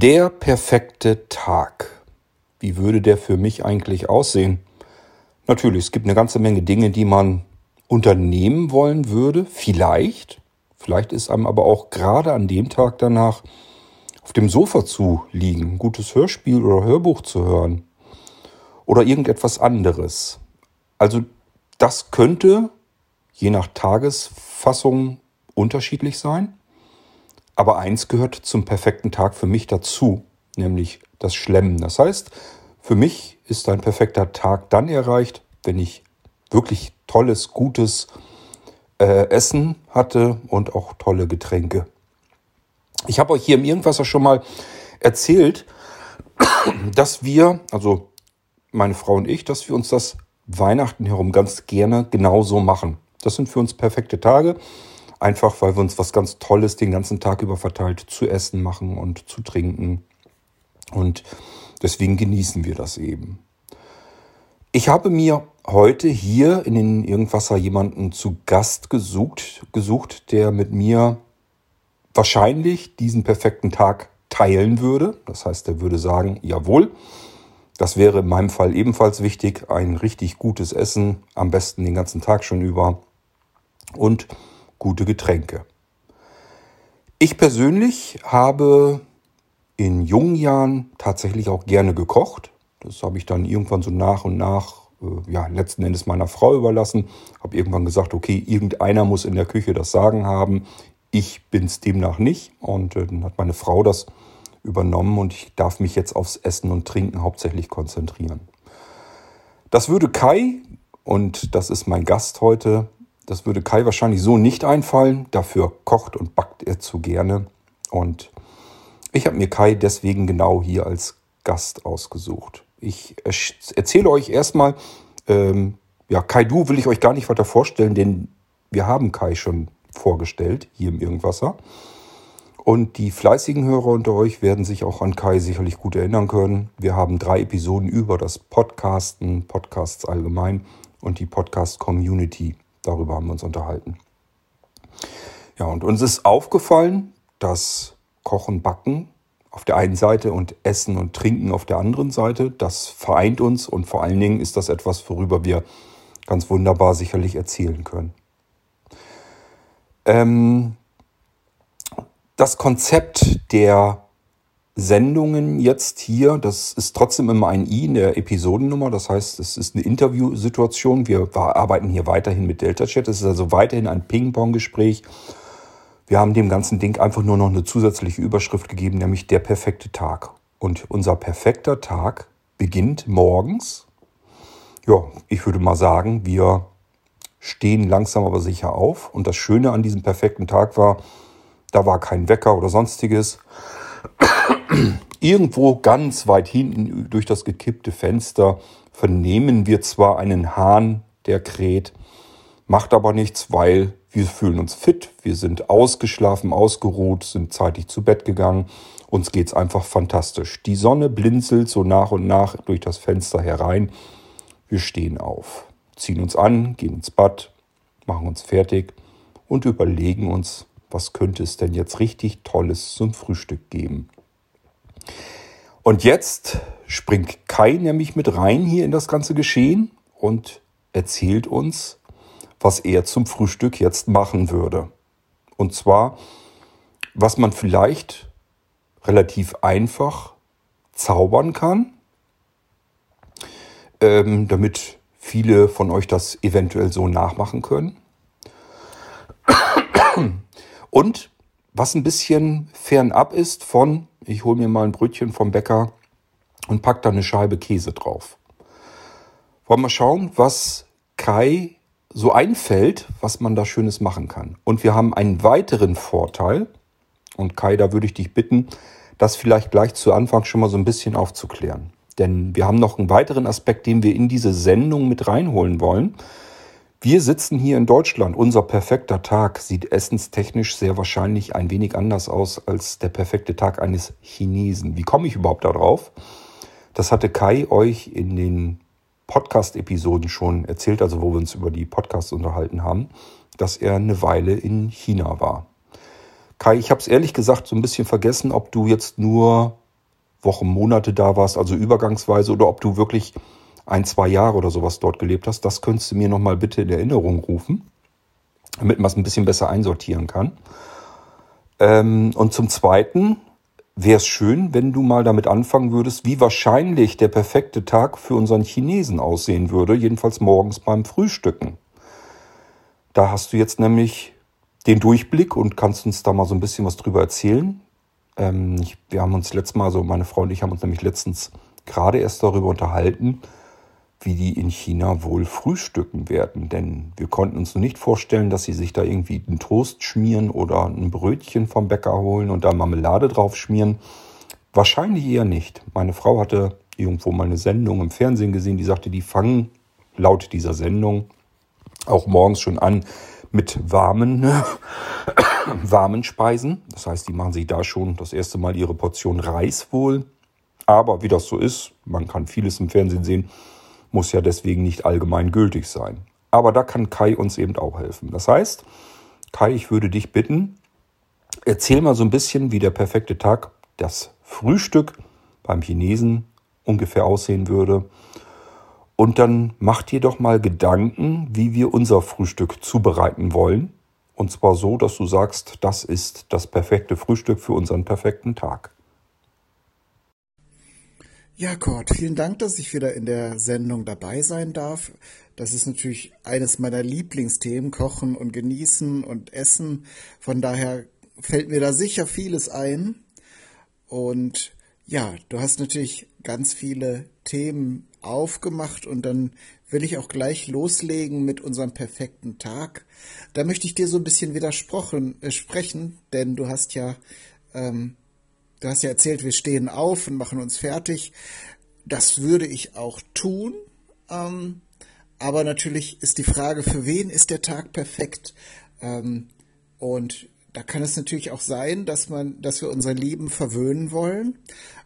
Der perfekte Tag. Wie würde der für mich eigentlich aussehen? Natürlich, es gibt eine ganze Menge Dinge, die man unternehmen wollen würde. Vielleicht. Vielleicht ist einem aber auch gerade an dem Tag danach auf dem Sofa zu liegen, ein gutes Hörspiel oder Hörbuch zu hören. Oder irgendetwas anderes. Also das könnte je nach Tagesfassung unterschiedlich sein. Aber eins gehört zum perfekten Tag für mich dazu, nämlich das Schlemmen. Das heißt, für mich ist ein perfekter Tag dann erreicht, wenn ich wirklich tolles, gutes äh, Essen hatte und auch tolle Getränke. Ich habe euch hier im Irgendwasser schon mal erzählt, dass wir, also meine Frau und ich, dass wir uns das Weihnachten herum ganz gerne genauso machen. Das sind für uns perfekte Tage. Einfach weil wir uns was ganz Tolles den ganzen Tag über verteilt zu essen machen und zu trinken. Und deswegen genießen wir das eben. Ich habe mir heute hier in den Irgendwasser jemanden zu Gast gesucht, gesucht, der mit mir wahrscheinlich diesen perfekten Tag teilen würde. Das heißt, er würde sagen, jawohl, das wäre in meinem Fall ebenfalls wichtig. Ein richtig gutes Essen, am besten den ganzen Tag schon über. Und gute Getränke. Ich persönlich habe in jungen Jahren tatsächlich auch gerne gekocht. Das habe ich dann irgendwann so nach und nach, äh, ja, letzten Endes meiner Frau überlassen. Habe irgendwann gesagt, okay, irgendeiner muss in der Küche das Sagen haben. Ich bin es demnach nicht. Und äh, dann hat meine Frau das übernommen und ich darf mich jetzt aufs Essen und Trinken hauptsächlich konzentrieren. Das würde Kai, und das ist mein Gast heute, das würde Kai wahrscheinlich so nicht einfallen. Dafür kocht und backt er zu gerne. Und ich habe mir Kai deswegen genau hier als Gast ausgesucht. Ich erzähle euch erstmal, ähm, ja, Kai Du will ich euch gar nicht weiter vorstellen, denn wir haben Kai schon vorgestellt hier im Irgendwasser. Und die fleißigen Hörer unter euch werden sich auch an Kai sicherlich gut erinnern können. Wir haben drei Episoden über das Podcasten, Podcasts allgemein und die Podcast-Community Darüber haben wir uns unterhalten. Ja, und uns ist aufgefallen, dass Kochen, Backen auf der einen Seite und Essen und Trinken auf der anderen Seite, das vereint uns und vor allen Dingen ist das etwas, worüber wir ganz wunderbar sicherlich erzählen können. Ähm, das Konzept der Sendungen jetzt hier, das ist trotzdem immer ein I in der Episodennummer. Das heißt, es ist eine Interviewsituation. Wir arbeiten hier weiterhin mit Delta Chat. Es ist also weiterhin ein Ping-Pong-Gespräch. Wir haben dem ganzen Ding einfach nur noch eine zusätzliche Überschrift gegeben, nämlich der perfekte Tag. Und unser perfekter Tag beginnt morgens. Ja, ich würde mal sagen, wir stehen langsam aber sicher auf. Und das Schöne an diesem perfekten Tag war, da war kein Wecker oder sonstiges. Irgendwo ganz weit hinten durch das gekippte Fenster vernehmen wir zwar einen Hahn, der kräht, macht aber nichts, weil wir fühlen uns fit, wir sind ausgeschlafen, ausgeruht, sind zeitig zu Bett gegangen. Uns geht's einfach fantastisch. Die Sonne blinzelt so nach und nach durch das Fenster herein. Wir stehen auf, ziehen uns an, gehen ins Bad, machen uns fertig und überlegen uns, was könnte es denn jetzt richtig Tolles zum Frühstück geben. Und jetzt springt Kai nämlich mit rein hier in das ganze Geschehen und erzählt uns, was er zum Frühstück jetzt machen würde. Und zwar, was man vielleicht relativ einfach zaubern kann, ähm, damit viele von euch das eventuell so nachmachen können. Und was ein bisschen fernab ist von, ich hole mir mal ein Brötchen vom Bäcker und pack da eine Scheibe Käse drauf. Wollen wir schauen, was Kai so einfällt, was man da Schönes machen kann. Und wir haben einen weiteren Vorteil. Und Kai, da würde ich dich bitten, das vielleicht gleich zu Anfang schon mal so ein bisschen aufzuklären. Denn wir haben noch einen weiteren Aspekt, den wir in diese Sendung mit reinholen wollen. Wir sitzen hier in Deutschland. Unser perfekter Tag sieht essenstechnisch sehr wahrscheinlich ein wenig anders aus als der perfekte Tag eines Chinesen. Wie komme ich überhaupt darauf? Das hatte Kai euch in den Podcast-Episoden schon erzählt, also wo wir uns über die Podcasts unterhalten haben, dass er eine Weile in China war. Kai, ich habe es ehrlich gesagt so ein bisschen vergessen, ob du jetzt nur Wochen, Monate da warst, also übergangsweise, oder ob du wirklich ein, zwei Jahre oder sowas dort gelebt hast, das könntest du mir nochmal bitte in Erinnerung rufen, damit man es ein bisschen besser einsortieren kann. Ähm, und zum Zweiten wäre es schön, wenn du mal damit anfangen würdest, wie wahrscheinlich der perfekte Tag für unseren Chinesen aussehen würde, jedenfalls morgens beim Frühstücken. Da hast du jetzt nämlich den Durchblick und kannst uns da mal so ein bisschen was drüber erzählen. Ähm, ich, wir haben uns letztes Mal, also meine Frau und ich haben uns nämlich letztens gerade erst darüber unterhalten, wie die in China wohl frühstücken werden. Denn wir konnten uns nicht vorstellen, dass sie sich da irgendwie einen Toast schmieren oder ein Brötchen vom Bäcker holen und da Marmelade drauf schmieren. Wahrscheinlich eher nicht. Meine Frau hatte irgendwo mal eine Sendung im Fernsehen gesehen, die sagte, die fangen laut dieser Sendung auch morgens schon an mit warmen, warmen Speisen. Das heißt, die machen sich da schon das erste Mal ihre Portion Reis wohl. Aber wie das so ist, man kann vieles im Fernsehen sehen, muss ja deswegen nicht allgemein gültig sein. Aber da kann Kai uns eben auch helfen. Das heißt, Kai, ich würde dich bitten, erzähl mal so ein bisschen, wie der perfekte Tag, das Frühstück beim Chinesen ungefähr aussehen würde. Und dann mach dir doch mal Gedanken, wie wir unser Frühstück zubereiten wollen. Und zwar so, dass du sagst, das ist das perfekte Frühstück für unseren perfekten Tag. Ja, Kurt, vielen Dank, dass ich wieder in der Sendung dabei sein darf. Das ist natürlich eines meiner Lieblingsthemen, Kochen und Genießen und Essen. Von daher fällt mir da sicher vieles ein. Und ja, du hast natürlich ganz viele Themen aufgemacht und dann will ich auch gleich loslegen mit unserem perfekten Tag. Da möchte ich dir so ein bisschen widersprochen äh, sprechen, denn du hast ja ähm, Du hast ja erzählt, wir stehen auf und machen uns fertig. Das würde ich auch tun. Ähm, aber natürlich ist die Frage, für wen ist der Tag perfekt? Ähm, und da kann es natürlich auch sein, dass man, dass wir unser Leben verwöhnen wollen.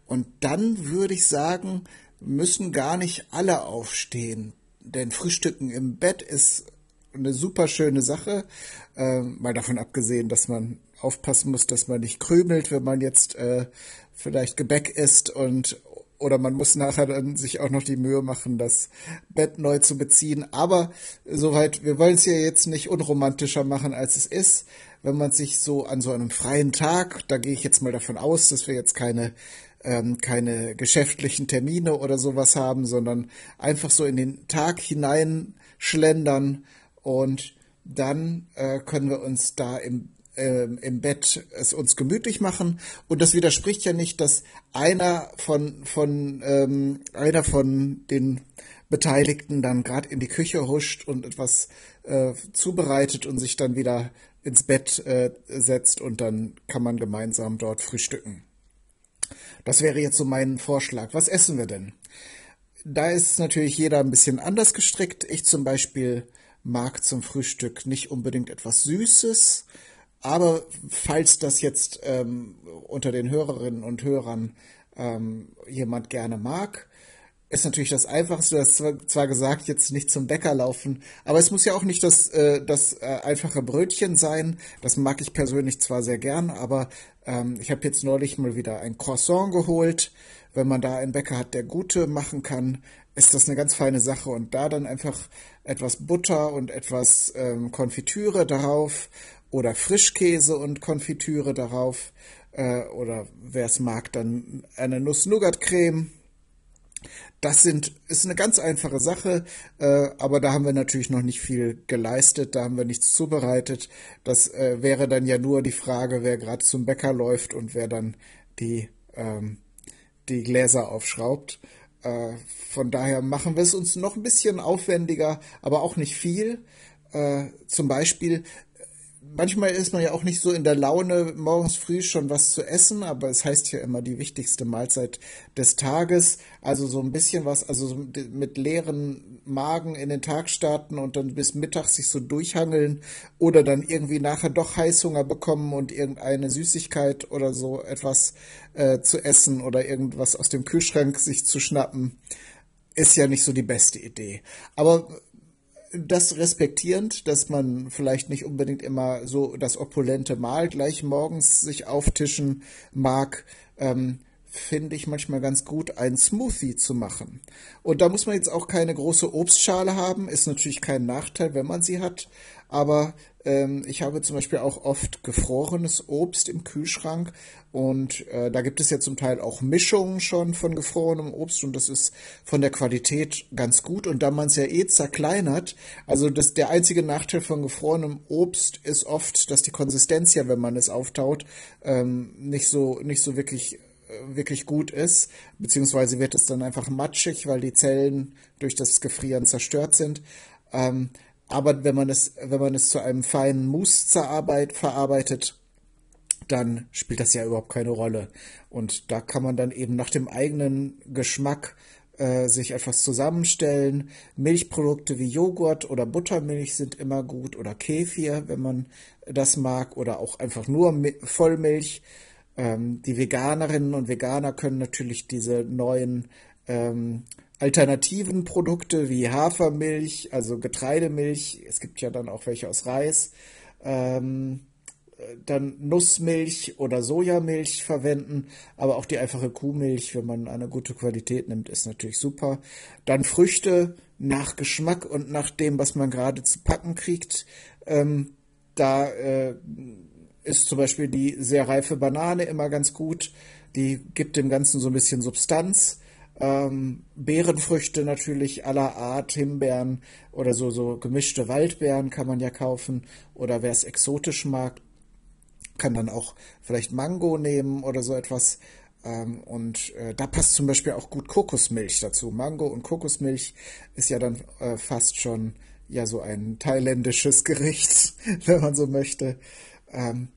Und dann würde ich sagen, müssen gar nicht alle aufstehen. Denn Frühstücken im Bett ist eine super schöne Sache. Ähm, mal davon abgesehen, dass man aufpassen muss, dass man nicht krümelt, wenn man jetzt äh, vielleicht Gebäck isst und oder man muss nachher dann sich auch noch die Mühe machen, das Bett neu zu beziehen. Aber soweit, wir wollen es ja jetzt nicht unromantischer machen, als es ist. Wenn man sich so an so einem freien Tag, da gehe ich jetzt mal davon aus, dass wir jetzt keine ähm, keine geschäftlichen Termine oder sowas haben, sondern einfach so in den Tag hinein schlendern und dann äh, können wir uns da im ähm, im Bett es uns gemütlich machen. Und das widerspricht ja nicht, dass einer von, von, ähm, einer von den Beteiligten dann gerade in die Küche huscht und etwas äh, zubereitet und sich dann wieder ins Bett äh, setzt und dann kann man gemeinsam dort frühstücken. Das wäre jetzt so mein Vorschlag. Was essen wir denn? Da ist natürlich jeder ein bisschen anders gestrickt. Ich zum Beispiel mag zum Frühstück nicht unbedingt etwas Süßes, aber falls das jetzt ähm, unter den Hörerinnen und Hörern ähm, jemand gerne mag, ist natürlich das Einfachste, das zwar gesagt, jetzt nicht zum Bäcker laufen, aber es muss ja auch nicht das, äh, das äh, einfache Brötchen sein. Das mag ich persönlich zwar sehr gern, aber ähm, ich habe jetzt neulich mal wieder ein Croissant geholt. Wenn man da einen Bäcker hat, der gute machen kann, ist das eine ganz feine Sache. Und da dann einfach etwas Butter und etwas ähm, Konfitüre darauf oder Frischkäse und Konfitüre darauf. Äh, oder wer es mag, dann eine Nuss-Nougat-Creme. Das sind, ist eine ganz einfache Sache, äh, aber da haben wir natürlich noch nicht viel geleistet, da haben wir nichts zubereitet. Das äh, wäre dann ja nur die Frage, wer gerade zum Bäcker läuft und wer dann die, ähm, die Gläser aufschraubt. Äh, von daher machen wir es uns noch ein bisschen aufwendiger, aber auch nicht viel. Äh, zum Beispiel manchmal ist man ja auch nicht so in der Laune, morgens früh schon was zu essen, aber es heißt ja immer die wichtigste Mahlzeit des Tages. Also so ein bisschen was, also mit leeren Magen in den Tag starten und dann bis Mittag sich so durchhangeln oder dann irgendwie nachher doch Heißhunger bekommen und irgendeine Süßigkeit oder so etwas äh, zu essen oder irgendwas aus dem Kühlschrank sich zu schnappen, ist ja nicht so die beste Idee. Aber das respektierend, dass man vielleicht nicht unbedingt immer so das opulente Mahl gleich morgens sich auftischen mag, ähm, finde ich manchmal ganz gut, einen Smoothie zu machen. Und da muss man jetzt auch keine große Obstschale haben, ist natürlich kein Nachteil, wenn man sie hat. Aber ähm, ich habe zum Beispiel auch oft gefrorenes Obst im Kühlschrank und äh, da gibt es ja zum Teil auch Mischungen schon von gefrorenem Obst und das ist von der Qualität ganz gut. Und da man es ja eh zerkleinert, also das, der einzige Nachteil von gefrorenem Obst ist oft, dass die Konsistenz ja, wenn man es auftaut, ähm, nicht so nicht so wirklich äh, wirklich gut ist, beziehungsweise wird es dann einfach matschig, weil die Zellen durch das Gefrieren zerstört sind. Ähm, aber wenn man es, wenn man es zu einem feinen Mousse verarbeitet, dann spielt das ja überhaupt keine Rolle. Und da kann man dann eben nach dem eigenen Geschmack äh, sich etwas zusammenstellen. Milchprodukte wie Joghurt oder Buttermilch sind immer gut oder Kefir, wenn man das mag, oder auch einfach nur Vollmilch. Ähm, die Veganerinnen und Veganer können natürlich diese neuen ähm, alternativen Produkte wie Hafermilch, also Getreidemilch, es gibt ja dann auch welche aus Reis, ähm, dann Nussmilch oder Sojamilch verwenden, aber auch die einfache Kuhmilch, wenn man eine gute Qualität nimmt, ist natürlich super. Dann Früchte nach Geschmack und nach dem, was man gerade zu packen kriegt. Ähm, da äh, ist zum Beispiel die sehr reife Banane immer ganz gut. Die gibt dem Ganzen so ein bisschen Substanz. Ähm, Beerenfrüchte natürlich aller Art, Himbeeren oder so, so gemischte Waldbeeren kann man ja kaufen. Oder wer es exotisch mag, kann dann auch vielleicht Mango nehmen oder so etwas. Ähm, und äh, da passt zum Beispiel auch gut Kokosmilch dazu. Mango und Kokosmilch ist ja dann äh, fast schon ja so ein thailändisches Gericht, wenn man so möchte. Ähm,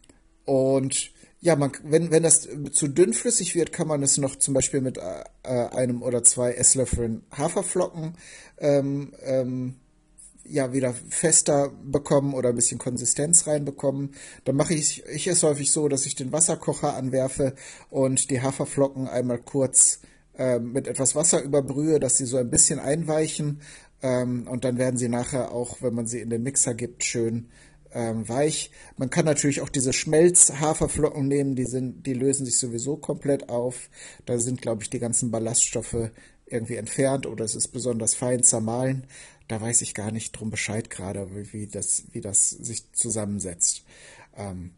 und ja, man, wenn, wenn das zu dünnflüssig wird, kann man es noch zum Beispiel mit äh, einem oder zwei Esslöffeln Haferflocken ähm, ähm, ja wieder fester bekommen oder ein bisschen Konsistenz reinbekommen. Dann mache ich, ich es häufig so, dass ich den Wasserkocher anwerfe und die Haferflocken einmal kurz äh, mit etwas Wasser überbrühe, dass sie so ein bisschen einweichen. Ähm, und dann werden sie nachher auch, wenn man sie in den Mixer gibt, schön ähm, weich. Man kann natürlich auch diese Schmelzhaferflocken nehmen, die sind, die lösen sich sowieso komplett auf. Da sind, glaube ich, die ganzen Ballaststoffe irgendwie entfernt oder es ist besonders fein zermahlen. Da weiß ich gar nicht drum Bescheid gerade, wie, wie, das, wie das sich zusammensetzt. Ähm,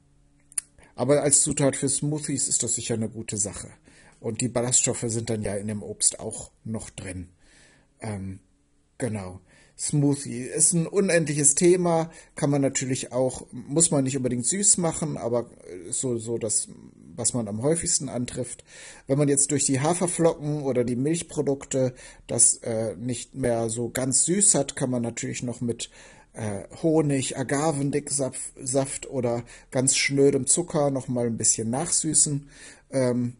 aber als Zutat für Smoothies ist das sicher eine gute Sache. Und die Ballaststoffe sind dann ja in dem Obst auch noch drin. Ähm, genau. Smoothie ist ein unendliches Thema, kann man natürlich auch, muss man nicht unbedingt süß machen, aber so, so das, was man am häufigsten antrifft. Wenn man jetzt durch die Haferflocken oder die Milchprodukte das äh, nicht mehr so ganz süß hat, kann man natürlich noch mit äh, Honig, Agavendicksaft oder ganz schnödem Zucker noch mal ein bisschen nachsüßen. Ähm,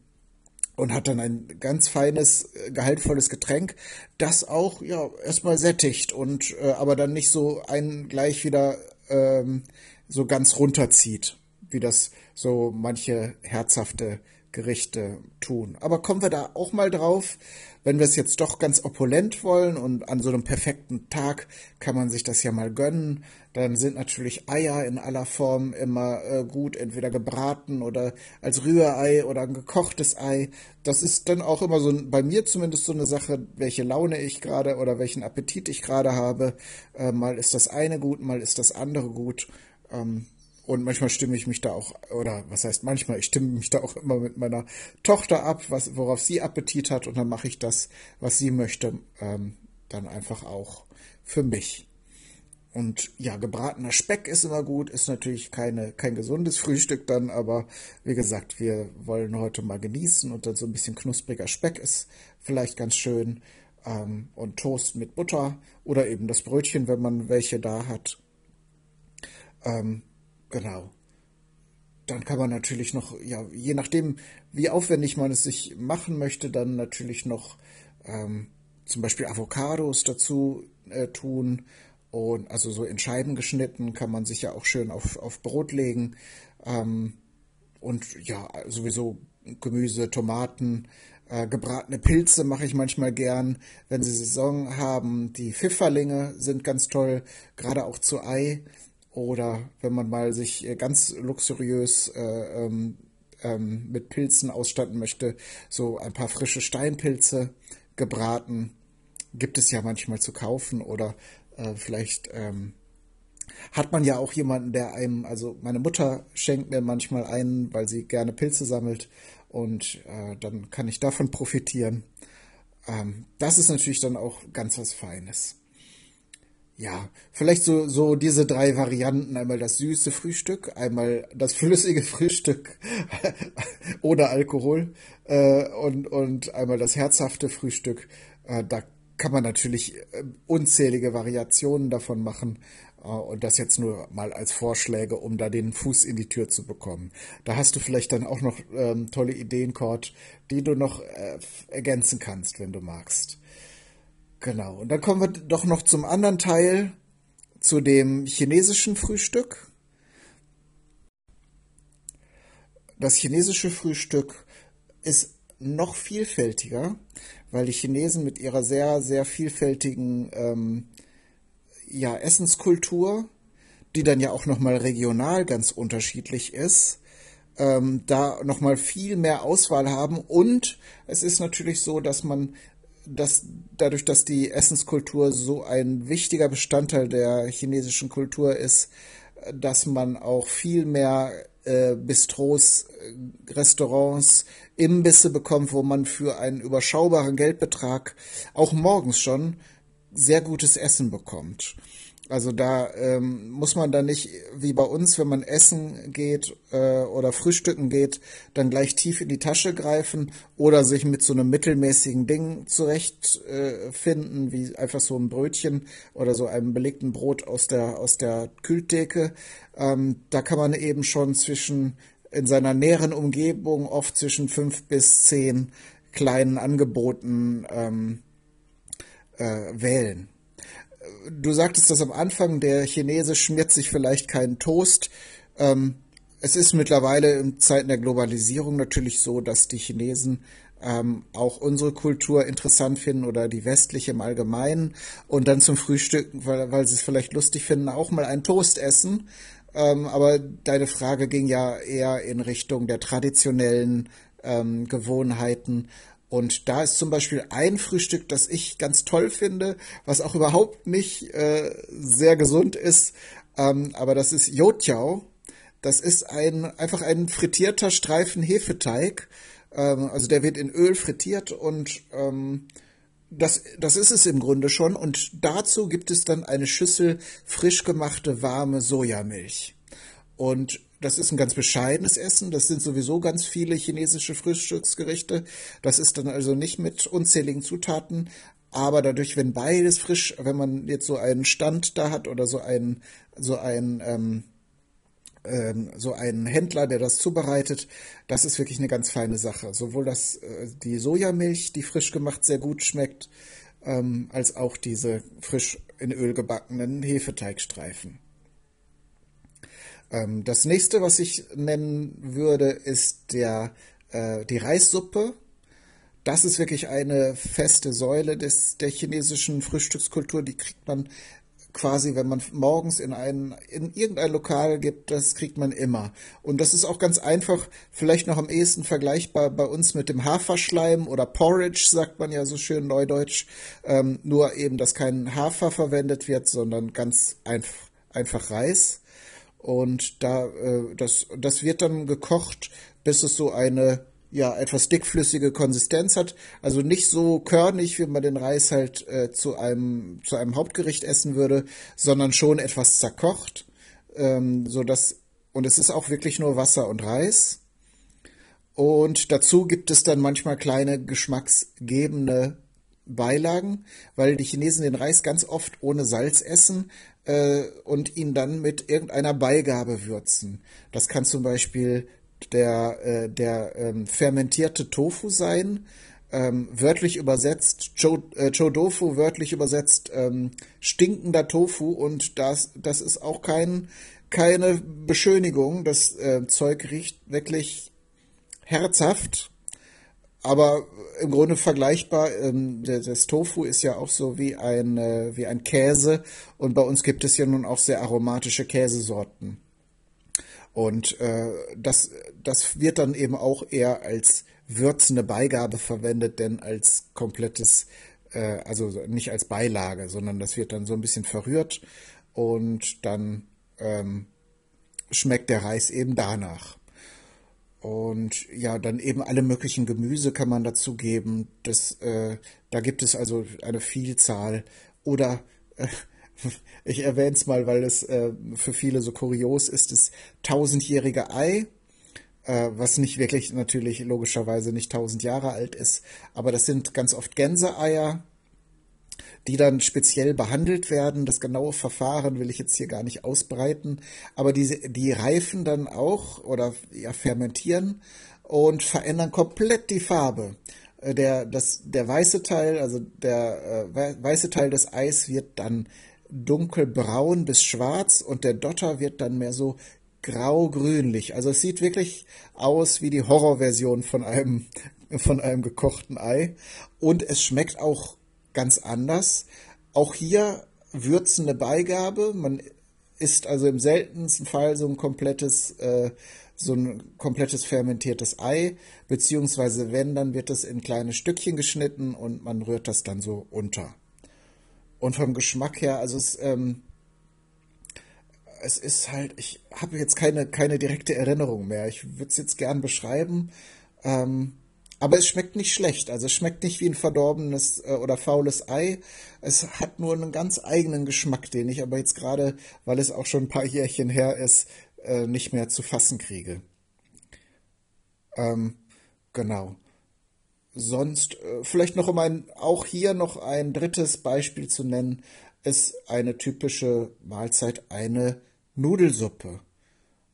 und hat dann ein ganz feines, äh, gehaltvolles Getränk, das auch ja erstmal sättigt und äh, aber dann nicht so einen gleich wieder ähm, so ganz runterzieht, wie das so manche herzhafte Gerichte tun. Aber kommen wir da auch mal drauf. Wenn wir es jetzt doch ganz opulent wollen und an so einem perfekten Tag kann man sich das ja mal gönnen, dann sind natürlich Eier in aller Form immer äh, gut, entweder gebraten oder als Rührei oder ein gekochtes Ei. Das ist dann auch immer so bei mir zumindest so eine Sache, welche Laune ich gerade oder welchen Appetit ich gerade habe. Äh, mal ist das eine gut, mal ist das andere gut. Ähm, und manchmal stimme ich mich da auch, oder was heißt manchmal, ich stimme mich da auch immer mit meiner Tochter ab, was, worauf sie Appetit hat, und dann mache ich das, was sie möchte, ähm, dann einfach auch für mich. Und ja, gebratener Speck ist immer gut, ist natürlich keine, kein gesundes Frühstück dann, aber wie gesagt, wir wollen heute mal genießen und dann so ein bisschen knuspriger Speck ist vielleicht ganz schön. Ähm, und Toast mit Butter oder eben das Brötchen, wenn man welche da hat. Ähm, Genau. Dann kann man natürlich noch, ja, je nachdem, wie aufwendig man es sich machen möchte, dann natürlich noch ähm, zum Beispiel Avocados dazu äh, tun. Und also so in Scheiben geschnitten kann man sich ja auch schön auf, auf Brot legen. Ähm, und ja, sowieso Gemüse, Tomaten, äh, gebratene Pilze mache ich manchmal gern, wenn sie Saison haben. Die Pfifferlinge sind ganz toll, gerade auch zu Ei. Oder wenn man mal sich äh, ganz luxuriös äh, ähm, ähm, mit Pilzen ausstatten möchte, so ein paar frische Steinpilze gebraten. Gibt es ja manchmal zu kaufen oder äh, vielleicht ähm, hat man ja auch jemanden, der einem, also meine Mutter schenkt mir manchmal einen, weil sie gerne Pilze sammelt und äh, dann kann ich davon profitieren. Ähm, das ist natürlich dann auch ganz was Feines. Ja, vielleicht so, so diese drei Varianten. Einmal das süße Frühstück, einmal das flüssige Frühstück ohne Alkohol äh, und, und einmal das herzhafte Frühstück. Äh, da kann man natürlich äh, unzählige Variationen davon machen. Äh, und das jetzt nur mal als Vorschläge, um da den Fuß in die Tür zu bekommen. Da hast du vielleicht dann auch noch ähm, tolle Ideen, Cord, die du noch äh, ergänzen kannst, wenn du magst. Genau. Und dann kommen wir doch noch zum anderen Teil, zu dem chinesischen Frühstück. Das chinesische Frühstück ist noch vielfältiger, weil die Chinesen mit ihrer sehr, sehr vielfältigen ähm, ja, Essenskultur, die dann ja auch nochmal regional ganz unterschiedlich ist, ähm, da nochmal viel mehr Auswahl haben. Und es ist natürlich so, dass man dass dadurch, dass die Essenskultur so ein wichtiger Bestandteil der chinesischen Kultur ist, dass man auch viel mehr äh, Bistros, äh, Restaurants, Imbisse bekommt, wo man für einen überschaubaren Geldbetrag auch morgens schon sehr gutes Essen bekommt. Also da ähm, muss man dann nicht wie bei uns, wenn man essen geht äh, oder frühstücken geht, dann gleich tief in die Tasche greifen oder sich mit so einem mittelmäßigen Ding zurechtfinden, äh, wie einfach so ein Brötchen oder so einem belegten Brot aus der aus der Kühltheke. Ähm, da kann man eben schon zwischen in seiner näheren Umgebung oft zwischen fünf bis zehn kleinen Angeboten ähm, äh, wählen. Du sagtest das am Anfang, der Chinese schmiert sich vielleicht keinen Toast. Ähm, es ist mittlerweile in Zeiten der Globalisierung natürlich so, dass die Chinesen ähm, auch unsere Kultur interessant finden oder die westliche im Allgemeinen und dann zum Frühstück, weil, weil sie es vielleicht lustig finden, auch mal einen Toast essen. Ähm, aber deine Frage ging ja eher in Richtung der traditionellen ähm, Gewohnheiten und da ist zum Beispiel ein Frühstück, das ich ganz toll finde, was auch überhaupt nicht äh, sehr gesund ist, ähm, aber das ist Yotiao. Das ist ein einfach ein frittierter Streifen Hefeteig. Ähm, also der wird in Öl frittiert und ähm, das, das ist es im Grunde schon. Und dazu gibt es dann eine Schüssel frisch gemachte warme Sojamilch. Und das ist ein ganz bescheidenes Essen. Das sind sowieso ganz viele chinesische Frühstücksgerichte. Das ist dann also nicht mit unzähligen Zutaten. Aber dadurch, wenn beides frisch, wenn man jetzt so einen Stand da hat oder so einen, so ein, ähm, ähm, so einen Händler, der das zubereitet, das ist wirklich eine ganz feine Sache. Sowohl das, äh, die Sojamilch, die frisch gemacht sehr gut schmeckt, ähm, als auch diese frisch in Öl gebackenen Hefeteigstreifen. Ähm, das nächste, was ich nennen würde, ist der, äh, die Reissuppe. Das ist wirklich eine feste Säule des, der chinesischen Frühstückskultur. Die kriegt man quasi, wenn man morgens in ein, in irgendein Lokal gibt, das kriegt man immer. Und das ist auch ganz einfach, vielleicht noch am ehesten vergleichbar bei uns mit dem Haferschleim oder Porridge, sagt man ja so schön neudeutsch. Ähm, nur eben, dass kein Hafer verwendet wird, sondern ganz einfach, einfach Reis. Und da, äh, das, das wird dann gekocht, bis es so eine ja etwas dickflüssige Konsistenz hat, also nicht so körnig, wie man den Reis halt äh, zu einem zu einem Hauptgericht essen würde, sondern schon etwas zerkocht, ähm, so dass und es ist auch wirklich nur Wasser und Reis. Und dazu gibt es dann manchmal kleine geschmacksgebende Beilagen, weil die Chinesen den Reis ganz oft ohne Salz essen, äh, und ihn dann mit irgendeiner Beigabe würzen. Das kann zum Beispiel der, äh, der ähm, fermentierte Tofu sein, ähm, wörtlich übersetzt, Cho, äh, Chodofu wörtlich übersetzt, ähm, stinkender Tofu und das, das ist auch kein, keine Beschönigung. Das äh, Zeug riecht wirklich herzhaft aber im Grunde vergleichbar. Ähm, das Tofu ist ja auch so wie ein, äh, wie ein Käse und bei uns gibt es ja nun auch sehr aromatische Käsesorten. Und äh, das, das wird dann eben auch eher als würzende Beigabe verwendet, denn als komplettes, äh, also nicht als Beilage, sondern das wird dann so ein bisschen verrührt und dann ähm, schmeckt der Reis eben danach. Und ja, dann eben alle möglichen Gemüse kann man dazu geben. Das, äh, da gibt es also eine Vielzahl. Oder äh, ich erwähne es mal, weil es äh, für viele so kurios ist, das tausendjährige Ei, äh, was nicht wirklich natürlich logischerweise nicht tausend Jahre alt ist, aber das sind ganz oft Gänseeier, die dann speziell behandelt werden. Das genaue Verfahren will ich jetzt hier gar nicht ausbreiten, aber die, die reifen dann auch oder ja, fermentieren und verändern komplett die Farbe. Äh, der, das, der weiße Teil, also der äh, weiße Teil des Eis wird dann dunkelbraun bis schwarz und der Dotter wird dann mehr so grau-grünlich. Also es sieht wirklich aus wie die Horrorversion von einem, von einem gekochten Ei. Und es schmeckt auch ganz anders. Auch hier würzende Beigabe. Man isst also im seltensten Fall so ein komplettes, äh, so ein komplettes fermentiertes Ei, beziehungsweise wenn, dann wird es in kleine Stückchen geschnitten und man rührt das dann so unter. Und vom Geschmack her, also es, ähm, es ist halt, ich habe jetzt keine, keine direkte Erinnerung mehr. Ich würde es jetzt gern beschreiben. Ähm, aber es schmeckt nicht schlecht. Also es schmeckt nicht wie ein verdorbenes äh, oder faules Ei. Es hat nur einen ganz eigenen Geschmack, den ich aber jetzt gerade, weil es auch schon ein paar Jährchen her ist, äh, nicht mehr zu fassen kriege. Ähm, genau sonst äh, vielleicht noch um ein, auch hier noch ein drittes Beispiel zu nennen, ist eine typische Mahlzeit eine Nudelsuppe.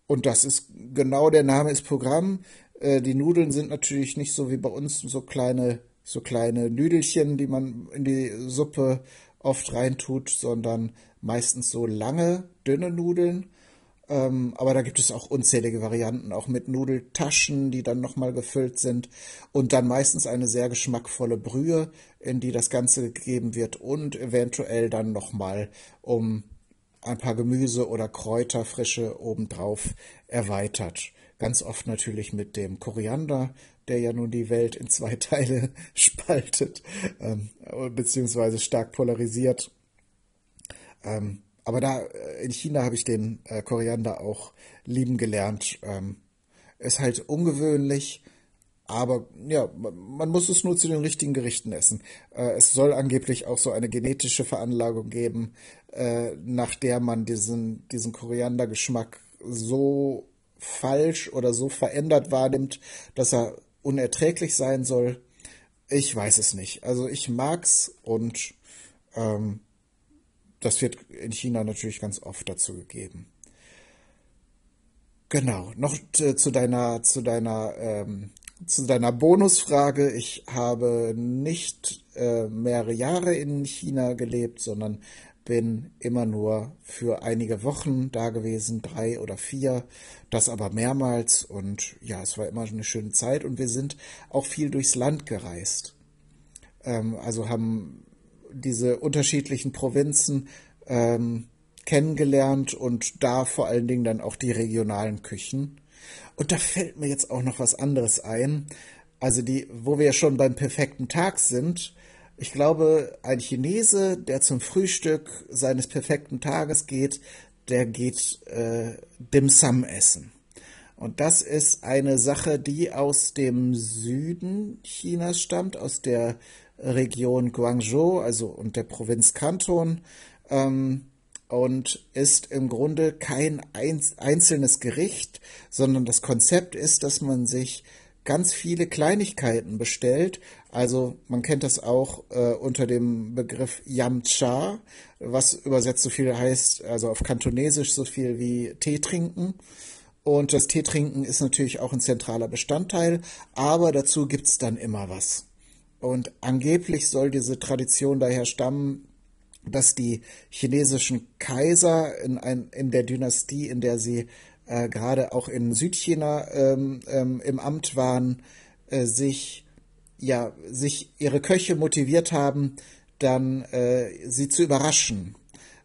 Und das ist genau der Name ist Programm. Äh, die Nudeln sind natürlich nicht so wie bei uns so kleine, so kleine Nüdelchen, die man in die Suppe oft reintut, sondern meistens so lange, dünne Nudeln ähm, aber da gibt es auch unzählige Varianten, auch mit Nudeltaschen, die dann nochmal gefüllt sind und dann meistens eine sehr geschmackvolle Brühe, in die das Ganze gegeben wird und eventuell dann nochmal um ein paar Gemüse oder Kräuter frische obendrauf erweitert. Ganz oft natürlich mit dem Koriander, der ja nun die Welt in zwei Teile spaltet, ähm, beziehungsweise stark polarisiert. Ähm, aber da äh, in China habe ich den äh, Koriander auch lieben gelernt. Ähm, ist halt ungewöhnlich, aber ja, man muss es nur zu den richtigen Gerichten essen. Äh, es soll angeblich auch so eine genetische Veranlagung geben, äh, nach der man diesen, diesen Koriandergeschmack so falsch oder so verändert wahrnimmt, dass er unerträglich sein soll. Ich weiß es nicht. Also ich mag's und ähm, das wird in China natürlich ganz oft dazu gegeben. Genau, noch zu deiner, zu deiner, ähm, zu deiner Bonusfrage. Ich habe nicht äh, mehrere Jahre in China gelebt, sondern bin immer nur für einige Wochen da gewesen, drei oder vier, das aber mehrmals und ja, es war immer eine schöne Zeit und wir sind auch viel durchs Land gereist. Ähm, also haben diese unterschiedlichen Provinzen ähm, kennengelernt und da vor allen Dingen dann auch die regionalen Küchen. Und da fällt mir jetzt auch noch was anderes ein. Also die, wo wir schon beim perfekten Tag sind. Ich glaube, ein Chinese, der zum Frühstück seines perfekten Tages geht, der geht äh, Dim Sum essen. Und das ist eine Sache, die aus dem Süden Chinas stammt, aus der Region Guangzhou, also und der Provinz Kanton, ähm, und ist im Grunde kein einzelnes Gericht, sondern das Konzept ist, dass man sich ganz viele Kleinigkeiten bestellt. Also man kennt das auch äh, unter dem Begriff Yam Cha, was übersetzt so viel heißt, also auf Kantonesisch so viel wie Tee trinken. Und das Tee trinken ist natürlich auch ein zentraler Bestandteil, aber dazu gibt's dann immer was. Und angeblich soll diese Tradition daher stammen, dass die chinesischen Kaiser in, ein, in der Dynastie, in der sie äh, gerade auch in Südchina ähm, ähm, im Amt waren, äh, sich ja sich ihre Köche motiviert haben, dann äh, sie zu überraschen,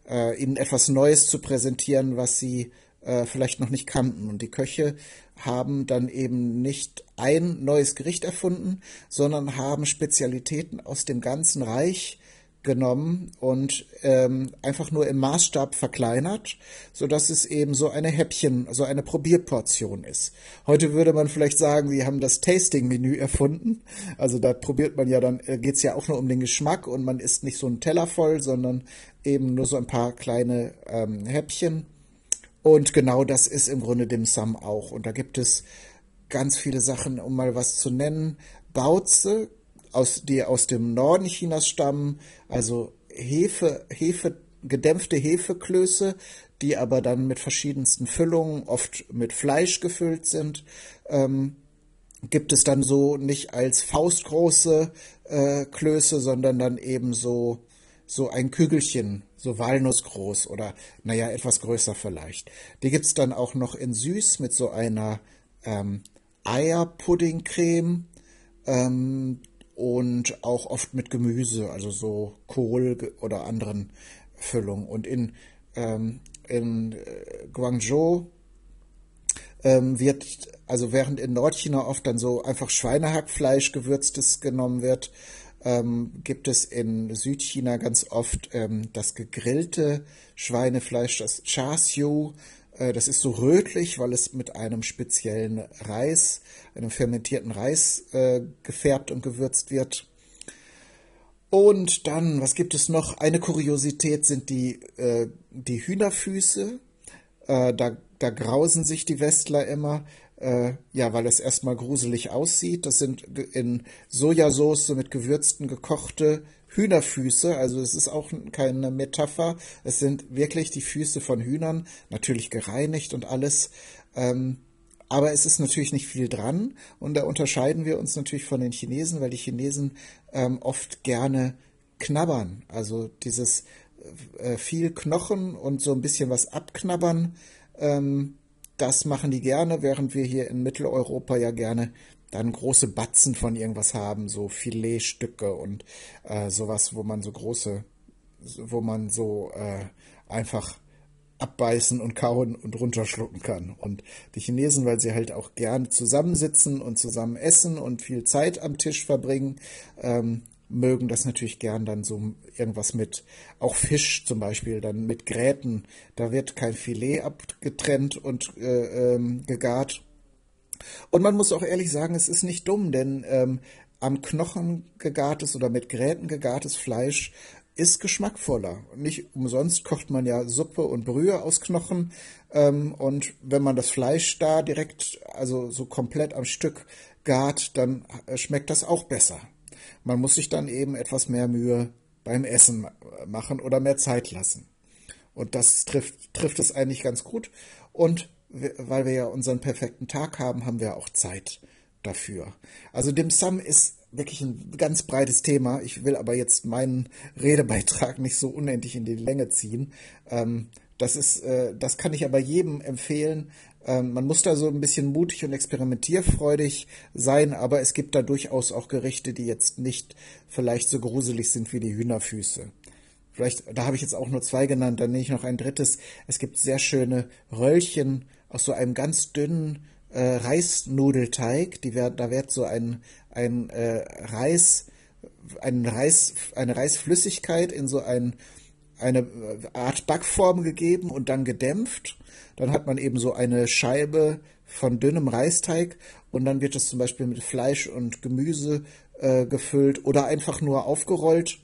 äh, ihnen etwas Neues zu präsentieren, was sie äh, vielleicht noch nicht kannten. Und die Köche haben dann eben nicht ein neues Gericht erfunden, sondern haben Spezialitäten aus dem ganzen Reich genommen und ähm, einfach nur im Maßstab verkleinert, so dass es eben so eine Häppchen, so eine Probierportion ist. Heute würde man vielleicht sagen, sie haben das Tasting-Menü erfunden. Also da probiert man ja dann, äh, geht's ja auch nur um den Geschmack und man isst nicht so einen Teller voll, sondern eben nur so ein paar kleine ähm, Häppchen. Und genau das ist im Grunde dem Sum auch. Und da gibt es ganz viele Sachen, um mal was zu nennen. Bauze aus, die aus dem Norden Chinas stammen, also Hefe, Hefe, gedämpfte Hefeklöße, die aber dann mit verschiedensten Füllungen, oft mit Fleisch gefüllt sind. Ähm, gibt es dann so nicht als faustgroße äh, Klöße, sondern dann eben so, so ein Kügelchen, so walnussgroß oder naja, etwas größer vielleicht. Die gibt es dann auch noch in süß mit so einer ähm, Eierpuddingcreme. Ähm, und auch oft mit Gemüse, also so Kohl oder anderen Füllungen. Und in, ähm, in äh, Guangzhou ähm, wird, also während in Nordchina oft dann so einfach Schweinehackfleisch gewürztes genommen wird, ähm, gibt es in Südchina ganz oft ähm, das gegrillte Schweinefleisch, das Char Siu, das ist so rötlich, weil es mit einem speziellen Reis, einem fermentierten Reis äh, gefärbt und gewürzt wird. Und dann, was gibt es noch? Eine Kuriosität sind die, äh, die Hühnerfüße. Äh, da, da grausen sich die Westler immer, äh, ja, weil es erstmal gruselig aussieht. Das sind in Sojasauce mit Gewürzen gekochte Hühnerfüße, also es ist auch keine Metapher, es sind wirklich die Füße von Hühnern, natürlich gereinigt und alles. Ähm, aber es ist natürlich nicht viel dran und da unterscheiden wir uns natürlich von den Chinesen, weil die Chinesen ähm, oft gerne knabbern. Also dieses äh, viel Knochen und so ein bisschen was abknabbern, ähm, das machen die gerne, während wir hier in Mitteleuropa ja gerne dann große Batzen von irgendwas haben, so Filetstücke und äh, sowas, wo man so große, wo man so äh, einfach abbeißen und kauen und runterschlucken kann. Und die Chinesen, weil sie halt auch gerne zusammensitzen und zusammen essen und viel Zeit am Tisch verbringen, ähm, mögen das natürlich gern dann so irgendwas mit, auch Fisch zum Beispiel, dann mit Gräten. Da wird kein Filet abgetrennt und äh, ähm, gegart, und man muss auch ehrlich sagen, es ist nicht dumm, denn ähm, am Knochen gegartes oder mit Gräten gegartes Fleisch ist geschmackvoller. Nicht umsonst kocht man ja Suppe und Brühe aus Knochen. Ähm, und wenn man das Fleisch da direkt, also so komplett am Stück gart, dann äh, schmeckt das auch besser. Man muss sich dann eben etwas mehr Mühe beim Essen machen oder mehr Zeit lassen. Und das trifft, trifft es eigentlich ganz gut. Und weil wir ja unseren perfekten Tag haben, haben wir auch Zeit dafür. Also Dim Sum ist wirklich ein ganz breites Thema. Ich will aber jetzt meinen Redebeitrag nicht so unendlich in die Länge ziehen. Ähm, das ist, äh, das kann ich aber jedem empfehlen. Ähm, man muss da so ein bisschen mutig und experimentierfreudig sein, aber es gibt da durchaus auch Gerichte, die jetzt nicht vielleicht so gruselig sind wie die Hühnerfüße. Vielleicht, da habe ich jetzt auch nur zwei genannt, dann nehme ich noch ein drittes. Es gibt sehr schöne Röllchen aus so einem ganz dünnen äh, Reisnudelteig. Die werd, da wird so ein, ein äh, Reis, ein Reis, eine Reisflüssigkeit in so ein, eine Art Backform gegeben und dann gedämpft. Dann hat man eben so eine Scheibe von dünnem Reisteig und dann wird es zum Beispiel mit Fleisch und Gemüse äh, gefüllt oder einfach nur aufgerollt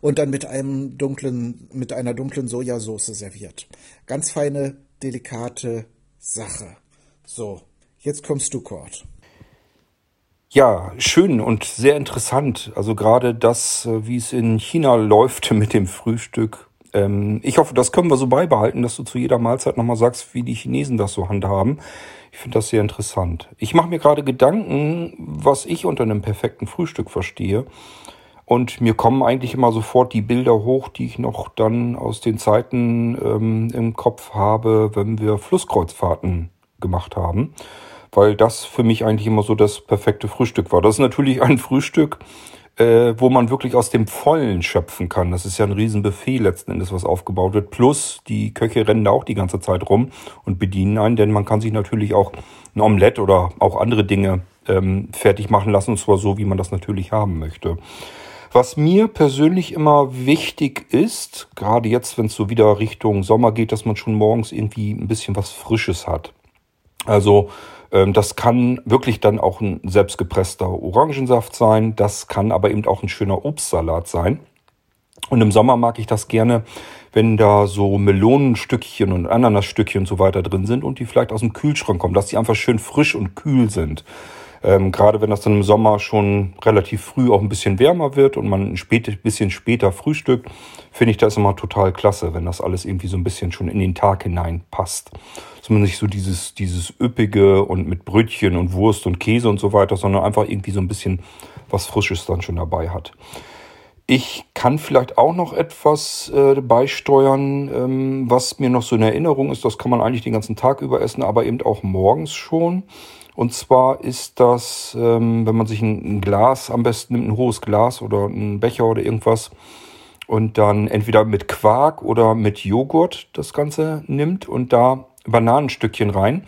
und dann mit einem dunklen, mit einer dunklen Sojasauce serviert. Ganz feine delikate Sache. So, jetzt kommst du, Kurt. Ja, schön und sehr interessant. Also gerade das, äh, wie es in China läuft mit dem Frühstück. Ähm, ich hoffe, das können wir so beibehalten, dass du zu jeder Mahlzeit nochmal sagst, wie die Chinesen das so handhaben. Ich finde das sehr interessant. Ich mache mir gerade Gedanken, was ich unter einem perfekten Frühstück verstehe. Und mir kommen eigentlich immer sofort die Bilder hoch, die ich noch dann aus den Zeiten ähm, im Kopf habe, wenn wir Flusskreuzfahrten gemacht haben. Weil das für mich eigentlich immer so das perfekte Frühstück war. Das ist natürlich ein Frühstück, äh, wo man wirklich aus dem Vollen schöpfen kann. Das ist ja ein Riesenbuffet letzten Endes, was aufgebaut wird. Plus die Köche rennen da auch die ganze Zeit rum und bedienen einen, denn man kann sich natürlich auch ein Omelett oder auch andere Dinge ähm, fertig machen lassen, und zwar so, wie man das natürlich haben möchte. Was mir persönlich immer wichtig ist, gerade jetzt, wenn es so wieder Richtung Sommer geht, dass man schon morgens irgendwie ein bisschen was Frisches hat. Also ähm, das kann wirklich dann auch ein selbstgepresster Orangensaft sein. Das kann aber eben auch ein schöner Obstsalat sein. Und im Sommer mag ich das gerne, wenn da so Melonenstückchen und Ananasstückchen und so weiter drin sind und die vielleicht aus dem Kühlschrank kommen, dass die einfach schön frisch und kühl sind. Ähm, gerade wenn das dann im Sommer schon relativ früh auch ein bisschen wärmer wird und man ein spät, bisschen später frühstückt, finde ich das immer total klasse, wenn das alles irgendwie so ein bisschen schon in den Tag hinein passt. Dass man nicht so dieses, dieses üppige und mit Brötchen und Wurst und Käse und so weiter, sondern einfach irgendwie so ein bisschen was Frisches dann schon dabei hat. Ich kann vielleicht auch noch etwas äh, beisteuern, ähm, was mir noch so in Erinnerung ist. Das kann man eigentlich den ganzen Tag über essen, aber eben auch morgens schon. Und zwar ist das, ähm, wenn man sich ein, ein, Glas am besten nimmt, ein hohes Glas oder ein Becher oder irgendwas und dann entweder mit Quark oder mit Joghurt das Ganze nimmt und da Bananenstückchen rein.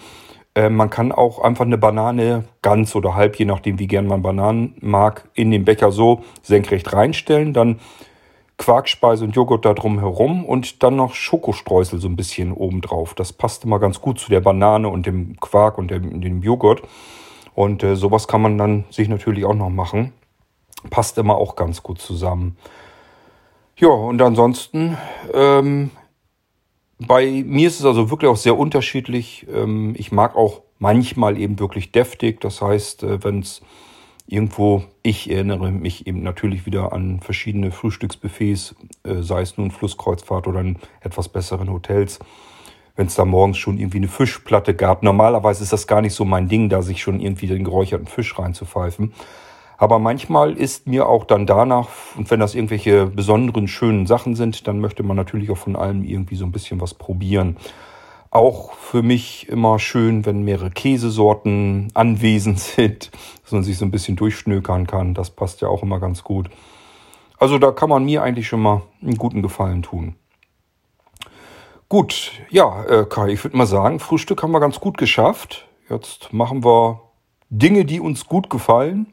Äh, man kann auch einfach eine Banane ganz oder halb, je nachdem wie gern man Bananen mag, in den Becher so senkrecht reinstellen. Dann Quarkspeise und Joghurt da drum herum und dann noch Schokostreusel so ein bisschen oben drauf. Das passt immer ganz gut zu der Banane und dem Quark und dem, dem Joghurt. Und äh, sowas kann man dann sich natürlich auch noch machen. Passt immer auch ganz gut zusammen. Ja, und ansonsten, ähm, bei mir ist es also wirklich auch sehr unterschiedlich. Ähm, ich mag auch manchmal eben wirklich deftig. Das heißt, äh, wenn es irgendwo, ich erinnere mich eben natürlich wieder an verschiedene Frühstücksbuffets, äh, sei es nun Flusskreuzfahrt oder in etwas besseren Hotels. Wenn es da morgens schon irgendwie eine Fischplatte gab. Normalerweise ist das gar nicht so mein Ding, da sich schon irgendwie den geräucherten Fisch reinzupfeifen. Aber manchmal ist mir auch dann danach, und wenn das irgendwelche besonderen schönen Sachen sind, dann möchte man natürlich auch von allem irgendwie so ein bisschen was probieren. Auch für mich immer schön, wenn mehrere Käsesorten anwesend sind, dass man sich so ein bisschen durchschnökern kann. Das passt ja auch immer ganz gut. Also da kann man mir eigentlich schon mal einen guten Gefallen tun. Gut, ja, äh, Kai, ich würde mal sagen, Frühstück haben wir ganz gut geschafft. Jetzt machen wir Dinge, die uns gut gefallen.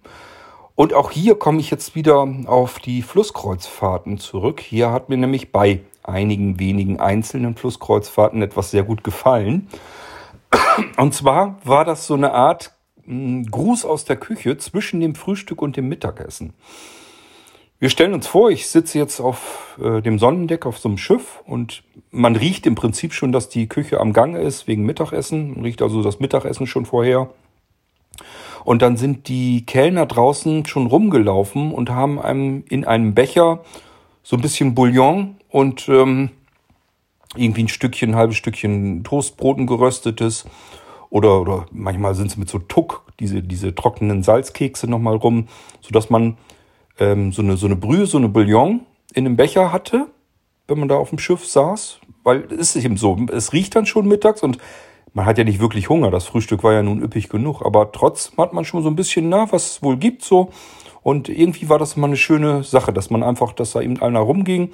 Und auch hier komme ich jetzt wieder auf die Flusskreuzfahrten zurück. Hier hat mir nämlich bei einigen wenigen einzelnen Flusskreuzfahrten etwas sehr gut gefallen. Und zwar war das so eine Art Gruß aus der Küche zwischen dem Frühstück und dem Mittagessen. Wir stellen uns vor, ich sitze jetzt auf äh, dem Sonnendeck auf so einem Schiff und man riecht im Prinzip schon, dass die Küche am Gange ist wegen Mittagessen. Man riecht also das Mittagessen schon vorher. Und dann sind die Kellner draußen schon rumgelaufen und haben einem in einem Becher so ein bisschen Bouillon und ähm, irgendwie ein Stückchen, ein halbes Stückchen Toastbroten geröstetes. Oder, oder manchmal sind es mit so Tuck, diese, diese trockenen Salzkekse nochmal rum, sodass man ähm, so, eine, so eine Brühe, so eine Bouillon in einem Becher hatte, wenn man da auf dem Schiff saß. Weil es ist eben so, es riecht dann schon mittags und man hat ja nicht wirklich Hunger. Das Frühstück war ja nun üppig genug. Aber trotzdem hat man schon so ein bisschen, na, was es wohl gibt so. Und irgendwie war das mal eine schöne Sache, dass man einfach, dass da eben einer rumging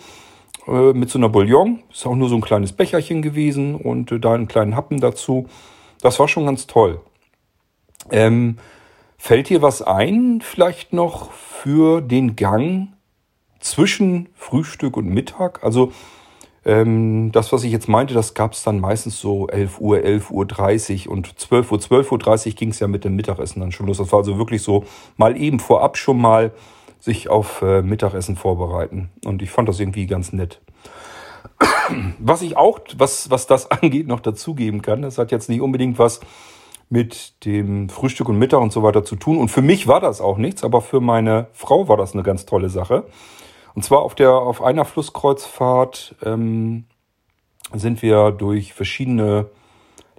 äh, mit so einer Bouillon. Ist auch nur so ein kleines Becherchen gewesen und äh, da einen kleinen Happen dazu. Das war schon ganz toll. Ähm, fällt dir was ein, vielleicht noch für den Gang zwischen Frühstück und Mittag? Also ähm, das, was ich jetzt meinte, das gab es dann meistens so 11 Uhr, 11 Uhr 30 und 12 Uhr, 12 Uhr 30 ging es ja mit dem Mittagessen dann schon los. Das war also wirklich so mal eben vorab schon mal sich auf äh, Mittagessen vorbereiten. Und ich fand das irgendwie ganz nett. Was ich auch, was, was das angeht, noch dazugeben kann, das hat jetzt nicht unbedingt was mit dem Frühstück und Mittag und so weiter zu tun. Und für mich war das auch nichts, aber für meine Frau war das eine ganz tolle Sache. Und zwar auf der auf einer Flusskreuzfahrt ähm, sind wir durch verschiedene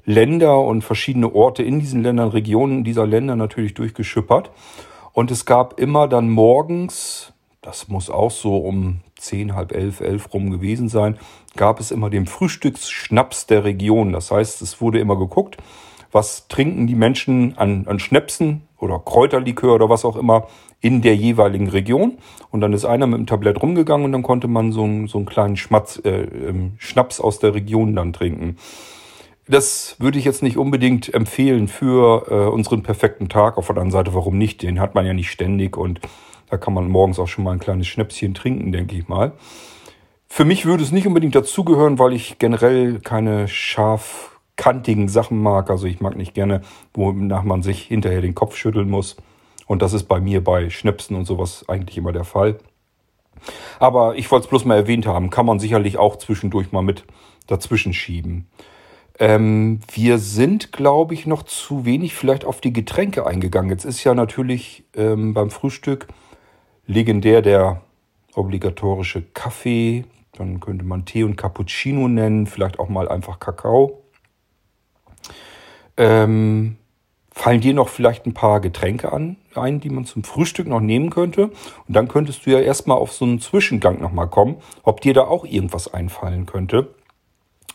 Länder und verschiedene Orte in diesen Ländern, Regionen dieser Länder natürlich durchgeschippert. Und es gab immer dann morgens, das muss auch so um zehn, halb elf, elf rum gewesen sein, gab es immer den Frühstücksschnaps der Region. Das heißt, es wurde immer geguckt, was trinken die Menschen an, an Schnäpsen oder Kräuterlikör oder was auch immer in der jeweiligen Region. Und dann ist einer mit dem Tablett rumgegangen und dann konnte man so einen, so einen kleinen Schmatz, äh, ähm, Schnaps aus der Region dann trinken. Das würde ich jetzt nicht unbedingt empfehlen für äh, unseren perfekten Tag. Auf der anderen Seite, warum nicht? Den hat man ja nicht ständig und da kann man morgens auch schon mal ein kleines Schnäpschen trinken, denke ich mal. Für mich würde es nicht unbedingt dazugehören, weil ich generell keine scharfkantigen Sachen mag. Also ich mag nicht gerne, wonach man sich hinterher den Kopf schütteln muss. Und das ist bei mir bei Schnäpsen und sowas eigentlich immer der Fall. Aber ich wollte es bloß mal erwähnt haben, kann man sicherlich auch zwischendurch mal mit dazwischen schieben. Ähm, wir sind, glaube ich, noch zu wenig vielleicht auf die Getränke eingegangen. Jetzt ist ja natürlich ähm, beim Frühstück legendär der obligatorische Kaffee. Dann könnte man Tee und Cappuccino nennen, vielleicht auch mal einfach Kakao. Ähm, fallen dir noch vielleicht ein paar Getränke an, ein, die man zum Frühstück noch nehmen könnte? Und dann könntest du ja erstmal auf so einen Zwischengang nochmal kommen, ob dir da auch irgendwas einfallen könnte,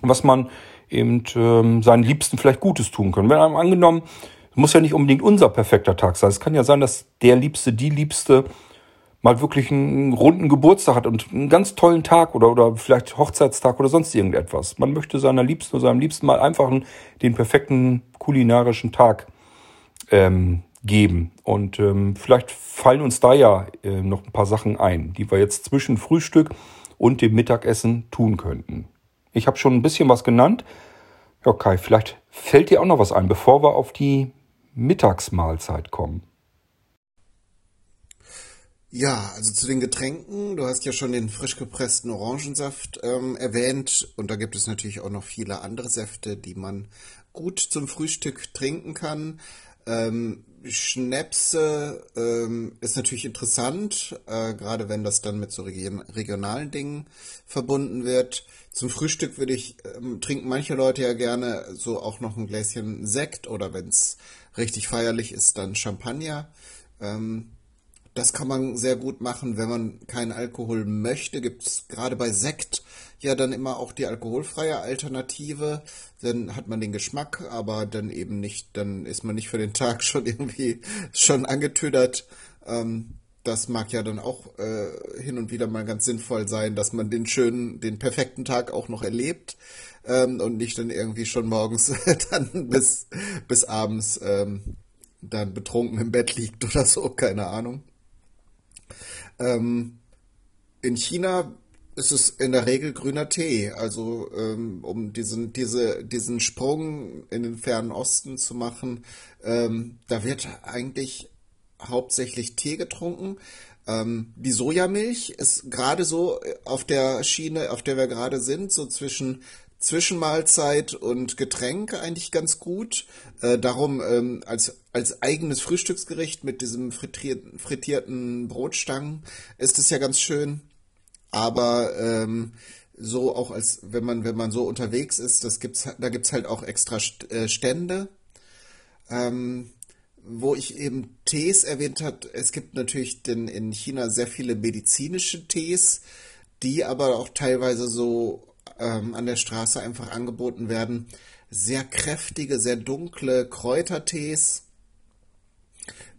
was man eben ähm, seinen Liebsten vielleicht Gutes tun können. Wenn einem angenommen, es muss ja nicht unbedingt unser perfekter Tag sein. Es kann ja sein, dass der Liebste, die Liebste mal wirklich einen runden Geburtstag hat und einen ganz tollen Tag oder, oder vielleicht Hochzeitstag oder sonst irgendetwas. Man möchte seiner Liebsten oder seinem Liebsten mal einfach den perfekten kulinarischen Tag ähm, geben. Und ähm, vielleicht fallen uns da ja äh, noch ein paar Sachen ein, die wir jetzt zwischen Frühstück und dem Mittagessen tun könnten. Ich habe schon ein bisschen was genannt. Ja, Kai, vielleicht fällt dir auch noch was ein, bevor wir auf die Mittagsmahlzeit kommen. Ja, also zu den Getränken. Du hast ja schon den frisch gepressten Orangensaft ähm, erwähnt. Und da gibt es natürlich auch noch viele andere Säfte, die man gut zum Frühstück trinken kann. Ähm, Schnäpse ähm, ist natürlich interessant, äh, gerade wenn das dann mit so region regionalen Dingen verbunden wird. Zum Frühstück würde ich, ähm, trinken manche Leute ja gerne so auch noch ein Gläschen Sekt oder wenn es richtig feierlich ist, dann Champagner. Ähm, das kann man sehr gut machen, wenn man keinen Alkohol möchte. Gibt es gerade bei Sekt ja dann immer auch die alkoholfreie Alternative. Dann hat man den Geschmack, aber dann eben nicht, dann ist man nicht für den Tag schon irgendwie schon angetödert. Ähm, das mag ja dann auch äh, hin und wieder mal ganz sinnvoll sein, dass man den schönen, den perfekten Tag auch noch erlebt ähm, und nicht dann irgendwie schon morgens dann bis, bis abends ähm, dann betrunken im Bett liegt oder so, keine Ahnung. Ähm, in China ist es in der Regel grüner Tee. Also ähm, um diesen, diese, diesen Sprung in den fernen Osten zu machen, ähm, da wird eigentlich hauptsächlich Tee getrunken. Ähm, die Sojamilch ist gerade so auf der Schiene, auf der wir gerade sind, so zwischen Zwischenmahlzeit und Getränk eigentlich ganz gut. Äh, darum ähm, als, als eigenes Frühstücksgericht mit diesem frittierten, frittierten Brotstangen ist es ja ganz schön. Aber ähm, so auch als wenn man wenn man so unterwegs ist, das gibt's da gibt's halt auch extra äh, Stände. Ähm, wo ich eben Tees erwähnt hat, es gibt natürlich den, in China sehr viele medizinische Tees, die aber auch teilweise so ähm, an der Straße einfach angeboten werden. Sehr kräftige, sehr dunkle Kräutertees,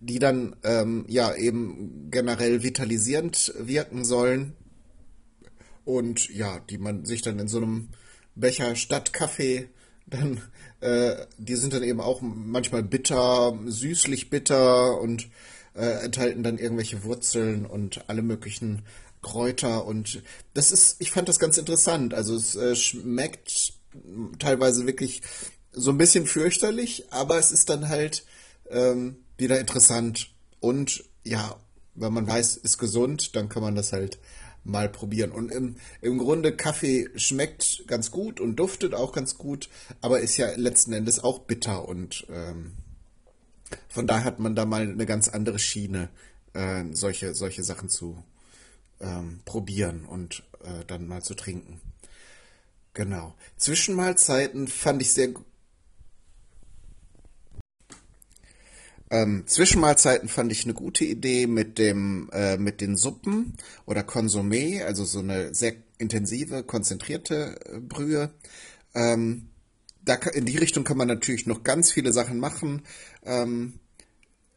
die dann ähm, ja eben generell vitalisierend wirken sollen. Und ja, die man sich dann in so einem Becher Stadtkaffee dann, äh, die sind dann eben auch manchmal bitter, süßlich bitter und äh, enthalten dann irgendwelche Wurzeln und alle möglichen Kräuter und das ist, ich fand das ganz interessant. Also es äh, schmeckt teilweise wirklich so ein bisschen fürchterlich, aber es ist dann halt ähm, wieder interessant. Und ja, wenn man weiß, ist gesund, dann kann man das halt mal probieren. Und im, im Grunde, Kaffee schmeckt ganz gut und duftet auch ganz gut, aber ist ja letzten Endes auch bitter und ähm, von daher hat man da mal eine ganz andere Schiene, äh, solche, solche Sachen zu ähm, probieren und äh, dann mal zu trinken. Genau. Zwischenmahlzeiten fand ich sehr. Ähm, Zwischenmahlzeiten fand ich eine gute Idee mit dem äh, mit den Suppen oder Konsumé, also so eine sehr intensive, konzentrierte äh, Brühe. Ähm, da in die Richtung kann man natürlich noch ganz viele Sachen machen. Ähm,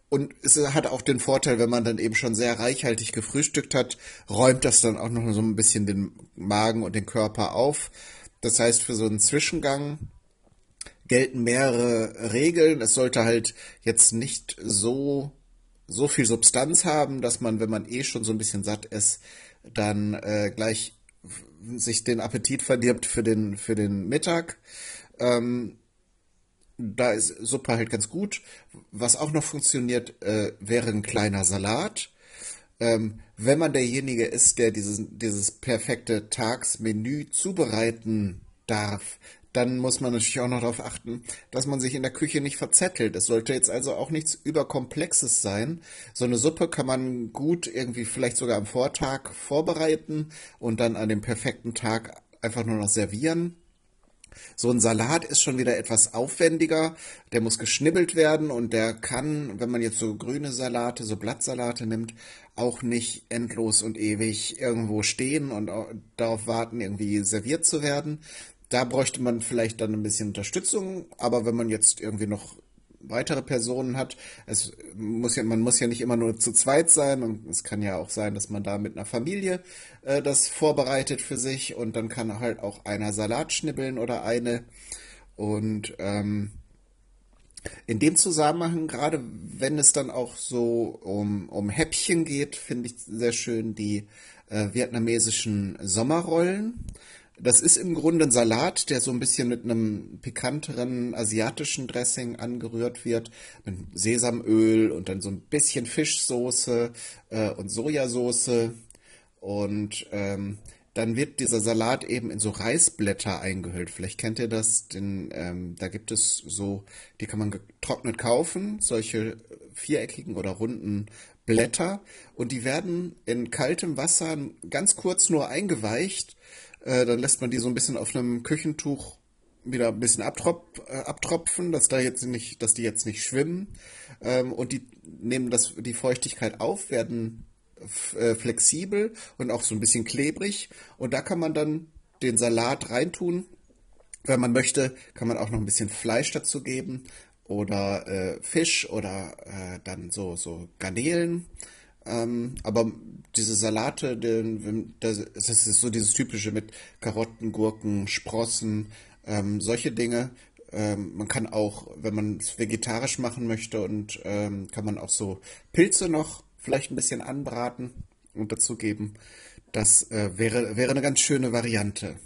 und es hat auch den Vorteil, wenn man dann eben schon sehr reichhaltig gefrühstückt hat, räumt das dann auch noch so ein bisschen den Magen und den Körper auf. Das heißt, für so einen Zwischengang gelten mehrere Regeln. Es sollte halt jetzt nicht so, so viel Substanz haben, dass man, wenn man eh schon so ein bisschen satt ist, dann äh, gleich sich den Appetit verdirbt für den, für den Mittag. Ähm, da ist Suppe halt ganz gut. Was auch noch funktioniert, äh, wäre ein kleiner Salat. Ähm, wenn man derjenige ist, der dieses, dieses perfekte Tagsmenü zubereiten darf, dann muss man natürlich auch noch darauf achten, dass man sich in der Küche nicht verzettelt. Es sollte jetzt also auch nichts überkomplexes sein. So eine Suppe kann man gut irgendwie vielleicht sogar am Vortag vorbereiten und dann an dem perfekten Tag einfach nur noch servieren. So ein Salat ist schon wieder etwas aufwendiger. Der muss geschnibbelt werden und der kann, wenn man jetzt so grüne Salate, so Blattsalate nimmt, auch nicht endlos und ewig irgendwo stehen und darauf warten, irgendwie serviert zu werden. Da bräuchte man vielleicht dann ein bisschen Unterstützung, aber wenn man jetzt irgendwie noch weitere Personen hat. Es muss ja, man muss ja nicht immer nur zu zweit sein und es kann ja auch sein, dass man da mit einer Familie äh, das vorbereitet für sich und dann kann halt auch einer Salat schnibbeln oder eine. Und ähm, in dem Zusammenhang, gerade wenn es dann auch so um, um Häppchen geht, finde ich sehr schön die äh, vietnamesischen Sommerrollen. Das ist im Grunde ein Salat, der so ein bisschen mit einem pikanteren asiatischen Dressing angerührt wird, mit Sesamöl und dann so ein bisschen Fischsoße äh, und Sojasauce. Und ähm, dann wird dieser Salat eben in so Reisblätter eingehüllt. Vielleicht kennt ihr das, denn ähm, da gibt es so, die kann man getrocknet kaufen, solche viereckigen oder runden Blätter. Und die werden in kaltem Wasser ganz kurz nur eingeweicht äh, dann lässt man die so ein bisschen auf einem Küchentuch wieder ein bisschen abtropf, äh, abtropfen, dass da jetzt nicht, dass die jetzt nicht schwimmen. Ähm, und die nehmen das, die Feuchtigkeit auf, werden äh, flexibel und auch so ein bisschen klebrig. Und da kann man dann den Salat reintun. Wenn man möchte, kann man auch noch ein bisschen Fleisch dazu geben oder äh, Fisch oder äh, dann so, so Garnelen. Ähm, aber diese Salate, den, das ist so dieses typische mit Karotten, Gurken, Sprossen, ähm, solche Dinge. Ähm, man kann auch, wenn man es vegetarisch machen möchte, und ähm, kann man auch so Pilze noch vielleicht ein bisschen anbraten und dazu geben. Das äh, wäre, wäre eine ganz schöne Variante.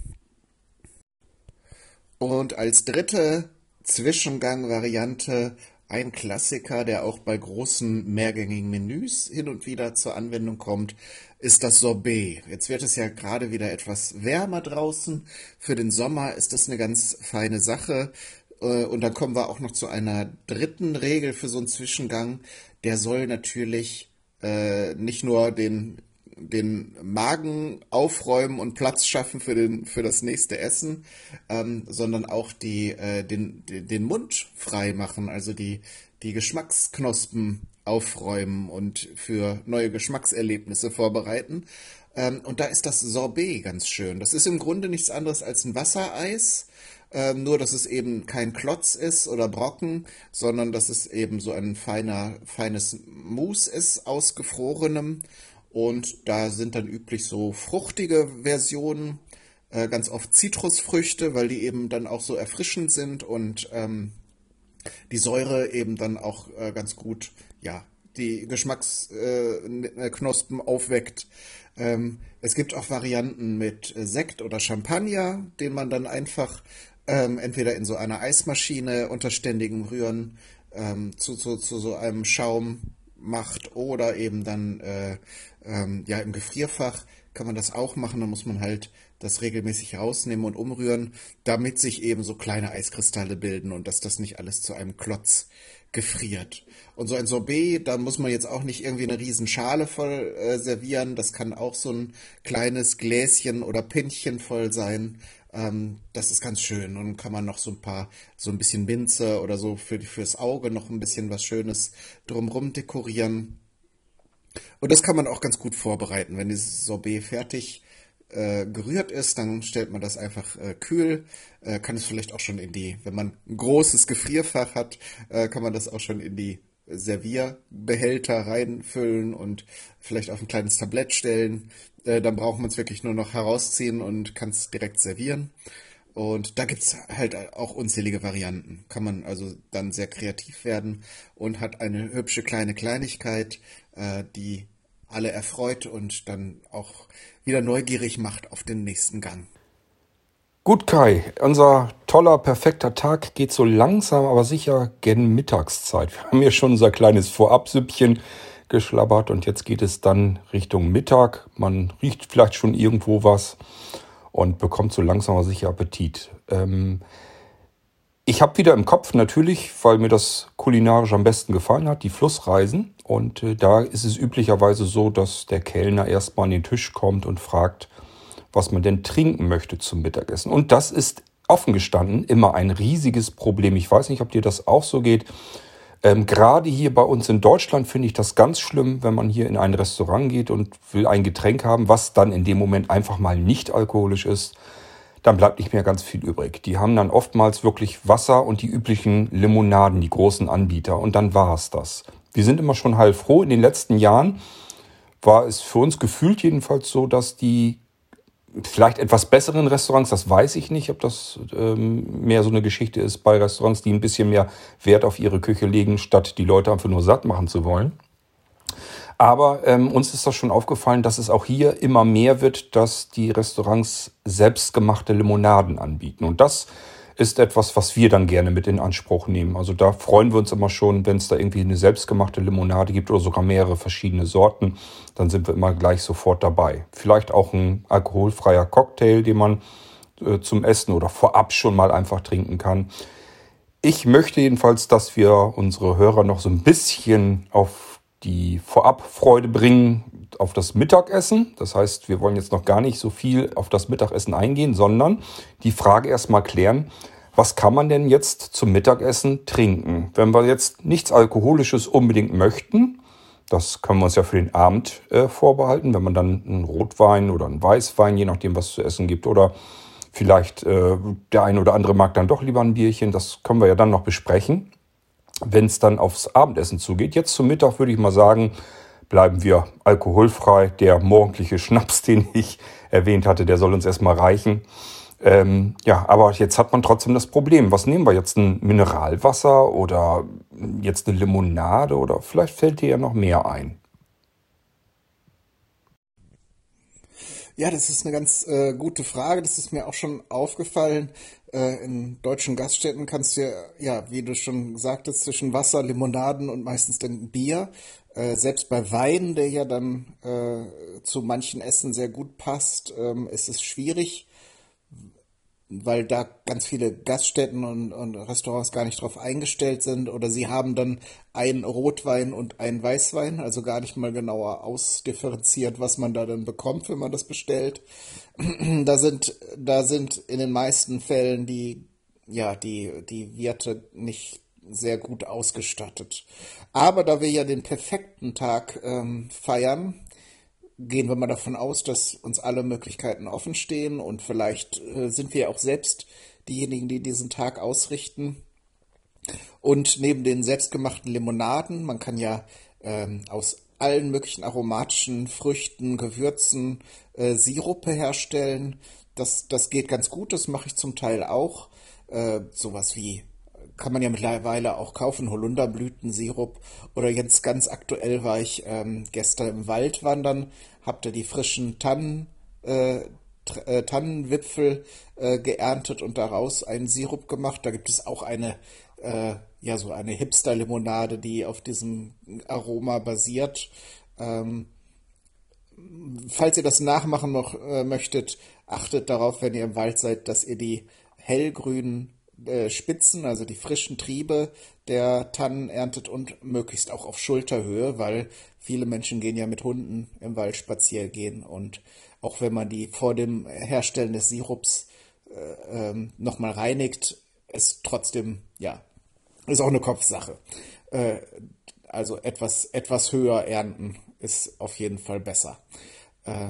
Und als dritte Zwischengang-Variante ein Klassiker, der auch bei großen mehrgängigen Menüs hin und wieder zur Anwendung kommt, ist das Sorbet. Jetzt wird es ja gerade wieder etwas wärmer draußen. Für den Sommer ist das eine ganz feine Sache. Äh, und dann kommen wir auch noch zu einer dritten Regel für so einen Zwischengang. Der soll natürlich äh, nicht nur den den Magen aufräumen und Platz schaffen für, den, für das nächste Essen, ähm, sondern auch die, äh, den, den Mund frei machen, also die, die Geschmacksknospen aufräumen und für neue Geschmackserlebnisse vorbereiten. Ähm, und da ist das Sorbet ganz schön. Das ist im Grunde nichts anderes als ein Wassereis, ähm, nur dass es eben kein Klotz ist oder Brocken, sondern dass es eben so ein feiner, feines Mousse ist aus gefrorenem und da sind dann üblich so fruchtige Versionen, äh, ganz oft Zitrusfrüchte, weil die eben dann auch so erfrischend sind und ähm, die Säure eben dann auch äh, ganz gut, ja, die Geschmacksknospen äh, aufweckt. Ähm, es gibt auch Varianten mit Sekt oder Champagner, den man dann einfach ähm, entweder in so einer Eismaschine unter ständigem Rühren ähm, zu, zu, zu so einem Schaum macht oder eben dann äh, ähm, ja im Gefrierfach kann man das auch machen. Da muss man halt das regelmäßig rausnehmen und umrühren, damit sich eben so kleine Eiskristalle bilden und dass das nicht alles zu einem Klotz gefriert. Und so ein Sorbet, da muss man jetzt auch nicht irgendwie eine riesen Schale voll äh, servieren. Das kann auch so ein kleines Gläschen oder Pinchen voll sein. Ähm, das ist ganz schön. Und kann man noch so ein paar, so ein bisschen Minze oder so für, fürs Auge noch ein bisschen was Schönes drumrum dekorieren. Und das kann man auch ganz gut vorbereiten. Wenn dieses Sorbet fertig äh, gerührt ist, dann stellt man das einfach äh, kühl. Äh, kann es vielleicht auch schon in die, wenn man ein großes Gefrierfach hat, äh, kann man das auch schon in die Servierbehälter reinfüllen und vielleicht auf ein kleines Tablett stellen. Äh, dann braucht man es wirklich nur noch herausziehen und kann es direkt servieren. Und da gibt es halt auch unzählige Varianten. Kann man also dann sehr kreativ werden und hat eine hübsche kleine Kleinigkeit, äh, die alle erfreut und dann auch wieder neugierig macht auf den nächsten Gang. Gut, Kai, unser toller, perfekter Tag geht so langsam, aber sicher gen Mittagszeit. Wir haben hier schon unser kleines Vorabsüppchen geschlabbert und jetzt geht es dann Richtung Mittag. Man riecht vielleicht schon irgendwo was und bekommt so langsam aber sicher Appetit. Ähm, ich habe wieder im Kopf natürlich, weil mir das kulinarisch am besten gefallen hat, die Flussreisen. Und äh, da ist es üblicherweise so, dass der Kellner erstmal an den Tisch kommt und fragt, was man denn trinken möchte zum Mittagessen. Und das ist offen gestanden immer ein riesiges Problem. Ich weiß nicht, ob dir das auch so geht. Ähm, Gerade hier bei uns in Deutschland finde ich das ganz schlimm, wenn man hier in ein Restaurant geht und will ein Getränk haben, was dann in dem Moment einfach mal nicht alkoholisch ist. Dann bleibt nicht mehr ganz viel übrig. Die haben dann oftmals wirklich Wasser und die üblichen Limonaden, die großen Anbieter. Und dann war es das. Wir sind immer schon heilfroh. In den letzten Jahren war es für uns gefühlt jedenfalls so, dass die vielleicht etwas besseren Restaurants, das weiß ich nicht, ob das ähm, mehr so eine Geschichte ist bei Restaurants, die ein bisschen mehr Wert auf ihre Küche legen, statt die Leute einfach nur satt machen zu wollen. Aber ähm, uns ist das schon aufgefallen, dass es auch hier immer mehr wird, dass die Restaurants selbstgemachte Limonaden anbieten. Und das ist etwas, was wir dann gerne mit in Anspruch nehmen. Also da freuen wir uns immer schon, wenn es da irgendwie eine selbstgemachte Limonade gibt oder sogar mehrere verschiedene Sorten, dann sind wir immer gleich sofort dabei. Vielleicht auch ein alkoholfreier Cocktail, den man äh, zum Essen oder vorab schon mal einfach trinken kann. Ich möchte jedenfalls, dass wir unsere Hörer noch so ein bisschen auf die Vorabfreude bringen auf das Mittagessen. Das heißt, wir wollen jetzt noch gar nicht so viel auf das Mittagessen eingehen, sondern die Frage erstmal klären, was kann man denn jetzt zum Mittagessen trinken? Wenn wir jetzt nichts Alkoholisches unbedingt möchten, das können wir uns ja für den Abend äh, vorbehalten, wenn man dann einen Rotwein oder einen Weißwein, je nachdem, was zu essen gibt, oder vielleicht äh, der eine oder andere mag dann doch lieber ein Bierchen, das können wir ja dann noch besprechen wenn es dann aufs Abendessen zugeht. Jetzt zum Mittag würde ich mal sagen, bleiben wir alkoholfrei. Der morgendliche Schnaps, den ich erwähnt hatte, der soll uns erstmal reichen. Ähm, ja, aber jetzt hat man trotzdem das Problem. Was nehmen wir jetzt? Ein Mineralwasser oder jetzt eine Limonade oder vielleicht fällt dir ja noch mehr ein. Ja, das ist eine ganz äh, gute Frage. Das ist mir auch schon aufgefallen. Äh, in deutschen Gaststätten kannst du ja, wie du schon sagtest, zwischen Wasser, Limonaden und meistens dann Bier. Äh, selbst bei Wein, der ja dann äh, zu manchen Essen sehr gut passt, ähm, ist es schwierig, weil da ganz viele Gaststätten und, und Restaurants gar nicht drauf eingestellt sind oder sie haben dann einen Rotwein und einen Weißwein, also gar nicht mal genauer ausdifferenziert, was man da dann bekommt, wenn man das bestellt. da sind, da sind in den meisten Fällen die, ja, die, die Wirte nicht sehr gut ausgestattet. Aber da wir ja den perfekten Tag ähm, feiern, gehen wir mal davon aus, dass uns alle Möglichkeiten offen stehen und vielleicht äh, sind wir auch selbst diejenigen, die diesen Tag ausrichten. Und neben den selbstgemachten Limonaden, man kann ja ähm, aus allen möglichen aromatischen Früchten, Gewürzen äh, Sirupe herstellen. Das, das geht ganz gut, das mache ich zum Teil auch. Äh, sowas wie kann man ja mittlerweile auch kaufen, Holunderblütensirup. Oder jetzt ganz aktuell war ich ähm, gestern im Wald wandern, habt ihr die frischen Tannen, äh, äh, Tannenwipfel äh, geerntet und daraus einen Sirup gemacht. Da gibt es auch eine, äh, ja, so eine Hipster-Limonade, die auf diesem Aroma basiert. Ähm, falls ihr das nachmachen noch äh, möchtet, achtet darauf, wenn ihr im Wald seid, dass ihr die hellgrünen äh, Spitzen, also die frischen Triebe der Tannen erntet und möglichst auch auf Schulterhöhe, weil viele Menschen gehen ja mit Hunden im Wald spazieren gehen und auch wenn man die vor dem Herstellen des Sirups äh, ähm, nochmal reinigt, ist trotzdem, ja, ist auch eine Kopfsache. Äh, also etwas, etwas höher ernten ist auf jeden Fall besser. Äh,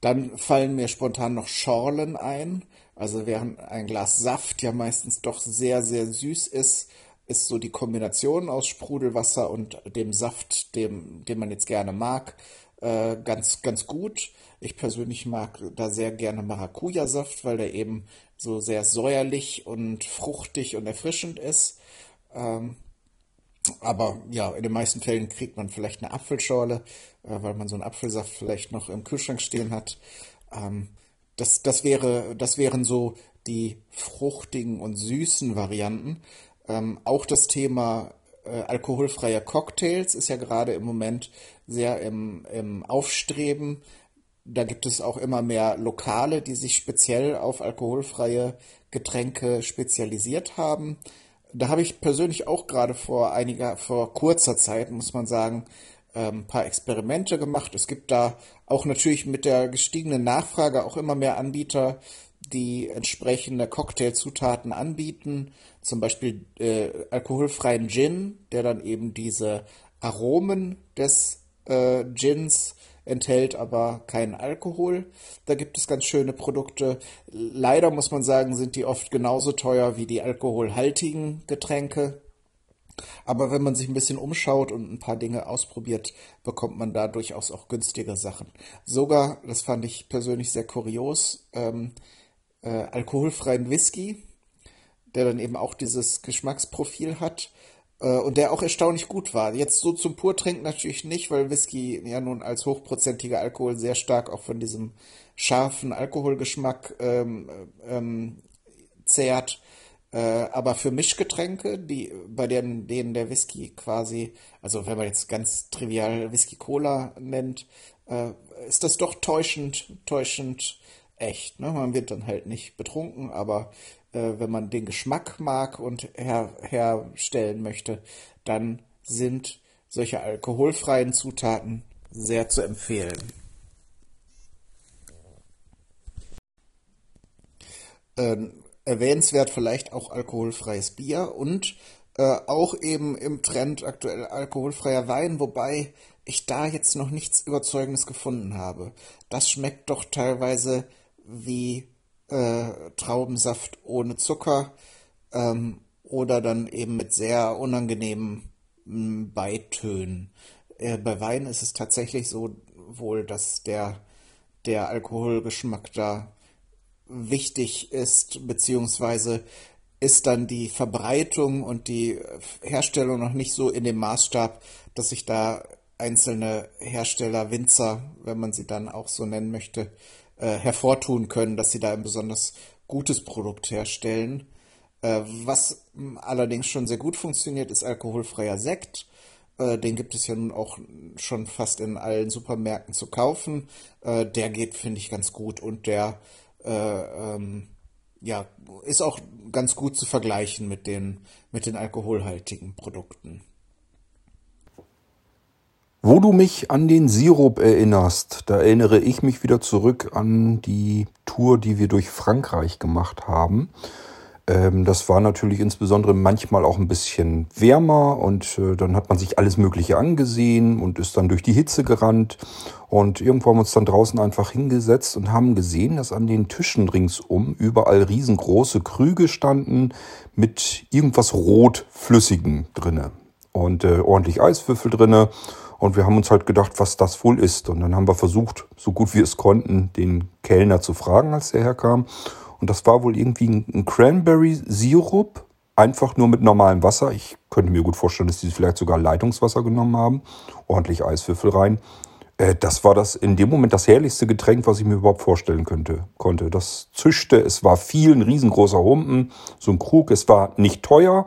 dann fallen mir spontan noch Schorlen ein. Also während ein Glas Saft ja meistens doch sehr, sehr süß ist, ist so die Kombination aus Sprudelwasser und dem Saft, dem, den man jetzt gerne mag, äh, ganz, ganz gut. Ich persönlich mag da sehr gerne Maracuja-Saft, weil der eben so sehr säuerlich und fruchtig und erfrischend ist. Ähm, aber ja, in den meisten Fällen kriegt man vielleicht eine Apfelschorle, äh, weil man so einen Apfelsaft vielleicht noch im Kühlschrank stehen hat. Ähm, das, das, wäre, das wären so die fruchtigen und süßen Varianten. Ähm, auch das Thema äh, alkoholfreie Cocktails ist ja gerade im Moment sehr im, im Aufstreben. Da gibt es auch immer mehr Lokale, die sich speziell auf alkoholfreie Getränke spezialisiert haben. Da habe ich persönlich auch gerade vor einiger, vor kurzer Zeit, muss man sagen, ein ähm, paar Experimente gemacht. Es gibt da auch natürlich mit der gestiegenen Nachfrage auch immer mehr Anbieter, die entsprechende Cocktailzutaten anbieten. Zum Beispiel äh, alkoholfreien Gin, der dann eben diese Aromen des äh, Gins enthält aber keinen Alkohol. Da gibt es ganz schöne Produkte. Leider muss man sagen, sind die oft genauso teuer wie die alkoholhaltigen Getränke. Aber wenn man sich ein bisschen umschaut und ein paar Dinge ausprobiert, bekommt man da durchaus auch günstige Sachen. Sogar, das fand ich persönlich sehr kurios, ähm, äh, alkoholfreien Whisky, der dann eben auch dieses Geschmacksprofil hat und der auch erstaunlich gut war. Jetzt so zum Purtrinken natürlich nicht, weil Whisky ja nun als hochprozentiger Alkohol sehr stark auch von diesem scharfen Alkoholgeschmack ähm, ähm, zehrt. Äh, aber für Mischgetränke, die, bei denen, denen der Whisky quasi, also wenn man jetzt ganz trivial Whisky Cola nennt, äh, ist das doch täuschend, täuschend echt. Ne? Man wird dann halt nicht betrunken, aber äh, wenn man den Geschmack mag und her herstellen möchte, dann sind solche alkoholfreien Zutaten sehr zu empfehlen. Ähm, erwähnenswert vielleicht auch alkoholfreies Bier und äh, auch eben im Trend aktuell alkoholfreier Wein, wobei ich da jetzt noch nichts Überzeugendes gefunden habe. Das schmeckt doch teilweise wie äh, Traubensaft ohne Zucker ähm, oder dann eben mit sehr unangenehmen mm, Beitönen. Äh, bei Wein ist es tatsächlich so wohl, dass der, der Alkoholgeschmack da wichtig ist, beziehungsweise ist dann die Verbreitung und die Herstellung noch nicht so in dem Maßstab, dass sich da einzelne Hersteller, Winzer, wenn man sie dann auch so nennen möchte, äh, hervortun können, dass sie da ein besonders gutes Produkt herstellen. Äh, was allerdings schon sehr gut funktioniert, ist alkoholfreier Sekt. Äh, den gibt es ja nun auch schon fast in allen Supermärkten zu kaufen. Äh, der geht, finde ich, ganz gut und der äh, ähm, ja, ist auch ganz gut zu vergleichen mit den, mit den alkoholhaltigen Produkten. Wo du mich an den Sirup erinnerst, da erinnere ich mich wieder zurück an die Tour, die wir durch Frankreich gemacht haben. Ähm, das war natürlich insbesondere manchmal auch ein bisschen wärmer und äh, dann hat man sich alles Mögliche angesehen und ist dann durch die Hitze gerannt. Und irgendwo haben wir uns dann draußen einfach hingesetzt und haben gesehen, dass an den Tischen ringsum überall riesengroße Krüge standen mit irgendwas Rotflüssigem drinne und äh, ordentlich Eiswürfel drinne. Und wir haben uns halt gedacht, was das wohl ist. Und dann haben wir versucht, so gut wir es konnten, den Kellner zu fragen, als der herkam. Und das war wohl irgendwie ein Cranberry-Sirup, einfach nur mit normalem Wasser. Ich könnte mir gut vorstellen, dass die vielleicht sogar Leitungswasser genommen haben. Ordentlich Eiswürfel rein. Äh, das war das in dem Moment das herrlichste Getränk, was ich mir überhaupt vorstellen könnte, konnte. Das zischte, es war viel, ein riesengroßer Humpen, so ein Krug. Es war nicht teuer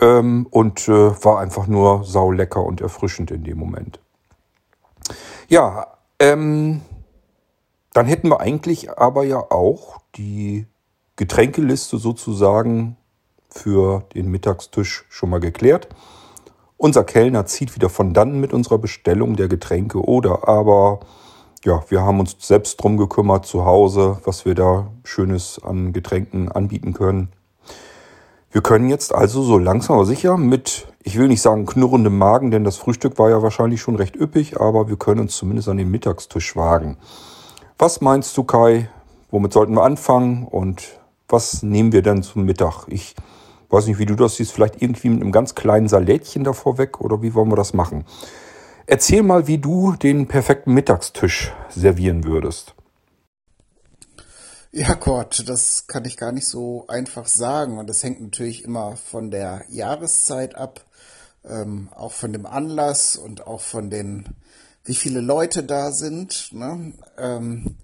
ähm, und äh, war einfach nur saulecker und erfrischend in dem Moment. Ja, ähm, dann hätten wir eigentlich aber ja auch die Getränkeliste sozusagen für den Mittagstisch schon mal geklärt. Unser Kellner zieht wieder von dann mit unserer Bestellung der Getränke oder aber ja, wir haben uns selbst drum gekümmert zu Hause, was wir da Schönes an Getränken anbieten können. Wir können jetzt also so langsam aber sicher mit, ich will nicht sagen knurrendem Magen, denn das Frühstück war ja wahrscheinlich schon recht üppig, aber wir können uns zumindest an den Mittagstisch wagen. Was meinst du, Kai? Womit sollten wir anfangen und was nehmen wir denn zum Mittag? Ich Weiß nicht, wie du das siehst, vielleicht irgendwie mit einem ganz kleinen Salätchen davor weg oder wie wollen wir das machen? Erzähl mal, wie du den perfekten Mittagstisch servieren würdest. Ja, Gott, das kann ich gar nicht so einfach sagen. Und das hängt natürlich immer von der Jahreszeit ab, ähm, auch von dem Anlass und auch von den, wie viele Leute da sind. Ne? Ähm,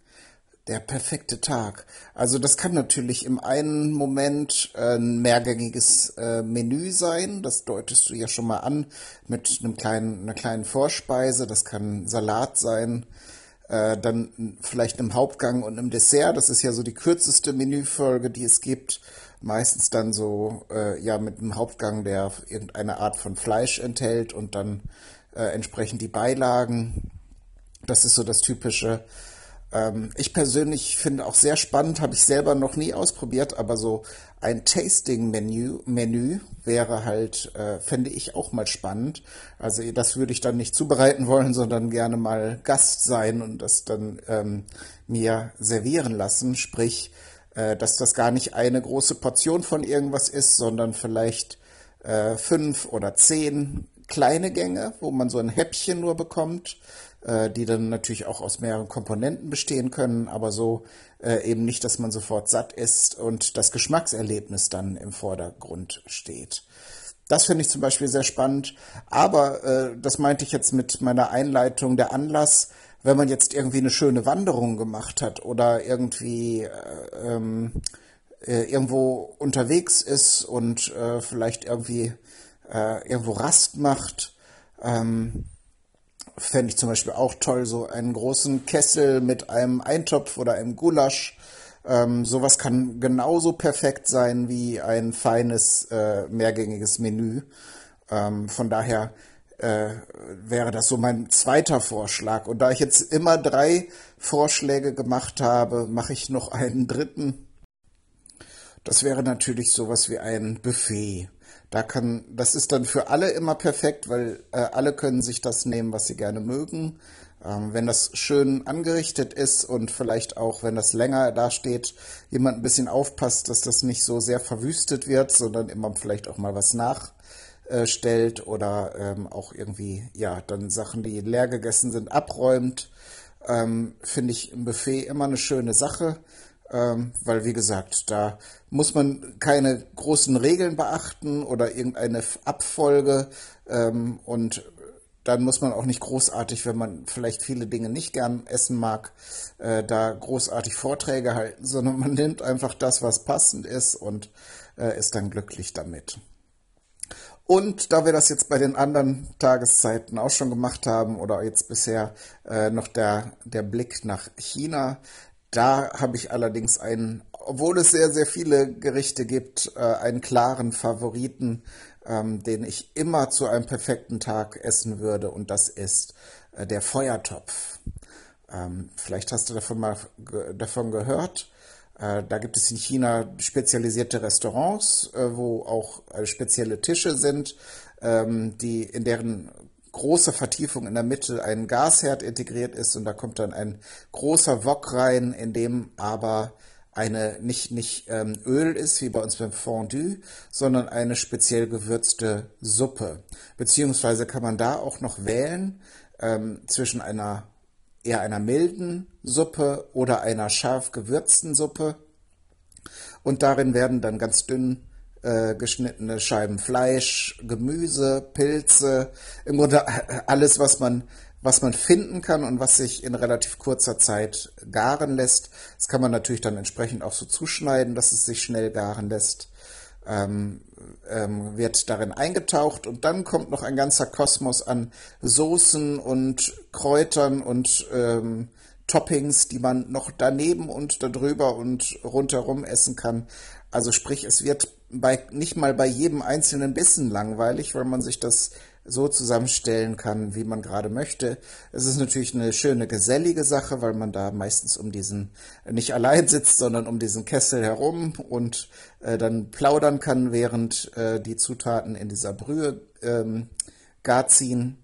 der perfekte Tag. Also das kann natürlich im einen Moment äh, ein mehrgängiges äh, Menü sein. Das deutest du ja schon mal an mit einem kleinen, einer kleinen Vorspeise. Das kann Salat sein, äh, dann vielleicht einem Hauptgang und einem Dessert. Das ist ja so die kürzeste Menüfolge, die es gibt. Meistens dann so äh, ja mit einem Hauptgang, der irgendeine Art von Fleisch enthält und dann äh, entsprechend die Beilagen. Das ist so das typische. Ähm, ich persönlich finde auch sehr spannend, habe ich selber noch nie ausprobiert, aber so ein Tasting-Menü Menü wäre halt, äh, fände ich auch mal spannend. Also das würde ich dann nicht zubereiten wollen, sondern gerne mal Gast sein und das dann ähm, mir servieren lassen. Sprich, äh, dass das gar nicht eine große Portion von irgendwas ist, sondern vielleicht äh, fünf oder zehn kleine Gänge, wo man so ein Häppchen nur bekommt äh, die dann natürlich auch aus mehreren Komponenten bestehen können, aber so äh, eben nicht, dass man sofort satt ist und das Geschmackserlebnis dann im Vordergrund steht. Das finde ich zum Beispiel sehr spannend. Aber äh, das meinte ich jetzt mit meiner Einleitung, der Anlass, wenn man jetzt irgendwie eine schöne Wanderung gemacht hat oder irgendwie äh, ähm, äh, irgendwo unterwegs ist und äh, vielleicht irgendwie äh, irgendwo Rast macht, ähm, fände ich zum Beispiel auch toll, so einen großen Kessel mit einem Eintopf oder einem Gulasch. Ähm, sowas kann genauso perfekt sein wie ein feines, äh, mehrgängiges Menü. Ähm, von daher äh, wäre das so mein zweiter Vorschlag. Und da ich jetzt immer drei Vorschläge gemacht habe, mache ich noch einen dritten. Das wäre natürlich sowas wie ein Buffet. Da kann, das ist dann für alle immer perfekt, weil äh, alle können sich das nehmen, was sie gerne mögen. Ähm, wenn das schön angerichtet ist und vielleicht auch, wenn das länger dasteht, jemand ein bisschen aufpasst, dass das nicht so sehr verwüstet wird, sondern immer vielleicht auch mal was nachstellt oder ähm, auch irgendwie, ja, dann Sachen, die leer gegessen sind, abräumt, ähm, finde ich im Buffet immer eine schöne Sache ähm, weil wie gesagt, da muss man keine großen Regeln beachten oder irgendeine Abfolge ähm, und dann muss man auch nicht großartig, wenn man vielleicht viele Dinge nicht gern essen mag, äh, da großartig Vorträge halten, sondern man nimmt einfach das, was passend ist und äh, ist dann glücklich damit. Und da wir das jetzt bei den anderen Tageszeiten auch schon gemacht haben oder jetzt bisher äh, noch der, der Blick nach China, da habe ich allerdings einen, obwohl es sehr, sehr viele Gerichte gibt, äh, einen klaren Favoriten, ähm, den ich immer zu einem perfekten Tag essen würde, und das ist äh, der Feuertopf. Ähm, vielleicht hast du davon mal davon gehört. Äh, da gibt es in China spezialisierte Restaurants, wo auch spezielle Tische sind, ähm, die in deren große Vertiefung in der Mitte ein Gasherd integriert ist und da kommt dann ein großer Wok rein, in dem aber eine nicht, nicht ähm, Öl ist, wie bei uns beim Fondue, sondern eine speziell gewürzte Suppe. Beziehungsweise kann man da auch noch wählen ähm, zwischen einer eher einer milden Suppe oder einer scharf gewürzten Suppe. Und darin werden dann ganz dünn äh, geschnittene Scheiben Fleisch, Gemüse, Pilze, im Grunde alles, was man, was man finden kann und was sich in relativ kurzer Zeit garen lässt. Das kann man natürlich dann entsprechend auch so zuschneiden, dass es sich schnell garen lässt. Ähm, ähm, wird darin eingetaucht und dann kommt noch ein ganzer Kosmos an Soßen und Kräutern und ähm, Toppings, die man noch daneben und darüber und rundherum essen kann. Also sprich, es wird bei, nicht mal bei jedem einzelnen Bissen langweilig, weil man sich das so zusammenstellen kann, wie man gerade möchte. Es ist natürlich eine schöne gesellige Sache, weil man da meistens um diesen nicht allein sitzt, sondern um diesen Kessel herum und äh, dann plaudern kann, während äh, die Zutaten in dieser Brühe ähm, gar ziehen.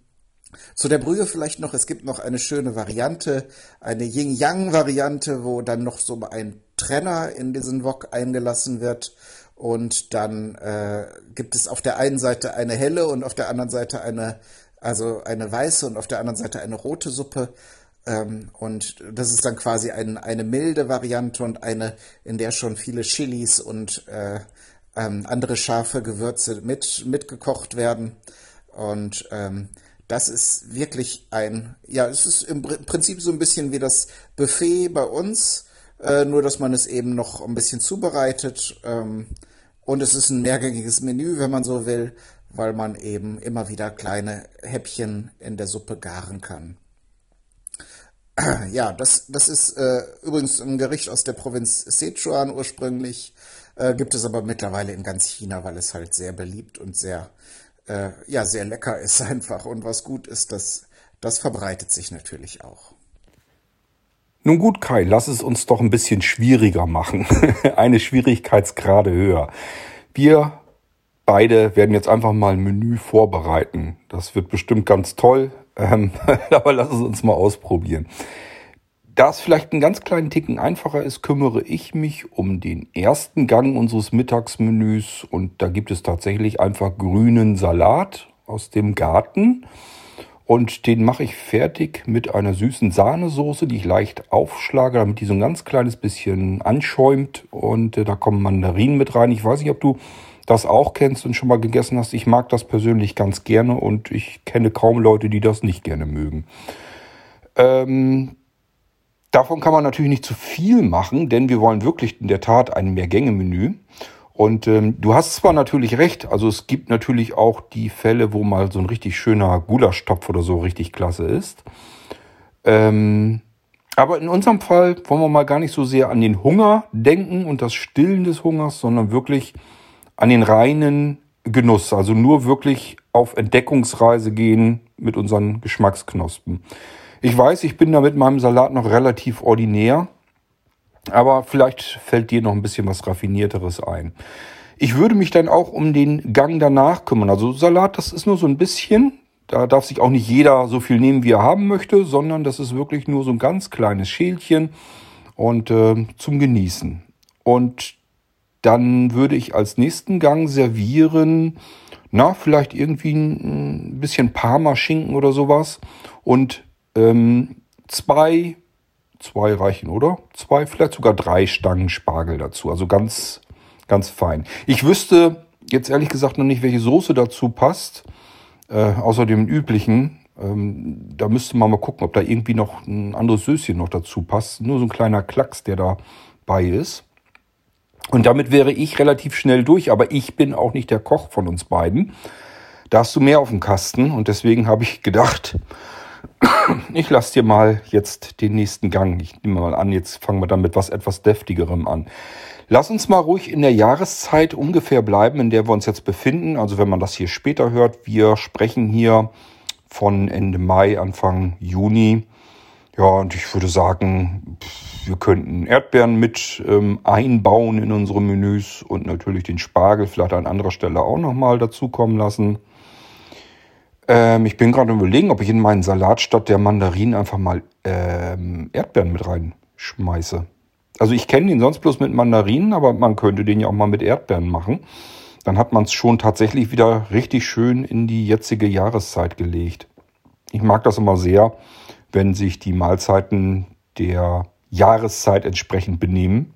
Zu der Brühe vielleicht noch, es gibt noch eine schöne Variante, eine Yin-Yang-Variante, wo dann noch so ein Trenner in diesen Wok eingelassen wird Und dann äh, gibt es auf der einen Seite eine helle und auf der anderen Seite eine, also eine weiße und auf der anderen Seite eine rote Suppe. Ähm, und das ist dann quasi ein, eine milde Variante und eine, in der schon viele Chilis und äh, ähm, andere scharfe Gewürze mit, mitgekocht werden. Und ähm, das ist wirklich ein, ja, es ist im Prinzip so ein bisschen wie das Buffet bei uns, äh, nur dass man es eben noch ein bisschen zubereitet. Ähm, und es ist ein mehrgängiges Menü, wenn man so will, weil man eben immer wieder kleine Häppchen in der Suppe garen kann. Ja, das, das ist äh, übrigens ein Gericht aus der Provinz Sichuan ursprünglich, äh, gibt es aber mittlerweile in ganz China, weil es halt sehr beliebt und sehr, äh, ja, sehr lecker ist einfach. Und was gut ist, das, das verbreitet sich natürlich auch. Nun gut, Kai, lass es uns doch ein bisschen schwieriger machen. Eine Schwierigkeitsgrade höher. Wir beide werden jetzt einfach mal ein Menü vorbereiten. Das wird bestimmt ganz toll, ähm, aber lass es uns mal ausprobieren. Da es vielleicht einen ganz kleinen Ticken einfacher ist, kümmere ich mich um den ersten Gang unseres Mittagsmenüs und da gibt es tatsächlich einfach grünen Salat aus dem Garten und den mache ich fertig mit einer süßen Sahnesoße, die ich leicht aufschlage, damit die so ein ganz kleines bisschen anschäumt und äh, da kommen Mandarinen mit rein. Ich weiß nicht, ob du das auch kennst und schon mal gegessen hast. Ich mag das persönlich ganz gerne und ich kenne kaum Leute, die das nicht gerne mögen. Ähm, Davon kann man natürlich nicht zu viel machen, denn wir wollen wirklich in der Tat ein Mehrgänge-Menü. Und ähm, du hast zwar natürlich recht, also es gibt natürlich auch die Fälle, wo mal so ein richtig schöner Gulaschtopf oder so richtig klasse ist. Ähm, aber in unserem Fall wollen wir mal gar nicht so sehr an den Hunger denken und das Stillen des Hungers, sondern wirklich an den reinen Genuss. Also nur wirklich auf Entdeckungsreise gehen mit unseren Geschmacksknospen. Ich weiß, ich bin da mit meinem Salat noch relativ ordinär, aber vielleicht fällt dir noch ein bisschen was Raffinierteres ein. Ich würde mich dann auch um den Gang danach kümmern. Also Salat, das ist nur so ein bisschen. Da darf sich auch nicht jeder so viel nehmen, wie er haben möchte, sondern das ist wirklich nur so ein ganz kleines Schälchen und äh, zum Genießen. Und dann würde ich als nächsten Gang servieren, na, vielleicht irgendwie ein bisschen Parma-Schinken oder sowas und ähm, zwei, zwei reichen, oder? Zwei, vielleicht sogar drei Stangen Spargel dazu. Also ganz, ganz fein. Ich wüsste jetzt ehrlich gesagt noch nicht, welche Soße dazu passt, äh, außer dem üblichen. Ähm, da müsste man mal gucken, ob da irgendwie noch ein anderes Söschen noch dazu passt. Nur so ein kleiner Klacks, der dabei ist. Und damit wäre ich relativ schnell durch, aber ich bin auch nicht der Koch von uns beiden. Da hast du mehr auf dem Kasten und deswegen habe ich gedacht, ich lasse dir mal jetzt den nächsten Gang. Ich nehme mal an, jetzt fangen wir dann mit was etwas deftigerem an. Lass uns mal ruhig in der Jahreszeit ungefähr bleiben, in der wir uns jetzt befinden. Also wenn man das hier später hört, wir sprechen hier von Ende Mai, Anfang Juni. Ja, und ich würde sagen, wir könnten Erdbeeren mit ähm, einbauen in unsere Menüs und natürlich den Spargel vielleicht an anderer Stelle auch nochmal dazukommen lassen. Ähm, ich bin gerade überlegen, ob ich in meinen Salat statt der Mandarinen einfach mal ähm, Erdbeeren mit reinschmeiße. Also ich kenne den sonst bloß mit Mandarinen, aber man könnte den ja auch mal mit Erdbeeren machen. Dann hat man es schon tatsächlich wieder richtig schön in die jetzige Jahreszeit gelegt. Ich mag das immer sehr, wenn sich die Mahlzeiten der Jahreszeit entsprechend benehmen.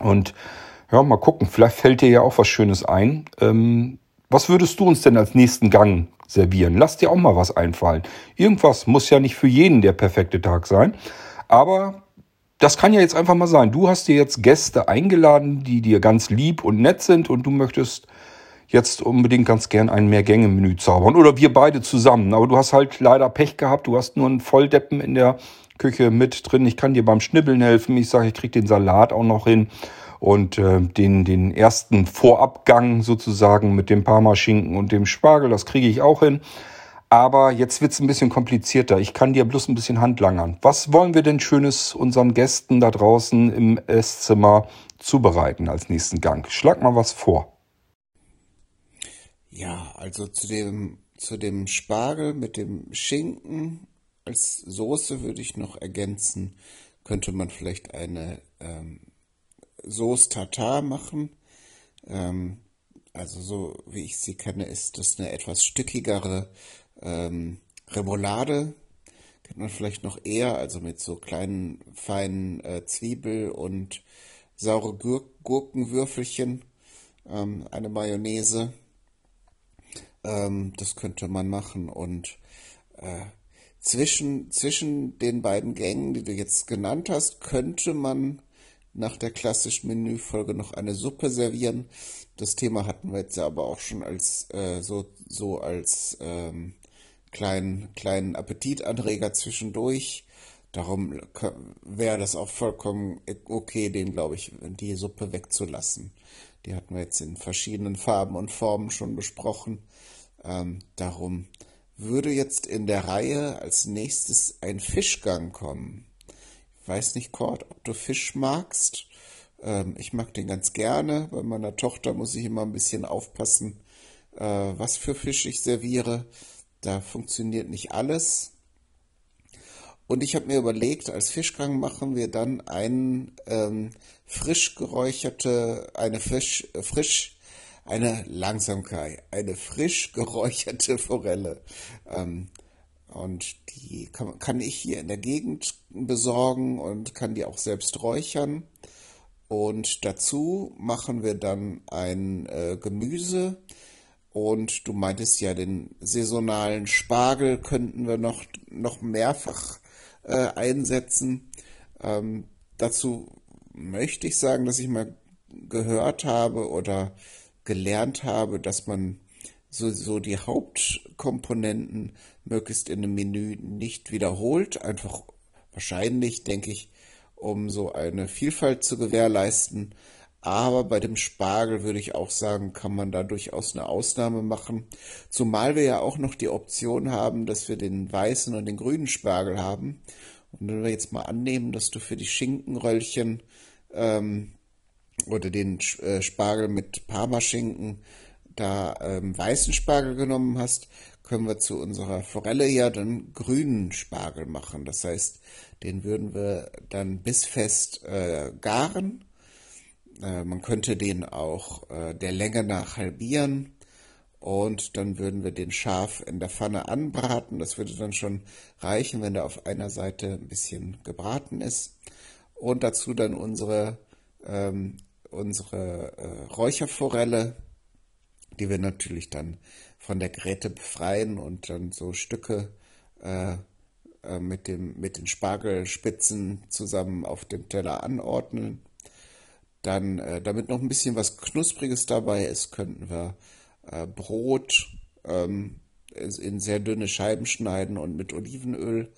Und ja, mal gucken, vielleicht fällt dir ja auch was Schönes ein. Ähm, was würdest du uns denn als nächsten Gang servieren? Lass dir auch mal was einfallen. Irgendwas muss ja nicht für jeden der perfekte Tag sein. Aber das kann ja jetzt einfach mal sein. Du hast dir jetzt Gäste eingeladen, die dir ganz lieb und nett sind und du möchtest jetzt unbedingt ganz gern ein Mehrgänge-Menü zaubern. Oder wir beide zusammen. Aber du hast halt leider Pech gehabt. Du hast nur einen Volldeppen in der Küche mit drin. Ich kann dir beim Schnibbeln helfen. Ich sage, ich krieg den Salat auch noch hin und äh, den, den ersten Vorabgang sozusagen mit dem Parmaschinken und dem Spargel, das kriege ich auch hin. Aber jetzt wird's ein bisschen komplizierter. Ich kann dir bloß ein bisschen handlangern. Was wollen wir denn Schönes unseren Gästen da draußen im Esszimmer zubereiten als nächsten Gang? Schlag mal was vor. Ja, also zu dem, zu dem Spargel mit dem Schinken als Soße würde ich noch ergänzen, könnte man vielleicht eine ähm, Sauce Tartar machen. Ähm, also so wie ich sie kenne, ist das eine etwas stückigere ähm, Remoulade. Kennt man vielleicht noch eher, also mit so kleinen, feinen äh, Zwiebel und saure Gur Gurkenwürfelchen. Ähm, eine Mayonnaise. Ähm, das könnte man machen. Und äh, zwischen, zwischen den beiden Gängen, die du jetzt genannt hast, könnte man nach der klassischen Menüfolge noch eine Suppe servieren. Das Thema hatten wir jetzt aber auch schon als äh, so, so als ähm, kleinen, kleinen Appetitanreger zwischendurch. Darum wäre das auch vollkommen okay, den, glaube ich, die Suppe wegzulassen. Die hatten wir jetzt in verschiedenen Farben und Formen schon besprochen. Ähm, darum würde jetzt in der Reihe als nächstes ein Fischgang kommen. Weiß nicht, Kurt, ob du Fisch magst. Ähm, ich mag den ganz gerne. Bei meiner Tochter muss ich immer ein bisschen aufpassen, äh, was für Fisch ich serviere. Da funktioniert nicht alles. Und ich habe mir überlegt, als Fischgang machen wir dann einen ähm, frisch geräucherte, eine frisch, äh, frisch eine Langsamkeit, eine frisch geräucherte Forelle. Ähm, und die kann, kann, ich hier in der Gegend besorgen und kann die auch selbst räuchern. Und dazu machen wir dann ein äh, Gemüse. Und du meintest ja, den saisonalen Spargel könnten wir noch, noch mehrfach äh, einsetzen. Ähm, dazu möchte ich sagen, dass ich mal gehört habe oder gelernt habe, dass man so, so die Hauptkomponenten möglichst in einem Menü nicht wiederholt. Einfach wahrscheinlich, denke ich, um so eine Vielfalt zu gewährleisten. Aber bei dem Spargel würde ich auch sagen, kann man da durchaus eine Ausnahme machen. Zumal wir ja auch noch die Option haben, dass wir den weißen und den grünen Spargel haben. Und wenn wir jetzt mal annehmen, dass du für die Schinkenröllchen ähm, oder den äh, Spargel mit Parmaschinken da ähm, weißen Spargel genommen hast, können wir zu unserer Forelle ja dann grünen Spargel machen. Das heißt, den würden wir dann bissfest äh, garen. Äh, man könnte den auch äh, der Länge nach halbieren und dann würden wir den scharf in der Pfanne anbraten. Das würde dann schon reichen, wenn der auf einer Seite ein bisschen gebraten ist. Und dazu dann unsere ähm, unsere äh, Räucherforelle, die wir natürlich dann von der Gräte befreien und dann so Stücke äh, äh, mit, dem, mit den Spargelspitzen zusammen auf dem Teller anordnen. Dann, äh, damit noch ein bisschen was Knuspriges dabei ist, könnten wir äh, Brot ähm, in sehr dünne Scheiben schneiden und mit Olivenöl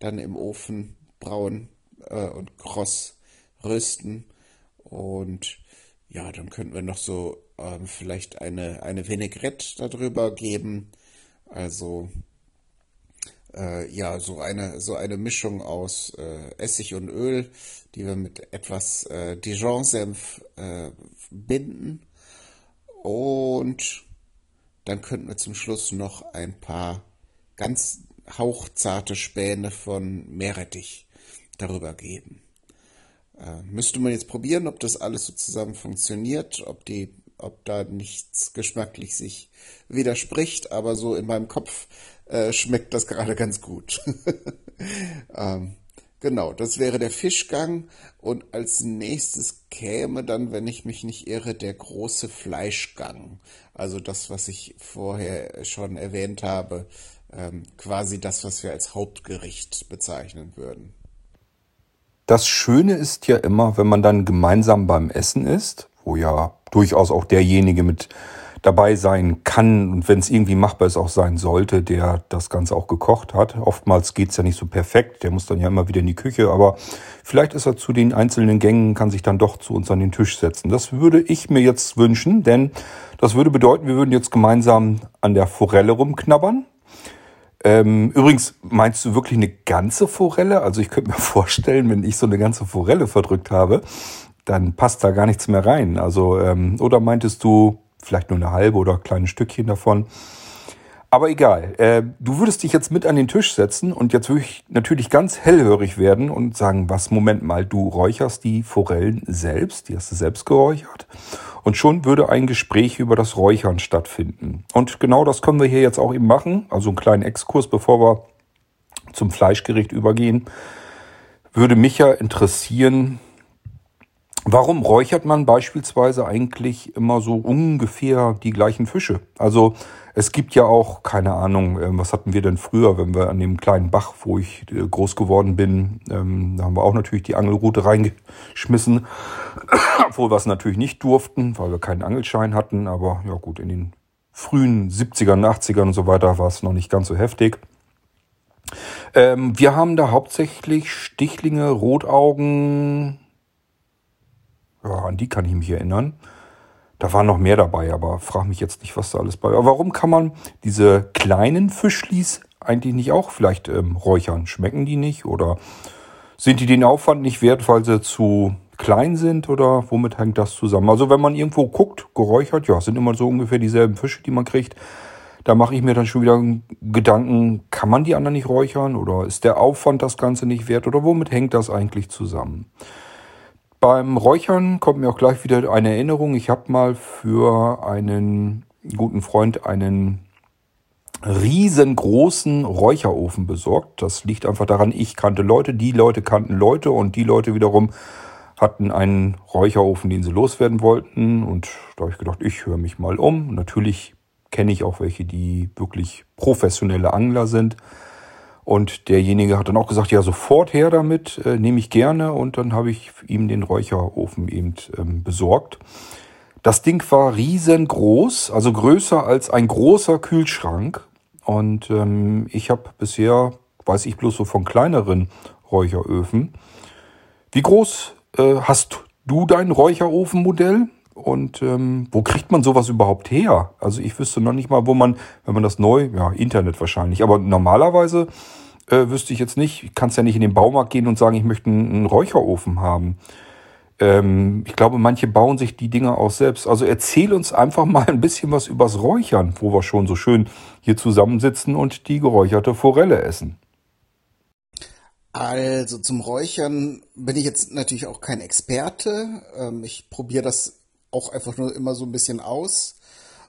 dann im Ofen brauen äh, und kross rösten. Und ja, dann könnten wir noch so ähm, vielleicht eine, eine Vinaigrette darüber geben. Also äh, ja, so eine, so eine Mischung aus äh, Essig und Öl, die wir mit etwas äh, Dijon-Senf äh, binden. Und dann könnten wir zum Schluss noch ein paar ganz hauchzarte Späne von Meerrettich darüber geben. Äh, müsste man jetzt probieren, ob das alles so zusammen funktioniert, ob die, ob da nichts geschmacklich sich widerspricht, aber so in meinem Kopf äh, schmeckt das gerade ganz gut. ähm, genau, das wäre der Fischgang und als nächstes käme dann, wenn ich mich nicht irre, der große Fleischgang. Also das, was ich vorher schon erwähnt habe, ähm, quasi das, was wir als Hauptgericht bezeichnen würden. Das Schöne ist ja immer, wenn man dann gemeinsam beim Essen ist, wo ja durchaus auch derjenige mit dabei sein kann und wenn es irgendwie machbar ist, auch sein sollte, der das Ganze auch gekocht hat. Oftmals geht's ja nicht so perfekt, der muss dann ja immer wieder in die Küche, aber vielleicht ist er zu den einzelnen Gängen, kann sich dann doch zu uns an den Tisch setzen. Das würde ich mir jetzt wünschen, denn das würde bedeuten, wir würden jetzt gemeinsam an der Forelle rumknabbern. Ähm, übrigens, meinst du wirklich eine ganze Forelle? Also ich könnte mir vorstellen, wenn ich so eine ganze Forelle verdrückt habe, dann passt da gar nichts mehr rein. Also, ähm, oder meintest du vielleicht nur eine halbe oder ein kleines Stückchen davon? Aber egal, äh, du würdest dich jetzt mit an den Tisch setzen und jetzt würde ich natürlich ganz hellhörig werden und sagen, was, Moment mal, du räucherst die Forellen selbst, die hast du selbst geräuchert. Und schon würde ein Gespräch über das Räuchern stattfinden. Und genau das können wir hier jetzt auch eben machen. Also einen kleinen Exkurs, bevor wir zum Fleischgericht übergehen. Würde mich ja interessieren, Warum räuchert man beispielsweise eigentlich immer so ungefähr die gleichen Fische? Also es gibt ja auch, keine Ahnung, ähm, was hatten wir denn früher, wenn wir an dem kleinen Bach, wo ich äh, groß geworden bin, ähm, da haben wir auch natürlich die Angelrute reingeschmissen, obwohl wir es natürlich nicht durften, weil wir keinen Angelschein hatten. Aber ja gut, in den frühen 70ern, 80ern und so weiter war es noch nicht ganz so heftig. Ähm, wir haben da hauptsächlich Stichlinge, Rotaugen, ja, an die kann ich mich erinnern. Da war noch mehr dabei, aber frag mich jetzt nicht, was da alles bei war. Warum kann man diese kleinen Fischlis eigentlich nicht auch vielleicht ähm, räuchern? Schmecken die nicht oder sind die den Aufwand nicht wert, weil sie zu klein sind oder womit hängt das zusammen? Also wenn man irgendwo guckt, geräuchert, ja, sind immer so ungefähr dieselben Fische, die man kriegt. Da mache ich mir dann schon wieder Gedanken, kann man die anderen nicht räuchern oder ist der Aufwand das Ganze nicht wert oder womit hängt das eigentlich zusammen? Beim Räuchern kommt mir auch gleich wieder eine Erinnerung. Ich habe mal für einen guten Freund einen riesengroßen Räucherofen besorgt. Das liegt einfach daran, ich kannte Leute, die Leute kannten Leute und die Leute wiederum hatten einen Räucherofen, den sie loswerden wollten. Und da habe ich gedacht, ich höre mich mal um. Natürlich kenne ich auch welche, die wirklich professionelle Angler sind. Und derjenige hat dann auch gesagt, ja, sofort her damit, äh, nehme ich gerne. Und dann habe ich ihm den Räucherofen eben ähm, besorgt. Das Ding war riesengroß, also größer als ein großer Kühlschrank. Und ähm, ich habe bisher, weiß ich bloß so von kleineren Räucheröfen. Wie groß äh, hast du dein Räucherofenmodell? Und ähm, wo kriegt man sowas überhaupt her? Also ich wüsste noch nicht mal, wo man, wenn man das neu, ja, Internet wahrscheinlich, aber normalerweise äh, wüsste ich jetzt nicht, ich kann ja nicht in den Baumarkt gehen und sagen, ich möchte einen, einen Räucherofen haben. Ähm, ich glaube, manche bauen sich die Dinger auch selbst. Also erzähl uns einfach mal ein bisschen was übers Räuchern, wo wir schon so schön hier zusammensitzen und die geräucherte Forelle essen. Also zum Räuchern bin ich jetzt natürlich auch kein Experte. Ähm, ich probiere das auch einfach nur immer so ein bisschen aus.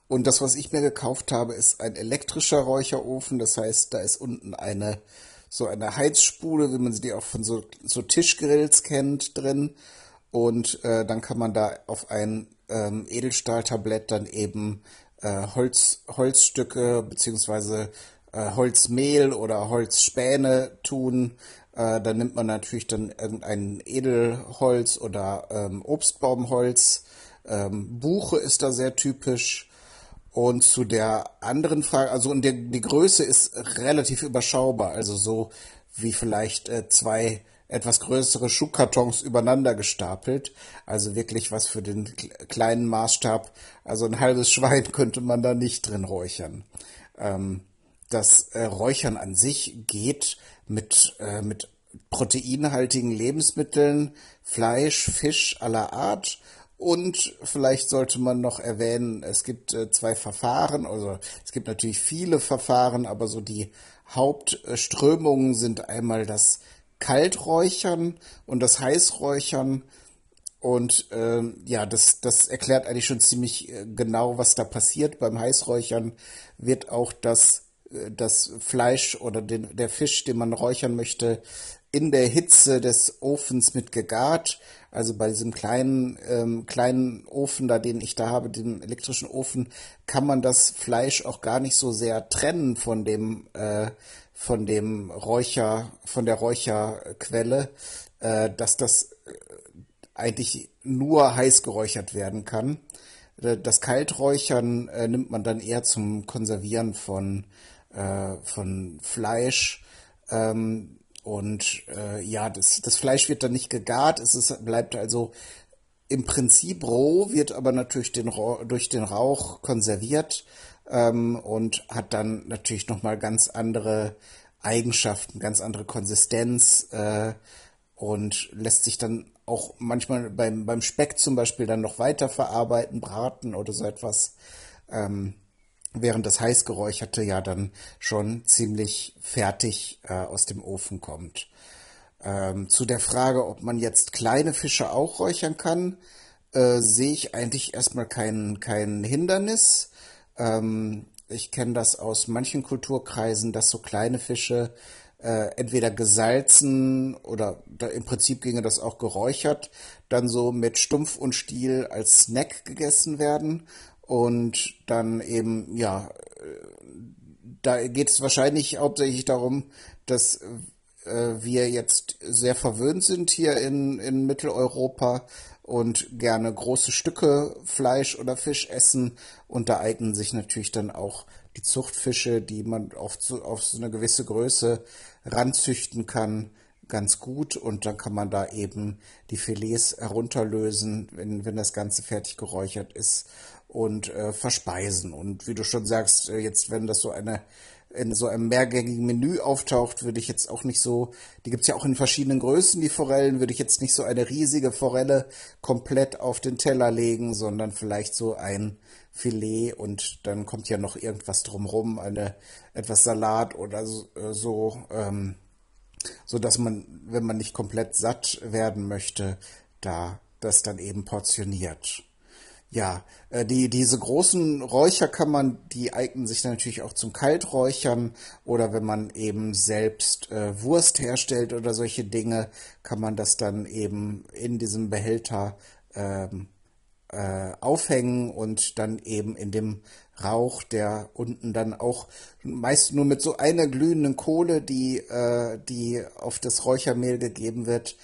Und das, was ich mir gekauft habe, ist ein elektrischer Räucherofen. Das heißt, da ist unten eine so eine Heizspule, wie man sie auch von so, so Tischgrills kennt, drin. Und äh, dann kann man da auf ein ähm, Edelstahltablett dann eben äh, Holz, Holzstücke beziehungsweise äh, Holzmehl oder Holzspäne tun. Äh, dann nimmt man natürlich dann irgendein Edelholz oder ähm, Obstbaumholz ähm, Buche ist da sehr typisch. Und zu der anderen Frage, also und die, die Größe ist relativ überschaubar, also so wie vielleicht äh, zwei etwas größere Schuhkartons übereinander gestapelt. Also wirklich was für den kleinen Maßstab. Also ein halbes Schwein könnte man da nicht drin räuchern. Ähm, das äh, Räuchern an sich geht mit, äh, mit proteinhaltigen Lebensmitteln, Fleisch, Fisch aller Art und vielleicht sollte man noch erwähnen, es gibt äh, zwei Verfahren, also es gibt natürlich viele Verfahren, aber so die Hauptströmungen sind einmal das Kalträuchern und das Heißräuchern. Und ähm, ja, das, das erklärt eigentlich schon ziemlich äh, genau, was da passiert. Beim Heißräuchern wird auch das, äh, das Fleisch oder den, der Fisch, den man räuchern möchte, in der Hitze des Ofens mit gegart. Also bei diesem kleinen, ähm, kleinen Ofen da, den ich da habe, dem elektrischen Ofen, kann man das Fleisch auch gar nicht so sehr trennen von dem, äh, von dem Räucher, von der Räucherquelle, äh, dass das äh, eigentlich nur heiß geräuchert werden kann. Äh, das Kalträuchern äh, nimmt man dann eher zum Konservieren von, äh, von Fleisch. Ähm, und äh, ja, das, das Fleisch wird dann nicht gegart, es ist, bleibt also im Prinzip roh, wird aber natürlich den, durch den Rauch konserviert ähm, und hat dann natürlich nochmal ganz andere Eigenschaften, ganz andere Konsistenz äh, und lässt sich dann auch manchmal beim, beim Speck zum Beispiel dann noch weiter verarbeiten, braten oder so etwas. Ähm, während das heiß geräucherte ja dann schon ziemlich fertig äh, aus dem Ofen kommt. Ähm, zu der Frage, ob man jetzt kleine Fische auch räuchern kann, äh, sehe ich eigentlich erstmal kein, kein Hindernis. Ähm, ich kenne das aus manchen Kulturkreisen, dass so kleine Fische äh, entweder gesalzen oder da, im Prinzip ginge das auch geräuchert, dann so mit Stumpf und Stiel als Snack gegessen werden und dann eben, ja, da geht es wahrscheinlich hauptsächlich darum, dass äh, wir jetzt sehr verwöhnt sind hier in, in Mitteleuropa und gerne große Stücke Fleisch oder Fisch essen. Und da eignen sich natürlich dann auch die Zuchtfische, die man auf so, auf so eine gewisse Größe ranzüchten kann, ganz gut. Und dann kann man da eben die Filets herunterlösen, wenn, wenn das Ganze fertig geräuchert ist und äh, verspeisen. Und wie du schon sagst, äh, jetzt, wenn das so eine in so einem mehrgängigen Menü auftaucht, würde ich jetzt auch nicht so, die gibt's ja auch in verschiedenen Größen, die Forellen, würde ich jetzt nicht so eine riesige Forelle komplett auf den Teller legen, sondern vielleicht so ein Filet und dann kommt ja noch irgendwas drumrum, eine etwas Salat oder so, äh, ähm, so dass man, wenn man nicht komplett satt werden möchte, da das dann eben portioniert. Ja, äh, die, diese großen Räucherkammern, die eignen sich natürlich auch zum Kalträuchern oder wenn man eben selbst äh, Wurst herstellt oder solche Dinge, kann man das dann eben in diesem Behälter ähm, äh, aufhängen und dann eben in dem Rauch, der unten dann auch meist nur mit so einer glühenden Kohle, die, äh, die auf das Räuchermehl gegeben wird,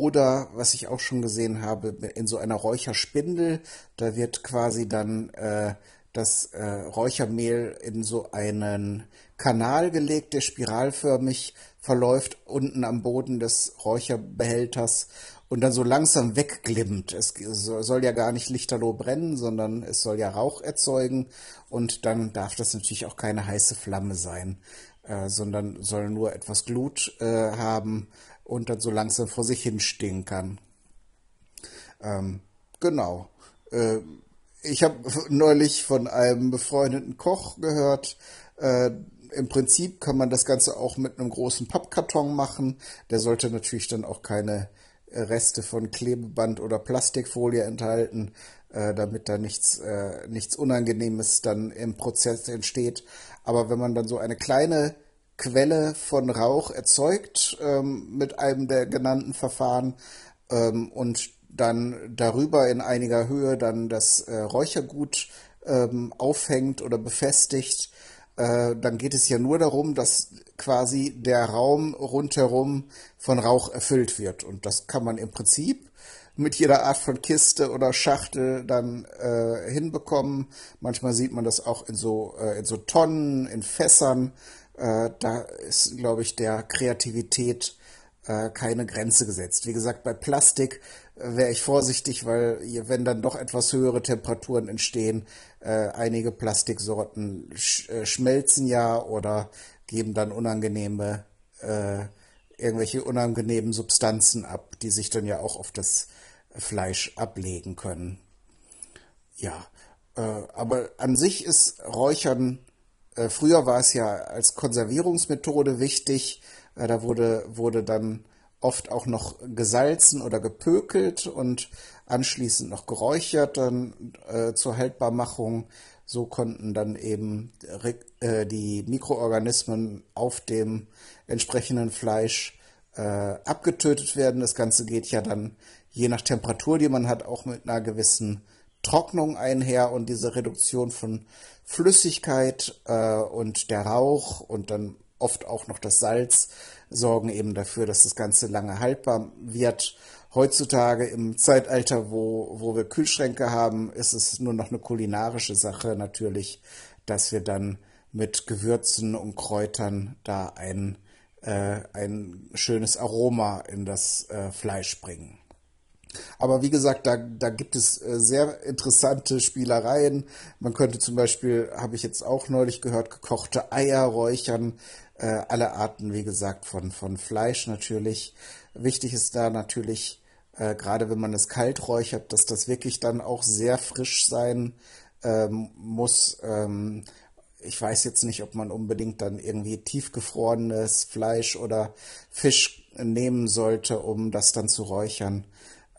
oder, was ich auch schon gesehen habe, in so einer Räucherspindel, da wird quasi dann äh, das äh, Räuchermehl in so einen Kanal gelegt, der spiralförmig verläuft, unten am Boden des Räucherbehälters und dann so langsam wegglimmt. Es soll ja gar nicht lichterloh brennen, sondern es soll ja Rauch erzeugen und dann darf das natürlich auch keine heiße Flamme sein, äh, sondern soll nur etwas Glut äh, haben und dann so langsam vor sich hin stehen kann. Ähm, genau. Äh, ich habe neulich von einem befreundeten Koch gehört, äh, im Prinzip kann man das Ganze auch mit einem großen Pappkarton machen. Der sollte natürlich dann auch keine äh, Reste von Klebeband oder Plastikfolie enthalten, äh, damit da nichts, äh, nichts Unangenehmes dann im Prozess entsteht. Aber wenn man dann so eine kleine Quelle von Rauch erzeugt ähm, mit einem der genannten Verfahren ähm, und dann darüber in einiger Höhe dann das äh, Räuchergut ähm, aufhängt oder befestigt, äh, dann geht es ja nur darum, dass quasi der Raum rundherum von Rauch erfüllt wird. Und das kann man im Prinzip mit jeder Art von Kiste oder Schachtel dann äh, hinbekommen. Manchmal sieht man das auch in so, äh, in so Tonnen, in Fässern. Äh, da ist, glaube ich, der Kreativität äh, keine Grenze gesetzt. Wie gesagt, bei Plastik äh, wäre ich vorsichtig, weil wenn dann doch etwas höhere Temperaturen entstehen, äh, einige Plastiksorten sch äh, schmelzen ja oder geben dann unangenehme äh, irgendwelche unangenehmen Substanzen ab, die sich dann ja auch auf das Fleisch ablegen können. Ja, aber an sich ist Räuchern äh, früher war es ja als Konservierungsmethode wichtig. Äh, da wurde, wurde dann oft auch noch gesalzen oder gepökelt und anschließend noch geräuchert dann äh, zur Haltbarmachung. So konnten dann eben äh, die Mikroorganismen auf dem entsprechenden Fleisch äh, abgetötet werden. Das Ganze geht ja dann je nach Temperatur, die man hat, auch mit einer gewissen Trocknung einher und diese Reduktion von Flüssigkeit äh, und der Rauch und dann oft auch noch das Salz sorgen eben dafür, dass das Ganze lange haltbar wird. Heutzutage im Zeitalter, wo, wo wir Kühlschränke haben, ist es nur noch eine kulinarische Sache natürlich, dass wir dann mit Gewürzen und Kräutern da ein, äh, ein schönes Aroma in das äh, Fleisch bringen. Aber wie gesagt, da, da gibt es äh, sehr interessante Spielereien. Man könnte zum Beispiel, habe ich jetzt auch neulich gehört, gekochte Eier räuchern. Äh, alle Arten, wie gesagt, von, von Fleisch natürlich. Wichtig ist da natürlich, äh, gerade wenn man es kalt räuchert, dass das wirklich dann auch sehr frisch sein ähm, muss. Ähm, ich weiß jetzt nicht, ob man unbedingt dann irgendwie tiefgefrorenes Fleisch oder Fisch nehmen sollte, um das dann zu räuchern,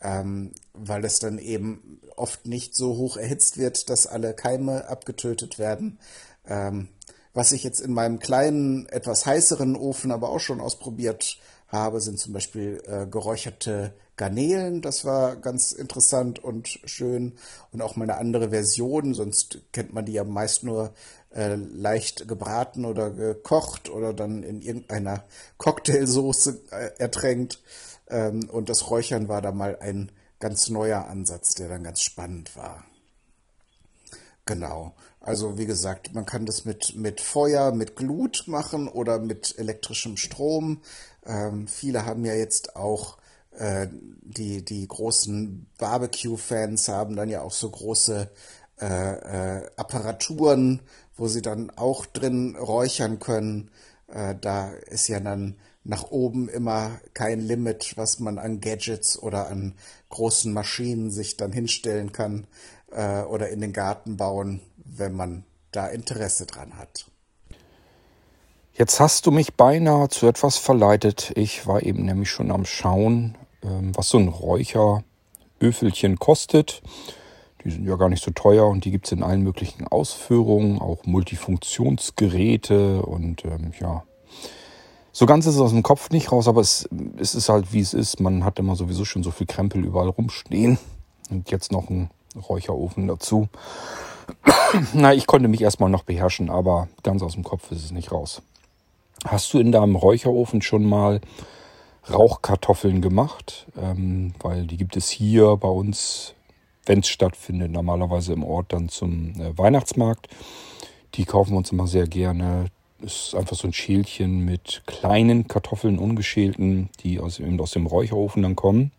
ähm, weil es dann eben oft nicht so hoch erhitzt wird, dass alle Keime abgetötet werden. Ähm, was ich jetzt in meinem kleinen, etwas heißeren Ofen aber auch schon ausprobiert habe, sind zum Beispiel äh, geräucherte Garnelen. Das war ganz interessant und schön. Und auch mal eine andere Version. Sonst kennt man die ja meist nur äh, leicht gebraten oder gekocht oder dann in irgendeiner Cocktailsoße äh, ertränkt. Ähm, und das Räuchern war da mal ein ganz neuer Ansatz, der dann ganz spannend war. Genau. Also wie gesagt, man kann das mit, mit Feuer, mit Glut machen oder mit elektrischem Strom. Ähm, viele haben ja jetzt auch äh, die, die großen Barbecue-Fans haben dann ja auch so große äh, äh, Apparaturen, wo sie dann auch drin räuchern können. Äh, da ist ja dann nach oben immer kein Limit, was man an Gadgets oder an großen Maschinen sich dann hinstellen kann äh, oder in den Garten bauen wenn man da Interesse dran hat. Jetzt hast du mich beinahe zu etwas verleitet. Ich war eben nämlich schon am Schauen, ähm, was so ein Räucheröfelchen kostet. Die sind ja gar nicht so teuer und die gibt es in allen möglichen Ausführungen, auch Multifunktionsgeräte und ähm, ja. So ganz ist es aus dem Kopf nicht raus, aber es, es ist halt wie es ist. Man hat immer sowieso schon so viel Krempel überall rumstehen. Und jetzt noch ein Räucherofen dazu. Na, ich konnte mich erstmal noch beherrschen, aber ganz aus dem Kopf ist es nicht raus. Hast du in deinem Räucherofen schon mal Rauchkartoffeln gemacht? Ähm, weil die gibt es hier bei uns, wenn es stattfindet, normalerweise im Ort dann zum äh, Weihnachtsmarkt. Die kaufen wir uns immer sehr gerne. Ist einfach so ein Schälchen mit kleinen Kartoffeln, ungeschälten, die aus, eben aus dem Räucherofen dann kommen.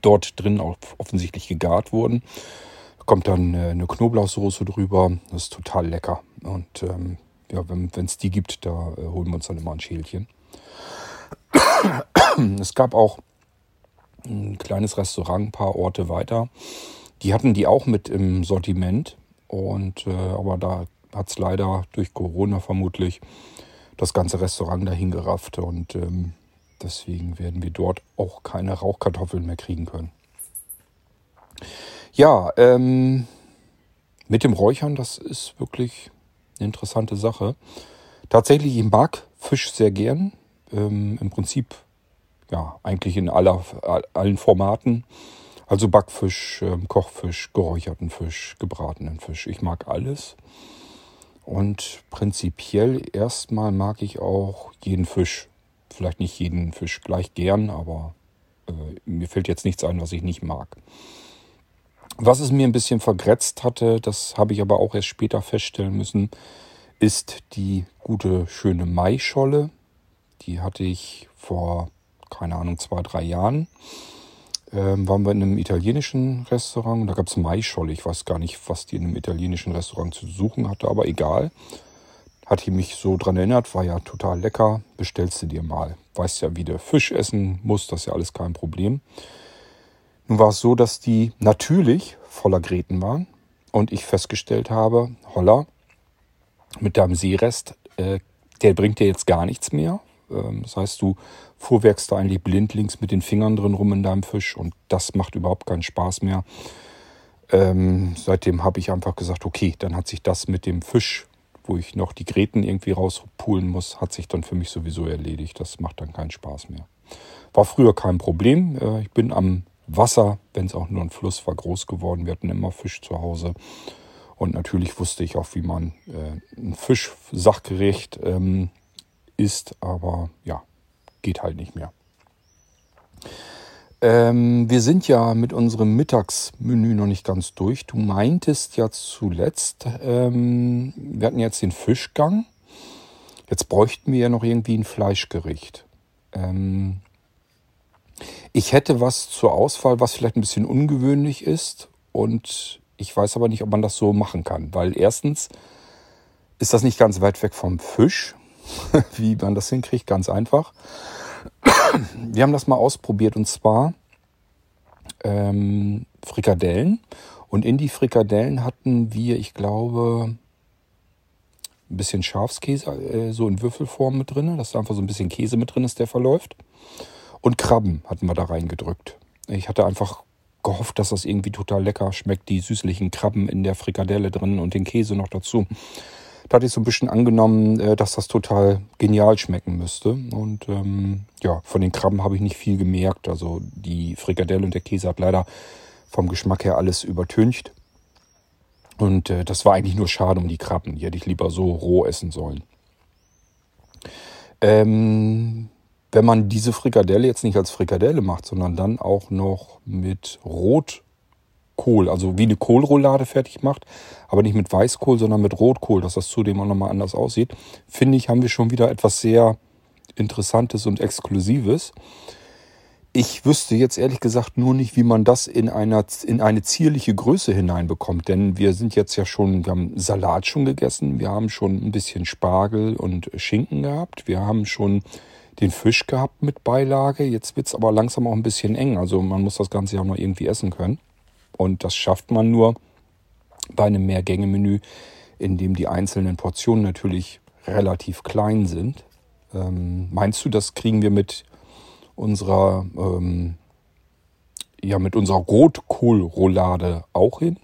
Dort drin auch offensichtlich gegart wurden kommt dann äh, eine Knoblauchsoße drüber. Das ist total lecker. Und ähm, ja, wenn es die gibt, da äh, holen wir uns dann immer ein Schälchen. es gab auch ein kleines Restaurant, ein paar Orte weiter. Die hatten die auch mit im Sortiment. Und äh, aber da hat es leider durch Corona vermutlich das ganze Restaurant dahin gerafft. Und ähm, deswegen werden wir dort auch keine Rauchkartoffeln mehr kriegen können. Ja, ähm, mit dem Räuchern, das ist wirklich eine interessante Sache. Tatsächlich, ich mag Fisch sehr gern. Ähm, Im Prinzip, ja, eigentlich in aller, allen Formaten. Also Backfisch, ähm, Kochfisch, geräucherten Fisch, gebratenen Fisch. Ich mag alles. Und prinzipiell erstmal mag ich auch jeden Fisch. Vielleicht nicht jeden Fisch gleich gern, aber äh, mir fällt jetzt nichts ein, was ich nicht mag. Was es mir ein bisschen vergrätzt hatte, das habe ich aber auch erst später feststellen müssen, ist die gute, schöne Maischolle. Die hatte ich vor, keine Ahnung, zwei, drei Jahren. Ähm, waren wir in einem italienischen Restaurant. Da gab es Maischolle. Ich weiß gar nicht, was die in einem italienischen Restaurant zu suchen hatte, aber egal. Hat die mich so dran erinnert, war ja total lecker. Bestellst du dir mal. Weißt ja, wie du Fisch essen musst, das ist ja alles kein Problem. Nun war es so, dass die natürlich voller Gräten waren und ich festgestellt habe, holla, mit deinem Seerest, äh, der bringt dir jetzt gar nichts mehr. Ähm, das heißt, du fuhrwerkst da eigentlich blindlings mit den Fingern drin rum in deinem Fisch und das macht überhaupt keinen Spaß mehr. Ähm, seitdem habe ich einfach gesagt, okay, dann hat sich das mit dem Fisch, wo ich noch die Gräten irgendwie rauspulen muss, hat sich dann für mich sowieso erledigt. Das macht dann keinen Spaß mehr. War früher kein Problem. Äh, ich bin am Wasser, wenn es auch nur ein Fluss war, groß geworden. Wir hatten immer Fisch zu Hause. Und natürlich wusste ich auch, wie man äh, ein Fisch sachgerecht ähm, isst, aber ja, geht halt nicht mehr. Ähm, wir sind ja mit unserem Mittagsmenü noch nicht ganz durch. Du meintest ja zuletzt, ähm, wir hatten jetzt den Fischgang. Jetzt bräuchten wir ja noch irgendwie ein Fleischgericht. Ähm, ich hätte was zur Auswahl, was vielleicht ein bisschen ungewöhnlich ist. Und ich weiß aber nicht, ob man das so machen kann. Weil erstens ist das nicht ganz weit weg vom Fisch. Wie man das hinkriegt, ganz einfach. Wir haben das mal ausprobiert und zwar ähm, Frikadellen. Und in die Frikadellen hatten wir, ich glaube, ein bisschen Schafskäse äh, so in Würfelform mit drin, dass da einfach so ein bisschen Käse mit drin ist, der verläuft. Und Krabben hatten wir da reingedrückt. Ich hatte einfach gehofft, dass das irgendwie total lecker schmeckt, die süßlichen Krabben in der Frikadelle drin und den Käse noch dazu. Da hatte ich so ein bisschen angenommen, äh, dass das total genial schmecken müsste. Und ähm, ja, von den Krabben habe ich nicht viel gemerkt. Also die Frikadelle und der Käse hat leider vom Geschmack her alles übertüncht. Und äh, das war eigentlich nur schade um die Krabben. Die hätte ich lieber so roh essen sollen. Ähm, wenn man diese Frikadelle jetzt nicht als Frikadelle macht, sondern dann auch noch mit Rotkohl, also wie eine Kohlroulade fertig macht, aber nicht mit Weißkohl, sondern mit Rotkohl, dass das zudem auch nochmal anders aussieht, finde ich, haben wir schon wieder etwas sehr Interessantes und Exklusives. Ich wüsste jetzt ehrlich gesagt nur nicht, wie man das in, einer, in eine zierliche Größe hineinbekommt. Denn wir sind jetzt ja schon, wir haben Salat schon gegessen, wir haben schon ein bisschen Spargel und Schinken gehabt, wir haben schon den Fisch gehabt mit Beilage. Jetzt wird's aber langsam auch ein bisschen eng. Also man muss das Ganze ja noch irgendwie essen können. Und das schafft man nur bei einem Mehrgänge-Menü, in dem die einzelnen Portionen natürlich relativ klein sind. Ähm, meinst du, das kriegen wir mit unserer, ähm, ja, mit unserer Rotkohlroulade auch hin?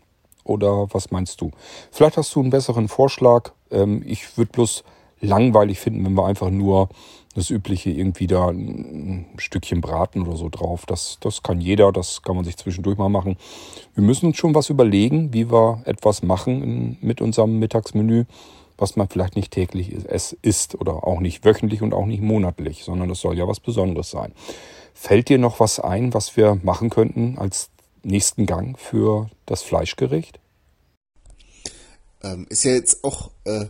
Oder was meinst du? Vielleicht hast du einen besseren Vorschlag. Ähm, ich würde bloß langweilig finden, wenn wir einfach nur das übliche irgendwie da ein Stückchen braten oder so drauf. Das, das kann jeder, das kann man sich zwischendurch mal machen. Wir müssen uns schon was überlegen, wie wir etwas machen mit unserem Mittagsmenü, was man vielleicht nicht täglich isst oder auch nicht wöchentlich und auch nicht monatlich, sondern das soll ja was Besonderes sein. Fällt dir noch was ein, was wir machen könnten als nächsten Gang für das Fleischgericht? Ähm, ist ja jetzt auch äh,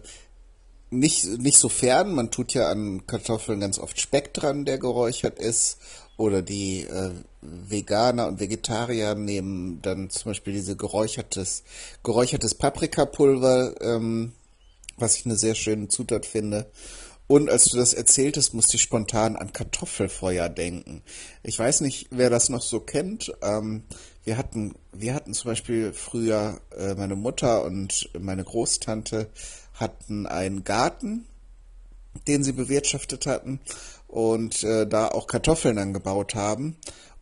nicht, nicht so fern. Man tut ja an Kartoffeln ganz oft Speck dran, der geräuchert ist. Oder die äh, Veganer und Vegetarier nehmen dann zum Beispiel diese geräuchertes, geräuchertes Paprikapulver ähm, was ich eine sehr schöne Zutat finde. Und als du das erzähltest, musste ich spontan an Kartoffelfeuer denken. Ich weiß nicht, wer das noch so kennt. Ähm, wir hatten, wir hatten zum Beispiel früher, äh, meine Mutter und meine Großtante hatten einen Garten, den sie bewirtschaftet hatten und äh, da auch Kartoffeln angebaut haben.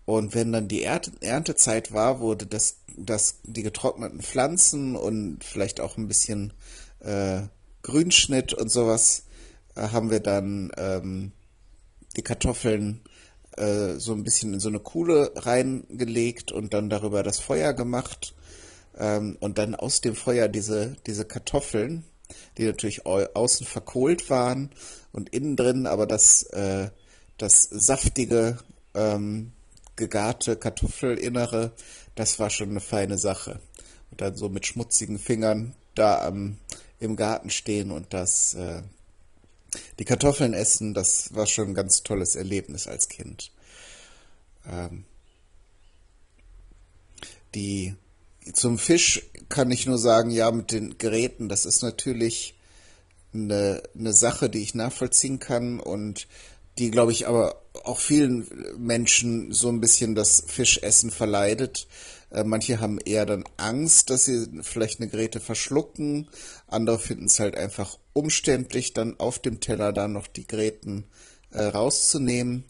Und wenn dann die Ernte Erntezeit war, wurde das, das, die getrockneten Pflanzen und vielleicht auch ein bisschen äh, Grünschnitt und sowas äh, haben wir dann ähm, die Kartoffeln äh, so ein bisschen in so eine Kuhle reingelegt und dann darüber das Feuer gemacht ähm, und dann aus dem Feuer diese, diese Kartoffeln, die natürlich au außen verkohlt waren und innen drin aber das, äh, das saftige, ähm, gegarte Kartoffelinnere, das war schon eine feine Sache. Und dann so mit schmutzigen Fingern da am im Garten stehen und das äh, die Kartoffeln essen, das war schon ein ganz tolles Erlebnis als Kind. Ähm, die zum Fisch kann ich nur sagen, ja, mit den Geräten, das ist natürlich eine, eine Sache, die ich nachvollziehen kann und die, glaube ich, aber auch vielen Menschen so ein bisschen das Fischessen verleidet. Äh, manche haben eher dann Angst, dass sie vielleicht eine Geräte verschlucken. Andere finden es halt einfach umständlich, dann auf dem Teller dann noch die Gräten äh, rauszunehmen.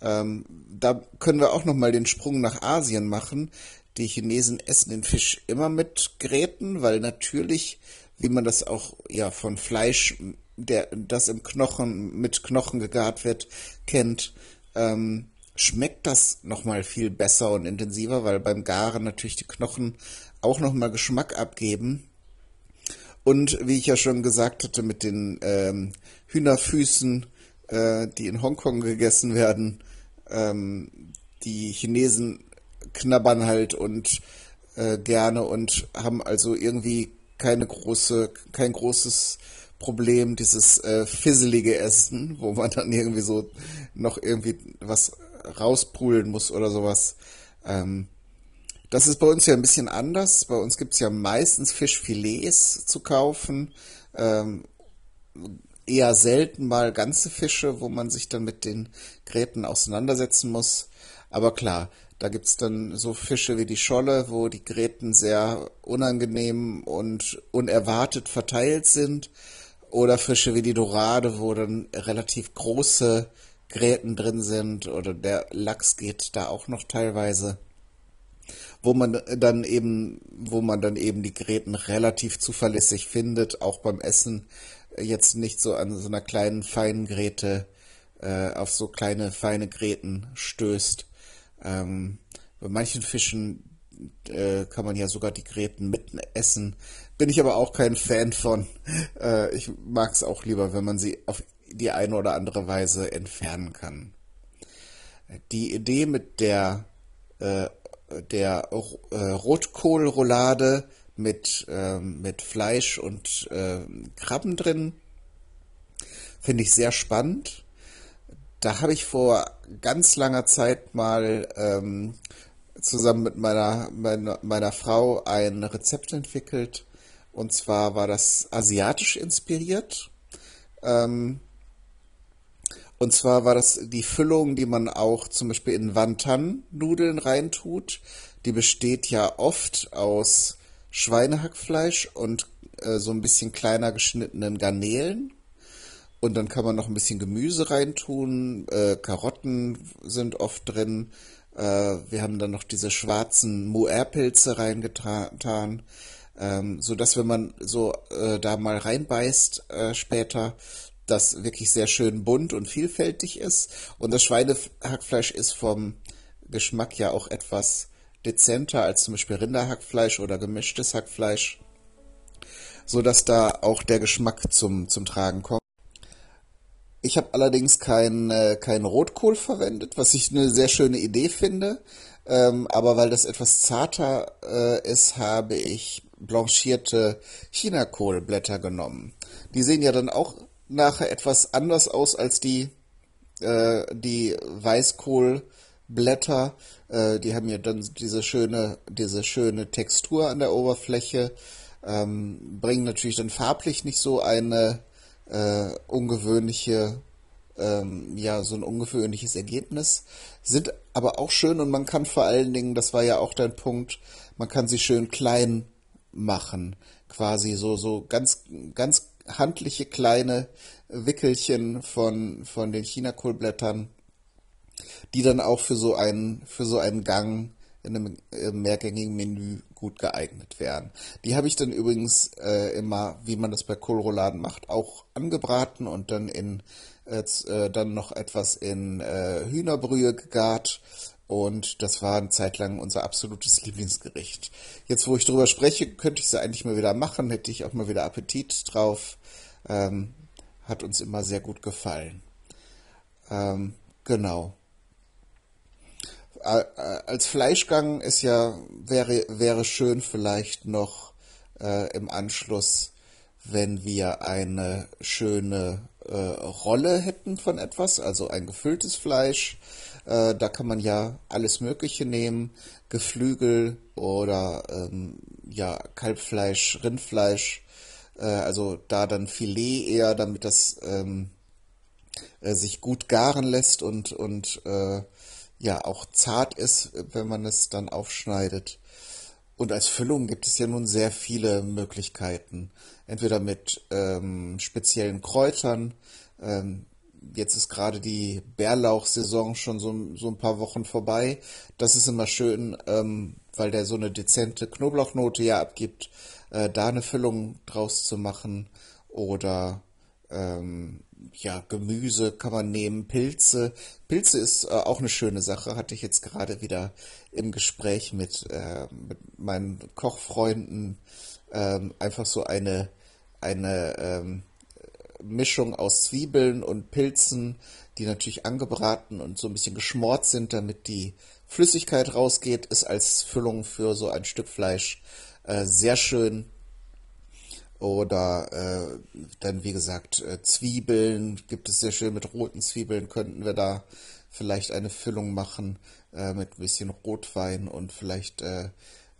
Ähm, da können wir auch nochmal den Sprung nach Asien machen. Die Chinesen essen den Fisch immer mit Gräten, weil natürlich, wie man das auch ja von Fleisch, der das im Knochen mit Knochen gegart wird, kennt, ähm, schmeckt das nochmal viel besser und intensiver, weil beim Garen natürlich die Knochen auch nochmal Geschmack abgeben. Und wie ich ja schon gesagt hatte, mit den ähm, Hühnerfüßen, äh, die in Hongkong gegessen werden, ähm, die Chinesen knabbern halt und äh, gerne und haben also irgendwie keine große, kein großes Problem, dieses äh, fisselige Essen, wo man dann irgendwie so noch irgendwie was rauspulen muss oder sowas. Ähm, das ist bei uns ja ein bisschen anders. Bei uns gibt es ja meistens Fischfilets zu kaufen. Ähm, eher selten mal ganze Fische, wo man sich dann mit den Gräten auseinandersetzen muss. Aber klar, da gibt es dann so Fische wie die Scholle, wo die Gräten sehr unangenehm und unerwartet verteilt sind. oder Fische wie die Dorade, wo dann relativ große Gräten drin sind oder der Lachs geht da auch noch teilweise wo man dann eben, wo man dann eben die Gräten relativ zuverlässig findet, auch beim Essen jetzt nicht so an so einer kleinen feinen Gräte äh, auf so kleine feine Gräten stößt. Ähm, bei manchen Fischen äh, kann man ja sogar die Gräten mitten essen. Bin ich aber auch kein Fan von. Äh, ich mag es auch lieber, wenn man sie auf die eine oder andere Weise entfernen kann. Die Idee mit der äh, der äh, Rotkohlroulade mit, äh, mit Fleisch und äh, Krabben drin. Finde ich sehr spannend. Da habe ich vor ganz langer Zeit mal ähm, zusammen mit meiner, meiner, meiner Frau ein Rezept entwickelt. Und zwar war das asiatisch inspiriert. Ähm, und zwar war das die Füllung, die man auch zum Beispiel in Wantan-Nudeln reintut. Die besteht ja oft aus Schweinehackfleisch und äh, so ein bisschen kleiner geschnittenen Garnelen. Und dann kann man noch ein bisschen Gemüse reintun. Äh, Karotten sind oft drin. Äh, wir haben dann noch diese schwarzen Muer-Pilze reingetan. Ähm, so dass wenn man so äh, da mal reinbeißt äh, später, das wirklich sehr schön bunt und vielfältig ist. Und das Schweinehackfleisch ist vom Geschmack ja auch etwas dezenter als zum Beispiel Rinderhackfleisch oder gemischtes Hackfleisch, so dass da auch der Geschmack zum, zum Tragen kommt. Ich habe allerdings keinen äh, kein Rotkohl verwendet, was ich eine sehr schöne Idee finde. Ähm, aber weil das etwas zarter äh, ist, habe ich blanchierte Chinakohlblätter genommen. Die sehen ja dann auch nachher etwas anders aus als die, äh, die Weißkohlblätter. Äh, die haben ja dann diese schöne, diese schöne Textur an der Oberfläche, ähm, bringen natürlich dann farblich nicht so eine äh, ungewöhnliche ähm, ja, so ein ungewöhnliches Ergebnis, sind aber auch schön und man kann vor allen Dingen, das war ja auch dein Punkt, man kann sie schön klein machen, quasi so, so ganz, ganz handliche kleine Wickelchen von, von den Chinakohlblättern, die dann auch für so einen, für so einen Gang in einem äh, mehrgängigen Menü gut geeignet wären. Die habe ich dann übrigens äh, immer, wie man das bei Kohlrouladen macht, auch angebraten und dann in äh, äh, dann noch etwas in äh, Hühnerbrühe gegart und das war eine Zeit lang unser absolutes Lieblingsgericht. Jetzt, wo ich drüber spreche, könnte ich es eigentlich mal wieder machen, hätte ich auch mal wieder Appetit drauf. Ähm, hat uns immer sehr gut gefallen. Ähm, genau. Als Fleischgang ist ja, wäre, wäre schön vielleicht noch äh, im Anschluss, wenn wir eine schöne äh, Rolle hätten von etwas, also ein gefülltes Fleisch. Äh, da kann man ja alles Mögliche nehmen, Geflügel oder ähm, ja Kalbfleisch, Rindfleisch, äh, also da dann Filet eher, damit das ähm, äh, sich gut garen lässt und und äh, ja auch zart ist, wenn man es dann aufschneidet. Und als Füllung gibt es ja nun sehr viele Möglichkeiten. Entweder mit ähm, speziellen Kräutern, ähm, jetzt ist gerade die Bärlauchsaison schon so, so ein paar Wochen vorbei. Das ist immer schön, ähm, weil der so eine dezente Knoblauchnote ja abgibt, äh, da eine Füllung draus zu machen. Oder ähm, ja, Gemüse kann man nehmen, Pilze. Pilze ist äh, auch eine schöne Sache, hatte ich jetzt gerade wieder im Gespräch mit, äh, mit meinen Kochfreunden. Ähm, einfach so eine, eine ähm, Mischung aus Zwiebeln und Pilzen, die natürlich angebraten und so ein bisschen geschmort sind, damit die Flüssigkeit rausgeht, ist als Füllung für so ein Stück Fleisch äh, sehr schön. Oder äh, dann, wie gesagt, äh, Zwiebeln gibt es sehr schön mit roten Zwiebeln. Könnten wir da vielleicht eine Füllung machen äh, mit ein bisschen Rotwein und vielleicht äh,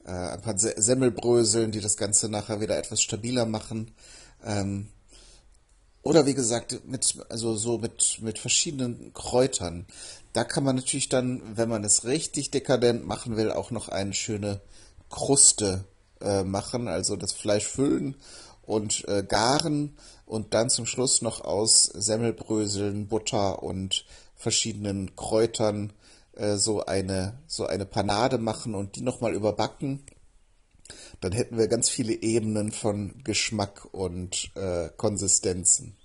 äh, ein paar Semmelbröseln, die das Ganze nachher wieder etwas stabiler machen. Ähm, oder wie gesagt, mit, also so mit, mit verschiedenen Kräutern. Da kann man natürlich dann, wenn man es richtig dekadent machen will, auch noch eine schöne Kruste äh, machen, also das Fleisch füllen und äh, garen und dann zum Schluss noch aus Semmelbröseln, Butter und verschiedenen Kräutern äh, so eine so eine Panade machen und die nochmal überbacken, dann hätten wir ganz viele Ebenen von Geschmack und äh, Konsistenzen.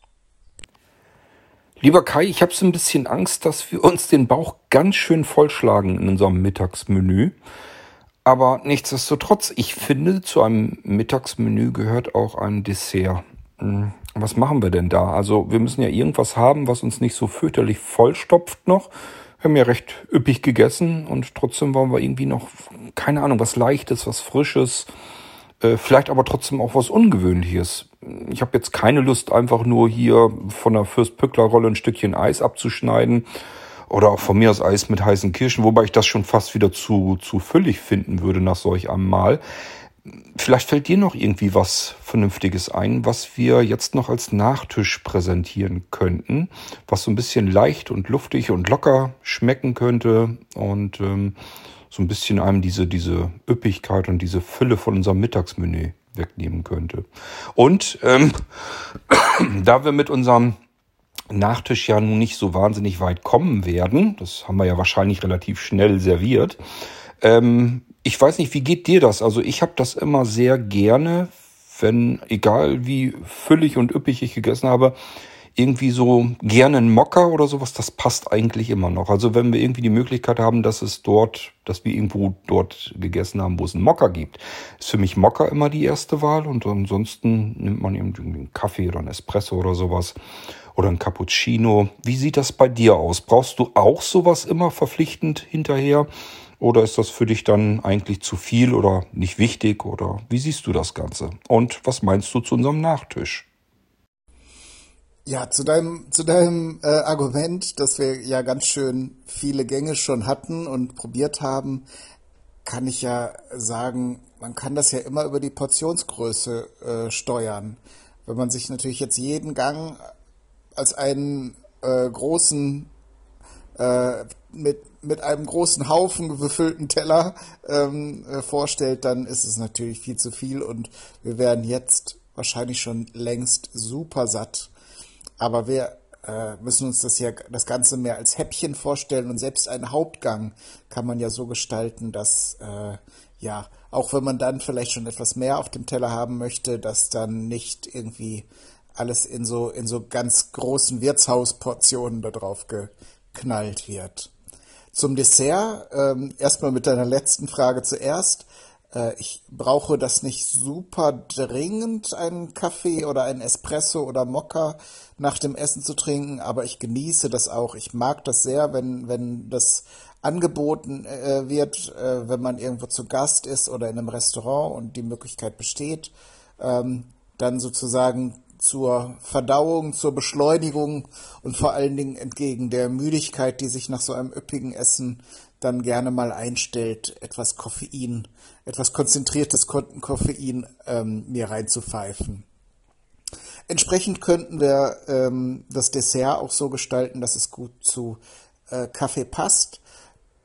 Lieber Kai, ich habe so ein bisschen Angst, dass wir uns den Bauch ganz schön vollschlagen in unserem Mittagsmenü. Aber nichtsdestotrotz, ich finde, zu einem Mittagsmenü gehört auch ein Dessert. Hm, was machen wir denn da? Also wir müssen ja irgendwas haben, was uns nicht so fürchterlich vollstopft noch. Wir haben ja recht üppig gegessen und trotzdem wollen wir irgendwie noch, keine Ahnung, was Leichtes, was Frisches, äh, vielleicht aber trotzdem auch was Ungewöhnliches. Ich habe jetzt keine Lust, einfach nur hier von der Fürst-Pückler-Rolle ein Stückchen Eis abzuschneiden oder auch von mir aus Eis mit heißen Kirschen, wobei ich das schon fast wieder zu, zu füllig finden würde nach solch einem Mal. Vielleicht fällt dir noch irgendwie was Vernünftiges ein, was wir jetzt noch als Nachtisch präsentieren könnten, was so ein bisschen leicht und luftig und locker schmecken könnte und ähm, so ein bisschen einem diese, diese Üppigkeit und diese Fülle von unserem Mittagsmenü wegnehmen könnte. Und ähm, da wir mit unserem Nachtisch ja nun nicht so wahnsinnig weit kommen werden, das haben wir ja wahrscheinlich relativ schnell serviert, ähm, ich weiß nicht, wie geht dir das? Also ich habe das immer sehr gerne, wenn, egal wie füllig und üppig ich gegessen habe, irgendwie so gerne ein Mocker oder sowas, das passt eigentlich immer noch. Also wenn wir irgendwie die Möglichkeit haben, dass es dort, dass wir irgendwo dort gegessen haben, wo es einen Mocker gibt, ist für mich Mocker immer die erste Wahl. Und ansonsten nimmt man irgendwie einen Kaffee oder einen Espresso oder sowas oder ein Cappuccino. Wie sieht das bei dir aus? Brauchst du auch sowas immer verpflichtend hinterher? Oder ist das für dich dann eigentlich zu viel oder nicht wichtig? Oder wie siehst du das Ganze? Und was meinst du zu unserem Nachtisch? Ja, zu deinem, zu deinem äh, Argument, dass wir ja ganz schön viele Gänge schon hatten und probiert haben, kann ich ja sagen, man kann das ja immer über die Portionsgröße äh, steuern. Wenn man sich natürlich jetzt jeden Gang als einen äh, großen äh, mit, mit einem großen Haufen befüllten Teller ähm, äh, vorstellt, dann ist es natürlich viel zu viel und wir wären jetzt wahrscheinlich schon längst super satt. Aber wir äh, müssen uns das ja das Ganze mehr als Häppchen vorstellen und selbst einen Hauptgang kann man ja so gestalten, dass äh, ja, auch wenn man dann vielleicht schon etwas mehr auf dem Teller haben möchte, dass dann nicht irgendwie alles in so in so ganz großen Wirtshausportionen da drauf geknallt wird. Zum Dessert, ähm, erstmal mit deiner letzten Frage zuerst. Äh, ich brauche das nicht super dringend, einen Kaffee oder einen Espresso oder Mokka nach dem Essen zu trinken, aber ich genieße das auch. Ich mag das sehr, wenn, wenn das angeboten äh, wird, äh, wenn man irgendwo zu Gast ist oder in einem Restaurant und die Möglichkeit besteht, ähm, dann sozusagen zur Verdauung, zur Beschleunigung und vor allen Dingen entgegen der Müdigkeit, die sich nach so einem üppigen Essen dann gerne mal einstellt, etwas Koffein, etwas konzentriertes Koffein ähm, mir reinzupfeifen. Entsprechend könnten wir ähm, das Dessert auch so gestalten, dass es gut zu äh, Kaffee passt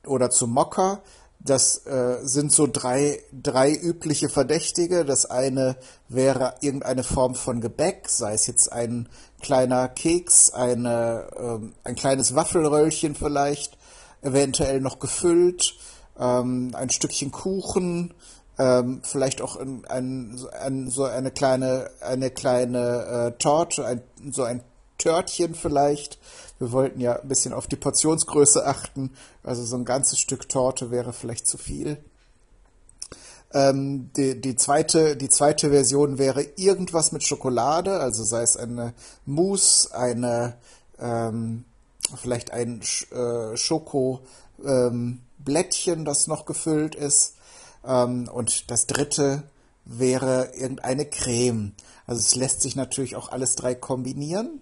oder zu Mokka. Das äh, sind so drei, drei übliche Verdächtige. Das eine wäre irgendeine Form von Gebäck, sei es jetzt ein kleiner Keks, eine, ähm, ein kleines Waffelröllchen vielleicht, eventuell noch gefüllt, ähm, ein Stückchen Kuchen, ähm, vielleicht auch ein, ein, ein, so eine kleine, eine kleine äh, Torte, ein, so ein Törtchen vielleicht. Wir wollten ja ein bisschen auf die Portionsgröße achten, also so ein ganzes Stück Torte wäre vielleicht zu viel. Ähm, die, die, zweite, die zweite Version wäre irgendwas mit Schokolade, also sei es eine Mousse, eine ähm, vielleicht ein äh, Schokoblättchen, ähm, das noch gefüllt ist. Ähm, und das dritte wäre irgendeine Creme. Also es lässt sich natürlich auch alles drei kombinieren.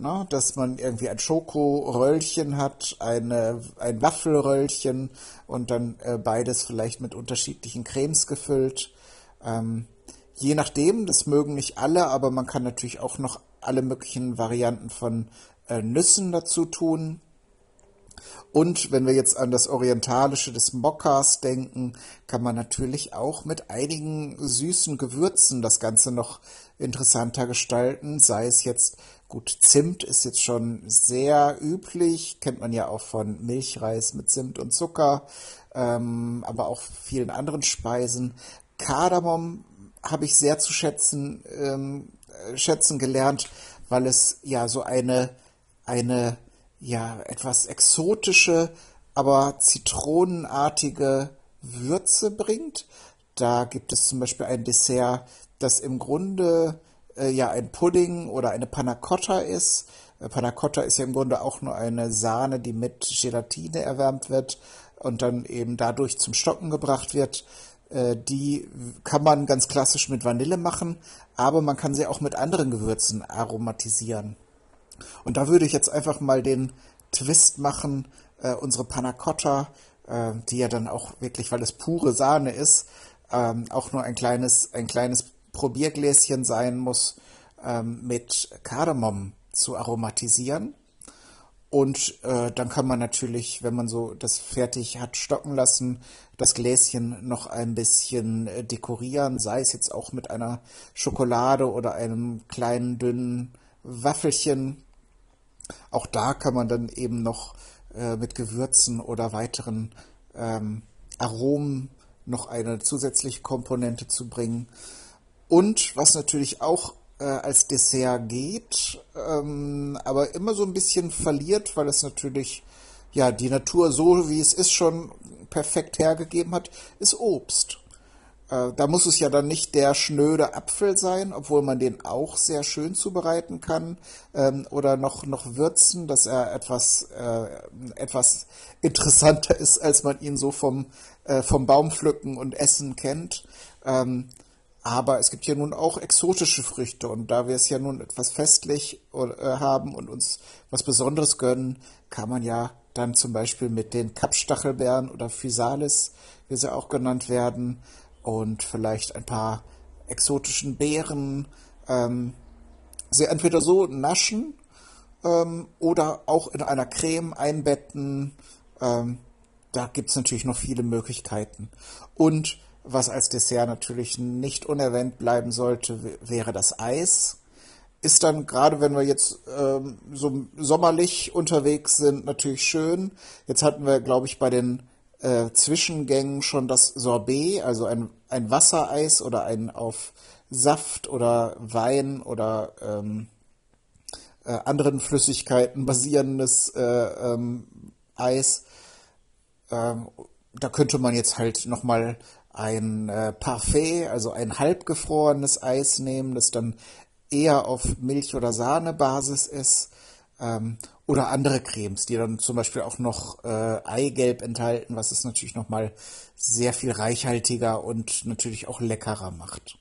Ne? Dass man irgendwie ein Schokoröllchen hat, eine, ein Waffelröllchen und dann äh, beides vielleicht mit unterschiedlichen Cremes gefüllt. Ähm, je nachdem, das mögen nicht alle, aber man kann natürlich auch noch alle möglichen Varianten von äh, Nüssen dazu tun. Und wenn wir jetzt an das Orientalische des Mokkas denken, kann man natürlich auch mit einigen süßen Gewürzen das Ganze noch interessanter gestalten, sei es jetzt Gut, Zimt ist jetzt schon sehr üblich, kennt man ja auch von Milchreis mit Zimt und Zucker, ähm, aber auch vielen anderen Speisen. Kardamom habe ich sehr zu schätzen, ähm, schätzen gelernt, weil es ja so eine, eine ja etwas exotische, aber zitronenartige Würze bringt. Da gibt es zum Beispiel ein Dessert, das im Grunde äh, ja ein Pudding oder eine Panna Cotta ist. Äh, Panna Cotta ist ja im Grunde auch nur eine Sahne, die mit Gelatine erwärmt wird und dann eben dadurch zum Stocken gebracht wird. Äh, die kann man ganz klassisch mit Vanille machen, aber man kann sie auch mit anderen Gewürzen aromatisieren. Und da würde ich jetzt einfach mal den Twist machen, äh, unsere Panna Cotta, äh, die ja dann auch wirklich, weil es pure Sahne ist, ähm, auch nur ein kleines, ein kleines Probiergläschen sein muss, ähm, mit Kardamom zu aromatisieren. Und äh, dann kann man natürlich, wenn man so das fertig hat stocken lassen, das Gläschen noch ein bisschen äh, dekorieren, sei es jetzt auch mit einer Schokolade oder einem kleinen dünnen Waffelchen. Auch da kann man dann eben noch äh, mit Gewürzen oder weiteren ähm, Aromen noch eine zusätzliche Komponente zu bringen. Und was natürlich auch äh, als Dessert geht, ähm, aber immer so ein bisschen verliert, weil es natürlich ja die Natur so wie es ist schon perfekt hergegeben hat, ist Obst. Äh, da muss es ja dann nicht der schnöde Apfel sein, obwohl man den auch sehr schön zubereiten kann ähm, oder noch noch würzen, dass er etwas äh, etwas interessanter ist, als man ihn so vom äh, vom Baumpflücken und Essen kennt. Ähm, aber es gibt ja nun auch exotische Früchte und da wir es ja nun etwas festlich äh, haben und uns was Besonderes gönnen, kann man ja dann zum Beispiel mit den Kapstachelbeeren oder Physalis, wie sie auch genannt werden, und vielleicht ein paar exotischen Beeren, ähm, sie entweder so naschen ähm, oder auch in einer Creme einbetten. Ähm, da gibt es natürlich noch viele Möglichkeiten. Und was als Dessert natürlich nicht unerwähnt bleiben sollte, wäre das Eis. Ist dann, gerade wenn wir jetzt ähm, so sommerlich unterwegs sind, natürlich schön. Jetzt hatten wir, glaube ich, bei den äh, Zwischengängen schon das Sorbet, also ein, ein Wassereis oder ein auf Saft oder Wein oder ähm, äh, anderen Flüssigkeiten basierendes äh, ähm, Eis. Ähm, da könnte man jetzt halt nochmal ein äh, Parfait, also ein halbgefrorenes Eis nehmen, das dann eher auf Milch- oder Sahnebasis ist. Ähm, oder andere Cremes, die dann zum Beispiel auch noch äh, Eigelb enthalten, was es natürlich nochmal sehr viel reichhaltiger und natürlich auch leckerer macht.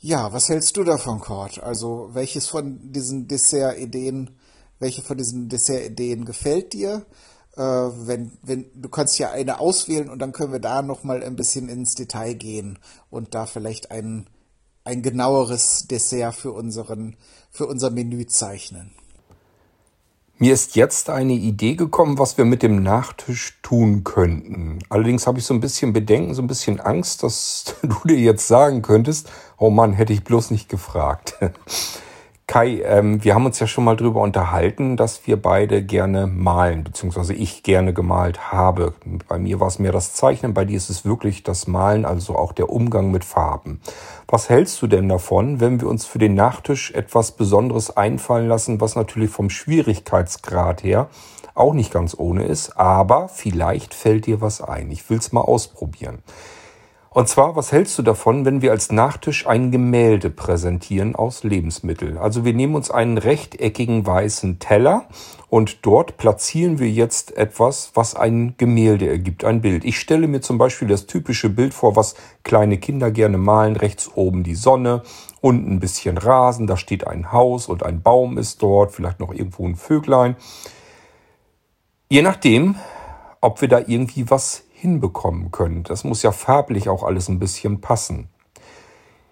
Ja, was hältst du davon, Cord? Also welches von diesen Dessert-Ideen, welche von diesen Dessert-Ideen gefällt dir? Äh, wenn, wenn, du kannst ja eine auswählen und dann können wir da nochmal ein bisschen ins Detail gehen und da vielleicht ein, ein genaueres Dessert für unseren, für unser Menü zeichnen. Mir ist jetzt eine Idee gekommen, was wir mit dem Nachtisch tun könnten. Allerdings habe ich so ein bisschen Bedenken, so ein bisschen Angst, dass du dir jetzt sagen könntest, oh Mann, hätte ich bloß nicht gefragt. Kai, ähm, wir haben uns ja schon mal drüber unterhalten, dass wir beide gerne malen, beziehungsweise ich gerne gemalt habe. Bei mir war es mehr das Zeichnen, bei dir ist es wirklich das Malen, also auch der Umgang mit Farben. Was hältst du denn davon, wenn wir uns für den Nachtisch etwas Besonderes einfallen lassen, was natürlich vom Schwierigkeitsgrad her auch nicht ganz ohne ist, aber vielleicht fällt dir was ein. Ich will es mal ausprobieren. Und zwar, was hältst du davon, wenn wir als Nachtisch ein Gemälde präsentieren aus Lebensmitteln? Also wir nehmen uns einen rechteckigen weißen Teller und dort platzieren wir jetzt etwas, was ein Gemälde ergibt, ein Bild. Ich stelle mir zum Beispiel das typische Bild vor, was kleine Kinder gerne malen. Rechts oben die Sonne, unten ein bisschen Rasen, da steht ein Haus und ein Baum ist dort, vielleicht noch irgendwo ein Vöglein. Je nachdem, ob wir da irgendwie was hinbekommen können. Das muss ja farblich auch alles ein bisschen passen.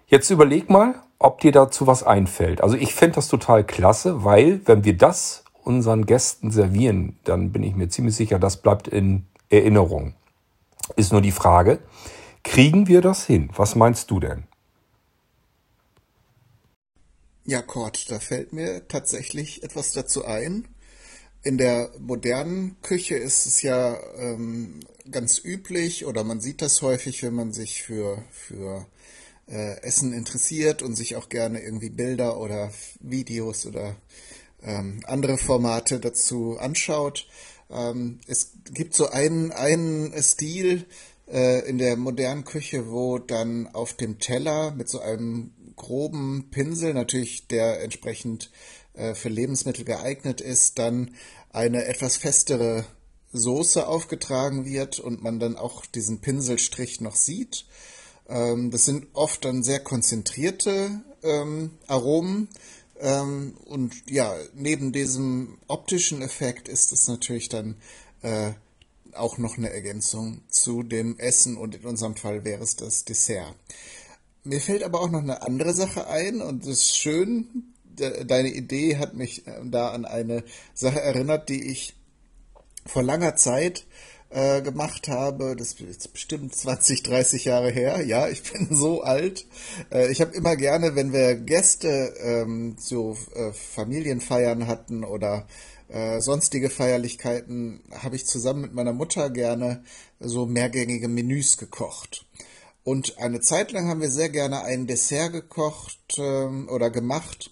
Jetzt überleg mal, ob dir dazu was einfällt. Also ich fände das total klasse, weil wenn wir das unseren Gästen servieren, dann bin ich mir ziemlich sicher, das bleibt in Erinnerung. Ist nur die Frage, kriegen wir das hin? Was meinst du denn? Ja, Kurt, da fällt mir tatsächlich etwas dazu ein. In der modernen Küche ist es ja ähm, ganz üblich oder man sieht das häufig, wenn man sich für, für äh, Essen interessiert und sich auch gerne irgendwie Bilder oder Videos oder ähm, andere Formate dazu anschaut. Ähm, es gibt so einen, einen Stil äh, in der modernen Küche, wo dann auf dem Teller mit so einem groben Pinsel, natürlich der entsprechend äh, für Lebensmittel geeignet ist, dann eine etwas festere Soße aufgetragen wird und man dann auch diesen Pinselstrich noch sieht. Ähm, das sind oft dann sehr konzentrierte ähm, Aromen. Ähm, und ja, neben diesem optischen Effekt ist es natürlich dann äh, auch noch eine Ergänzung zu dem Essen und in unserem Fall wäre es das Dessert. Mir fällt aber auch noch eine andere Sache ein und es ist schön, deine Idee hat mich äh, da an eine Sache erinnert, die ich vor langer Zeit äh, gemacht habe. Das ist bestimmt 20, 30 Jahre her. Ja, ich bin so alt. Äh, ich habe immer gerne, wenn wir Gäste ähm, so äh, Familienfeiern hatten oder äh, sonstige Feierlichkeiten, habe ich zusammen mit meiner Mutter gerne so mehrgängige Menüs gekocht. Und eine Zeit lang haben wir sehr gerne ein Dessert gekocht ähm, oder gemacht.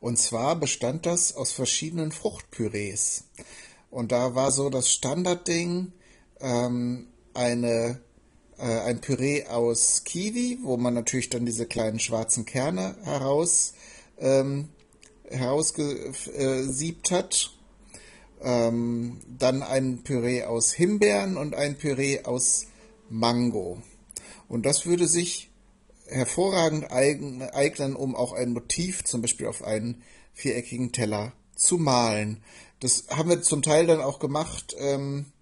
Und zwar bestand das aus verschiedenen Fruchtpürees. Und da war so das Standardding ähm, eine, äh, ein Püree aus Kiwi, wo man natürlich dann diese kleinen schwarzen Kerne heraus ähm, herausgesiebt hat. Ähm, dann ein Püree aus Himbeeren und ein Püree aus Mango. Und das würde sich hervorragend eignen, um auch ein Motiv zum Beispiel auf einen viereckigen Teller zu malen. Das haben wir zum Teil dann auch gemacht. Ähm, äh,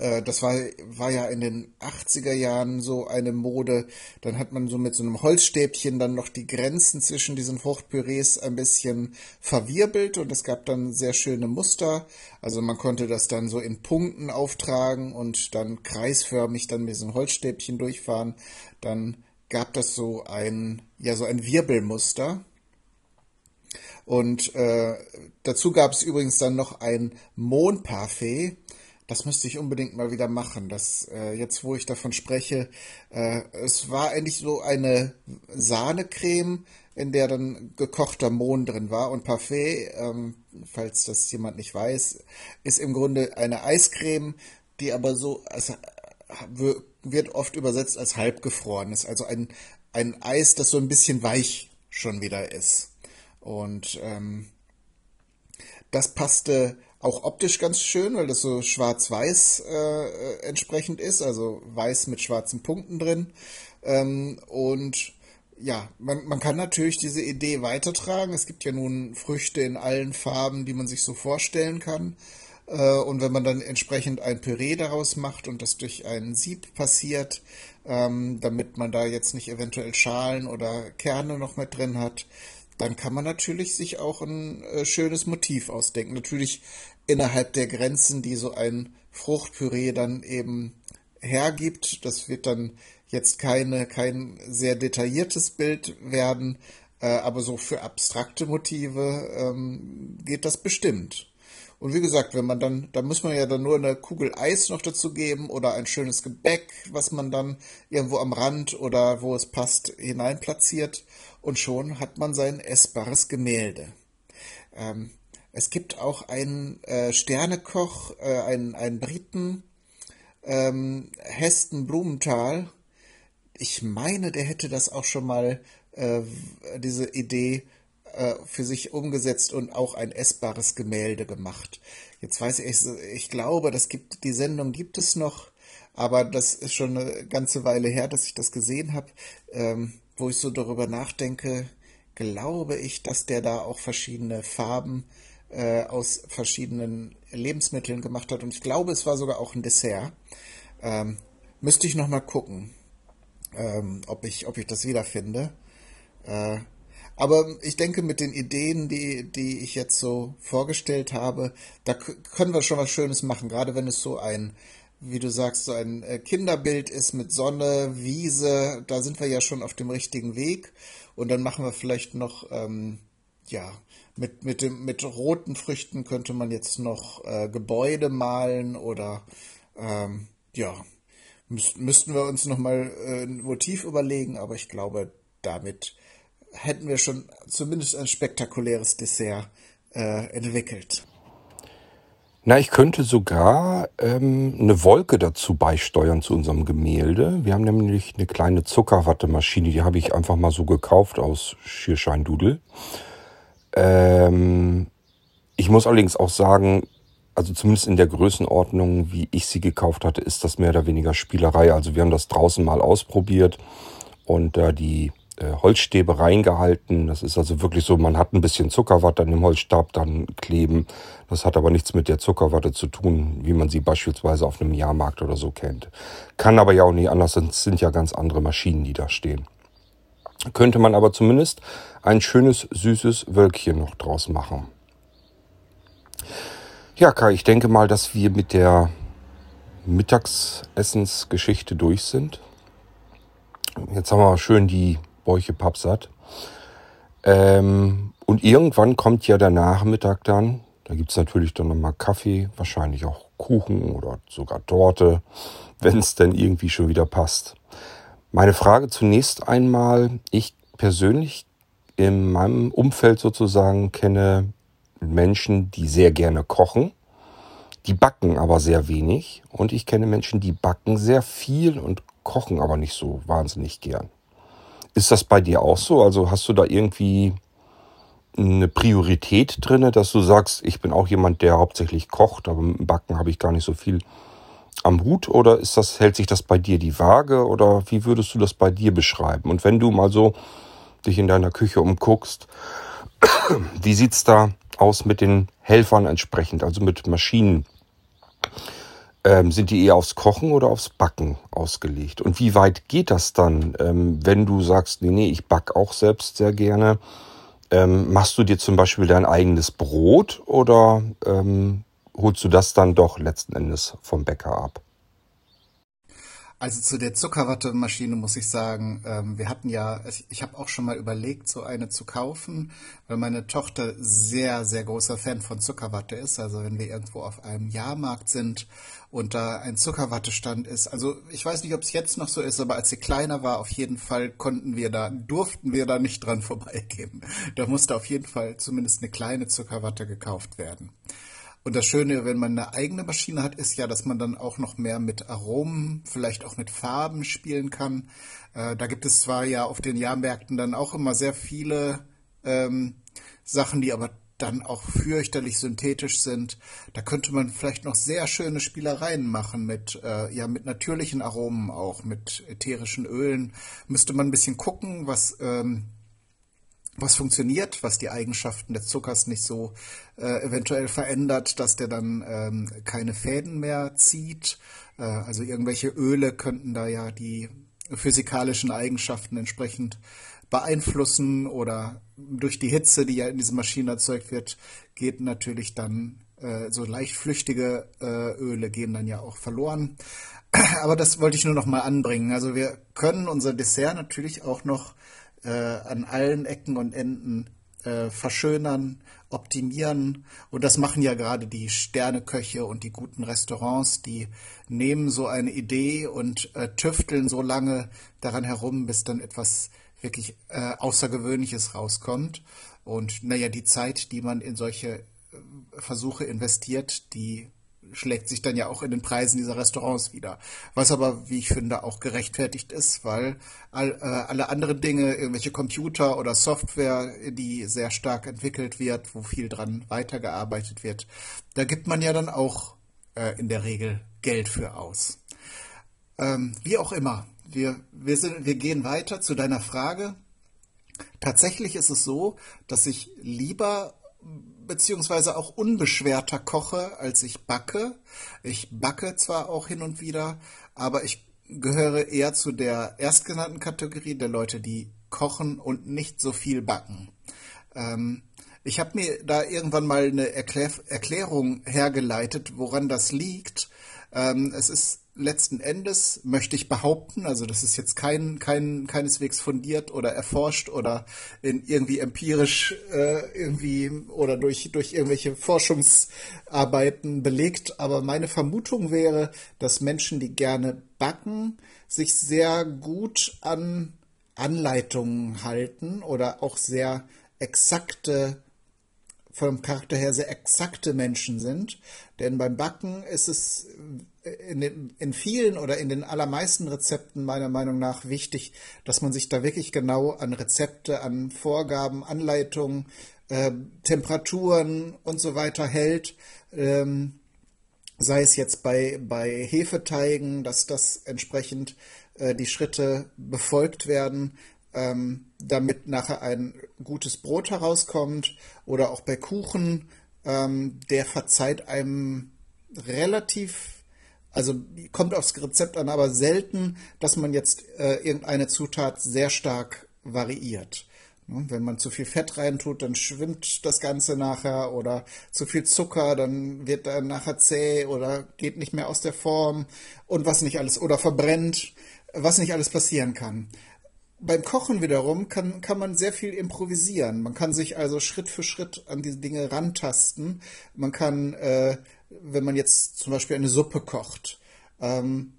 das war, war ja in den 80er Jahren so eine Mode. Dann hat man so mit so einem Holzstäbchen dann noch die Grenzen zwischen diesen Fruchtpürees ein bisschen verwirbelt und es gab dann sehr schöne Muster. Also man konnte das dann so in Punkten auftragen und dann kreisförmig dann mit diesem Holzstäbchen durchfahren. Dann gab das so ein, ja, so ein Wirbelmuster. Und äh, dazu gab es übrigens dann noch ein Mondparfait. Das müsste ich unbedingt mal wieder machen. Das, äh, jetzt, wo ich davon spreche, äh, es war eigentlich so eine Sahnecreme, in der dann gekochter Mohn drin war. Und Parfait, ähm, falls das jemand nicht weiß, ist im Grunde eine Eiscreme, die aber so, also, wird oft übersetzt als halbgefroren ist. Also ein, ein Eis, das so ein bisschen weich schon wieder ist. Und ähm, das passte auch optisch ganz schön, weil das so schwarz-weiß äh, entsprechend ist, also weiß mit schwarzen Punkten drin. Ähm, und ja, man, man kann natürlich diese Idee weitertragen. Es gibt ja nun Früchte in allen Farben, die man sich so vorstellen kann. Äh, und wenn man dann entsprechend ein Püree daraus macht und das durch ein Sieb passiert, ähm, damit man da jetzt nicht eventuell Schalen oder Kerne noch mit drin hat, dann kann man natürlich sich auch ein äh, schönes Motiv ausdenken. Natürlich innerhalb der Grenzen, die so ein Fruchtpüree dann eben hergibt. Das wird dann jetzt keine, kein sehr detailliertes Bild werden, äh, aber so für abstrakte Motive ähm, geht das bestimmt. Und wie gesagt, wenn man dann, da muss man ja dann nur eine Kugel Eis noch dazu geben oder ein schönes Gebäck, was man dann irgendwo am Rand oder wo es passt hinein platziert und schon hat man sein essbares Gemälde. Ähm, es gibt auch einen äh, Sternekoch, äh, einen, einen Briten, ähm, Heston Blumenthal. Ich meine, der hätte das auch schon mal, äh, diese Idee äh, für sich umgesetzt und auch ein essbares Gemälde gemacht. Jetzt weiß ich, ich glaube, das gibt, die Sendung gibt es noch, aber das ist schon eine ganze Weile her, dass ich das gesehen habe. Ähm, wo ich so darüber nachdenke, glaube ich, dass der da auch verschiedene Farben äh, aus verschiedenen Lebensmitteln gemacht hat. Und ich glaube, es war sogar auch ein Dessert. Ähm, müsste ich nochmal gucken, ähm, ob, ich, ob ich das wiederfinde. Äh, aber ich denke, mit den Ideen, die, die ich jetzt so vorgestellt habe, da können wir schon was Schönes machen, gerade wenn es so ein wie du sagst, so ein äh, Kinderbild ist mit Sonne, Wiese, da sind wir ja schon auf dem richtigen Weg. Und dann machen wir vielleicht noch, ähm, ja, mit, mit, dem, mit roten Früchten könnte man jetzt noch äh, Gebäude malen oder ähm, ja, müß, müssten wir uns nochmal äh, ein Motiv überlegen, aber ich glaube, damit hätten wir schon zumindest ein spektakuläres Dessert äh, entwickelt. Na, ich könnte sogar ähm, eine Wolke dazu beisteuern zu unserem Gemälde. Wir haben nämlich eine kleine Zuckerwattemaschine, die habe ich einfach mal so gekauft aus Schierscheindudel. Ähm, ich muss allerdings auch sagen, also zumindest in der Größenordnung, wie ich sie gekauft hatte, ist das mehr oder weniger Spielerei. Also wir haben das draußen mal ausprobiert und da die äh, Holzstäbe reingehalten. Das ist also wirklich so, man hat ein bisschen Zuckerwatte an dem Holzstab dann kleben. Das hat aber nichts mit der Zuckerwatte zu tun, wie man sie beispielsweise auf einem Jahrmarkt oder so kennt. Kann aber ja auch nicht anders, es sind ja ganz andere Maschinen, die da stehen. Könnte man aber zumindest ein schönes, süßes Wölkchen noch draus machen. Ja, Kai, ich denke mal, dass wir mit der Mittagsessensgeschichte durch sind. Jetzt haben wir schön die Bäuche pappsatt. Ähm, und irgendwann kommt ja der Nachmittag dann. Da gibt es natürlich dann nochmal Kaffee, wahrscheinlich auch Kuchen oder sogar Torte, wenn es denn irgendwie schon wieder passt. Meine Frage zunächst einmal, ich persönlich in meinem Umfeld sozusagen kenne Menschen, die sehr gerne kochen. Die backen aber sehr wenig. Und ich kenne Menschen, die backen sehr viel und kochen aber nicht so wahnsinnig gern. Ist das bei dir auch so? Also hast du da irgendwie eine Priorität drin, dass du sagst, ich bin auch jemand, der hauptsächlich kocht, aber mit dem Backen habe ich gar nicht so viel am Hut? Oder ist das, hält sich das bei dir die Waage? Oder wie würdest du das bei dir beschreiben? Und wenn du mal so dich in deiner Küche umguckst, wie sieht's da aus mit den Helfern entsprechend, also mit Maschinen? Ähm, sind die eher aufs Kochen oder aufs Backen ausgelegt? Und wie weit geht das dann, ähm, wenn du sagst, nee, nee, ich back auch selbst sehr gerne? Ähm, machst du dir zum Beispiel dein eigenes Brot oder ähm, holst du das dann doch letzten Endes vom Bäcker ab? Also zu der Zuckerwattemaschine muss ich sagen, ähm, wir hatten ja, ich habe auch schon mal überlegt, so eine zu kaufen, weil meine Tochter sehr, sehr großer Fan von Zuckerwatte ist. Also wenn wir irgendwo auf einem Jahrmarkt sind und da ein Zuckerwattestand ist. Also ich weiß nicht, ob es jetzt noch so ist, aber als sie kleiner war, auf jeden Fall konnten wir da, durften wir da nicht dran vorbeigehen. Da musste auf jeden Fall zumindest eine kleine Zuckerwatte gekauft werden. Und das Schöne, wenn man eine eigene Maschine hat, ist ja, dass man dann auch noch mehr mit Aromen, vielleicht auch mit Farben spielen kann. Äh, da gibt es zwar ja auf den Jahrmärkten dann auch immer sehr viele ähm, Sachen, die aber dann auch fürchterlich synthetisch sind. Da könnte man vielleicht noch sehr schöne Spielereien machen mit, äh, ja, mit natürlichen Aromen auch, mit ätherischen Ölen. Müsste man ein bisschen gucken, was ähm, was funktioniert, was die Eigenschaften des Zuckers nicht so äh, eventuell verändert, dass der dann ähm, keine Fäden mehr zieht. Äh, also irgendwelche Öle könnten da ja die physikalischen Eigenschaften entsprechend beeinflussen oder durch die Hitze, die ja in diesen Maschinen erzeugt wird, geht natürlich dann äh, so leicht flüchtige äh, Öle gehen dann ja auch verloren. Aber das wollte ich nur noch mal anbringen. Also wir können unser Dessert natürlich auch noch äh, an allen Ecken und Enden äh, verschönern, optimieren. Und das machen ja gerade die Sterneköche und die guten Restaurants, die nehmen so eine Idee und äh, tüfteln so lange daran herum, bis dann etwas wirklich äh, Außergewöhnliches rauskommt. Und naja, die Zeit, die man in solche äh, Versuche investiert, die schlägt sich dann ja auch in den Preisen dieser Restaurants wieder. Was aber, wie ich finde, auch gerechtfertigt ist, weil all, äh, alle anderen Dinge, irgendwelche Computer oder Software, die sehr stark entwickelt wird, wo viel dran weitergearbeitet wird, da gibt man ja dann auch äh, in der Regel Geld für aus. Ähm, wie auch immer, wir, wir, sind, wir gehen weiter zu deiner Frage. Tatsächlich ist es so, dass ich lieber beziehungsweise auch unbeschwerter koche, als ich backe. Ich backe zwar auch hin und wieder, aber ich gehöre eher zu der erstgenannten Kategorie der Leute, die kochen und nicht so viel backen. Ähm, ich habe mir da irgendwann mal eine Erklär Erklärung hergeleitet, woran das liegt. Ähm, es ist letzten Endes, möchte ich behaupten, also das ist jetzt kein, kein, keineswegs fundiert oder erforscht oder in irgendwie empirisch äh, irgendwie oder durch, durch irgendwelche Forschungsarbeiten belegt, aber meine Vermutung wäre, dass Menschen, die gerne backen, sich sehr gut an Anleitungen halten oder auch sehr exakte vom Charakter her sehr exakte Menschen sind. Denn beim Backen ist es in, den, in vielen oder in den allermeisten Rezepten meiner Meinung nach wichtig, dass man sich da wirklich genau an Rezepte, an Vorgaben, Anleitungen, äh, Temperaturen und so weiter hält. Ähm, sei es jetzt bei, bei Hefeteigen, dass das entsprechend äh, die Schritte befolgt werden, ähm, damit nachher ein gutes Brot herauskommt oder auch bei Kuchen, ähm, der verzeiht einem relativ, also kommt aufs Rezept an, aber selten, dass man jetzt äh, irgendeine Zutat sehr stark variiert. Ne, wenn man zu viel Fett reintut, dann schwimmt das Ganze nachher oder zu viel Zucker, dann wird er nachher zäh oder geht nicht mehr aus der Form und was nicht alles oder verbrennt, was nicht alles passieren kann beim Kochen wiederum kann, kann man sehr viel improvisieren. Man kann sich also Schritt für Schritt an diese Dinge rantasten. Man kann, äh, wenn man jetzt zum Beispiel eine Suppe kocht ähm,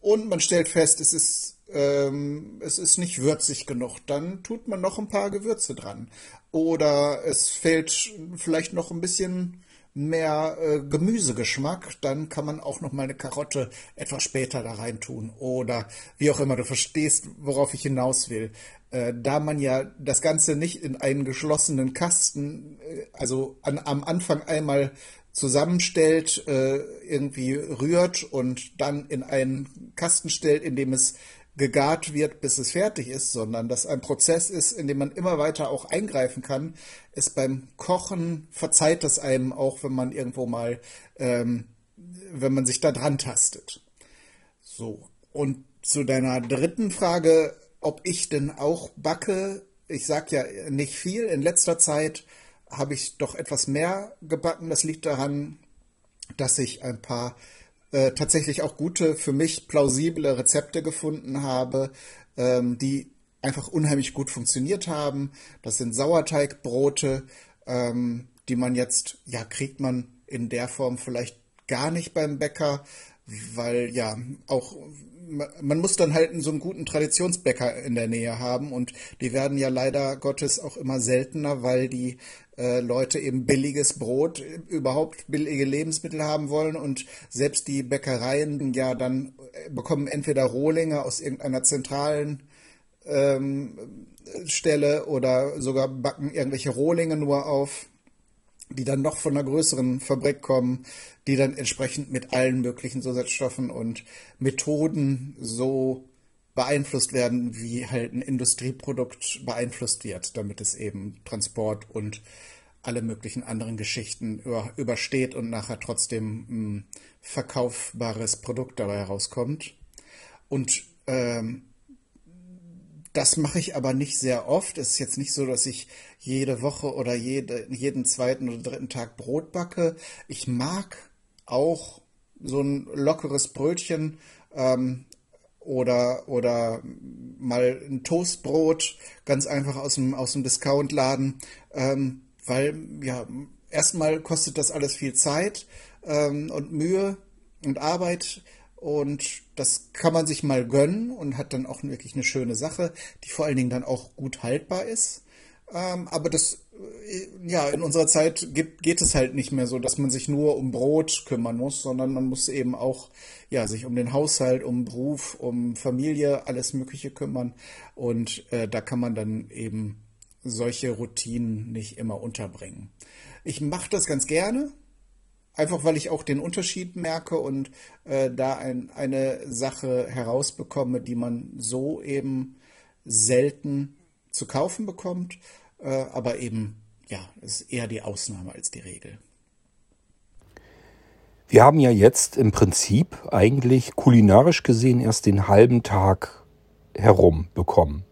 und man stellt fest, es ist, ähm, es ist nicht würzig genug, dann tut man noch ein paar Gewürze dran. Oder es fehlt vielleicht noch ein bisschen mehr äh, Gemüsegeschmack, dann kann man auch noch mal eine Karotte etwas später da rein tun oder wie auch immer. Du verstehst, worauf ich hinaus will. Äh, da man ja das Ganze nicht in einen geschlossenen Kasten, äh, also an, am Anfang einmal zusammenstellt, äh, irgendwie rührt und dann in einen Kasten stellt, in dem es gegart wird, bis es fertig ist, sondern dass ein Prozess ist, in dem man immer weiter auch eingreifen kann, ist beim Kochen verzeiht es einem auch, wenn man irgendwo mal, ähm, wenn man sich da dran tastet. So. Und zu deiner dritten Frage, ob ich denn auch backe, ich sag ja nicht viel. In letzter Zeit habe ich doch etwas mehr gebacken. Das liegt daran, dass ich ein paar äh, tatsächlich auch gute, für mich plausible Rezepte gefunden habe, ähm, die einfach unheimlich gut funktioniert haben. Das sind Sauerteigbrote, ähm, die man jetzt, ja, kriegt man in der Form vielleicht gar nicht beim Bäcker, weil ja auch man muss dann halt so einen guten Traditionsbäcker in der Nähe haben und die werden ja leider Gottes auch immer seltener, weil die äh, Leute eben billiges Brot, überhaupt billige Lebensmittel haben wollen. Und selbst die Bäckereien ja dann äh, bekommen entweder Rohlinge aus irgendeiner zentralen ähm, Stelle oder sogar backen irgendwelche Rohlinge nur auf die dann noch von einer größeren Fabrik kommen, die dann entsprechend mit allen möglichen Zusatzstoffen und Methoden so beeinflusst werden, wie halt ein Industrieprodukt beeinflusst wird, damit es eben Transport und alle möglichen anderen Geschichten über, übersteht und nachher trotzdem ein verkaufbares Produkt dabei herauskommt. Und ähm, das mache ich aber nicht sehr oft. Es ist jetzt nicht so, dass ich jede Woche oder jede, jeden zweiten oder dritten Tag Brot backe. Ich mag auch so ein lockeres Brötchen ähm, oder, oder mal ein Toastbrot, ganz einfach aus dem, aus dem Discountladen, ähm, weil ja, erstmal kostet das alles viel Zeit ähm, und Mühe und Arbeit. Und das kann man sich mal gönnen und hat dann auch wirklich eine schöne Sache, die vor allen Dingen dann auch gut haltbar ist. Ähm, aber das, ja, in unserer Zeit geht, geht es halt nicht mehr so, dass man sich nur um Brot kümmern muss, sondern man muss eben auch, ja, sich um den Haushalt, um Beruf, um Familie, alles Mögliche kümmern. Und äh, da kann man dann eben solche Routinen nicht immer unterbringen. Ich mache das ganz gerne, Einfach weil ich auch den Unterschied merke und äh, da ein, eine Sache herausbekomme, die man so eben selten zu kaufen bekommt, aber eben, ja, ist eher die Ausnahme als die Regel. Wir haben ja jetzt im Prinzip eigentlich kulinarisch gesehen erst den halben Tag herum bekommen.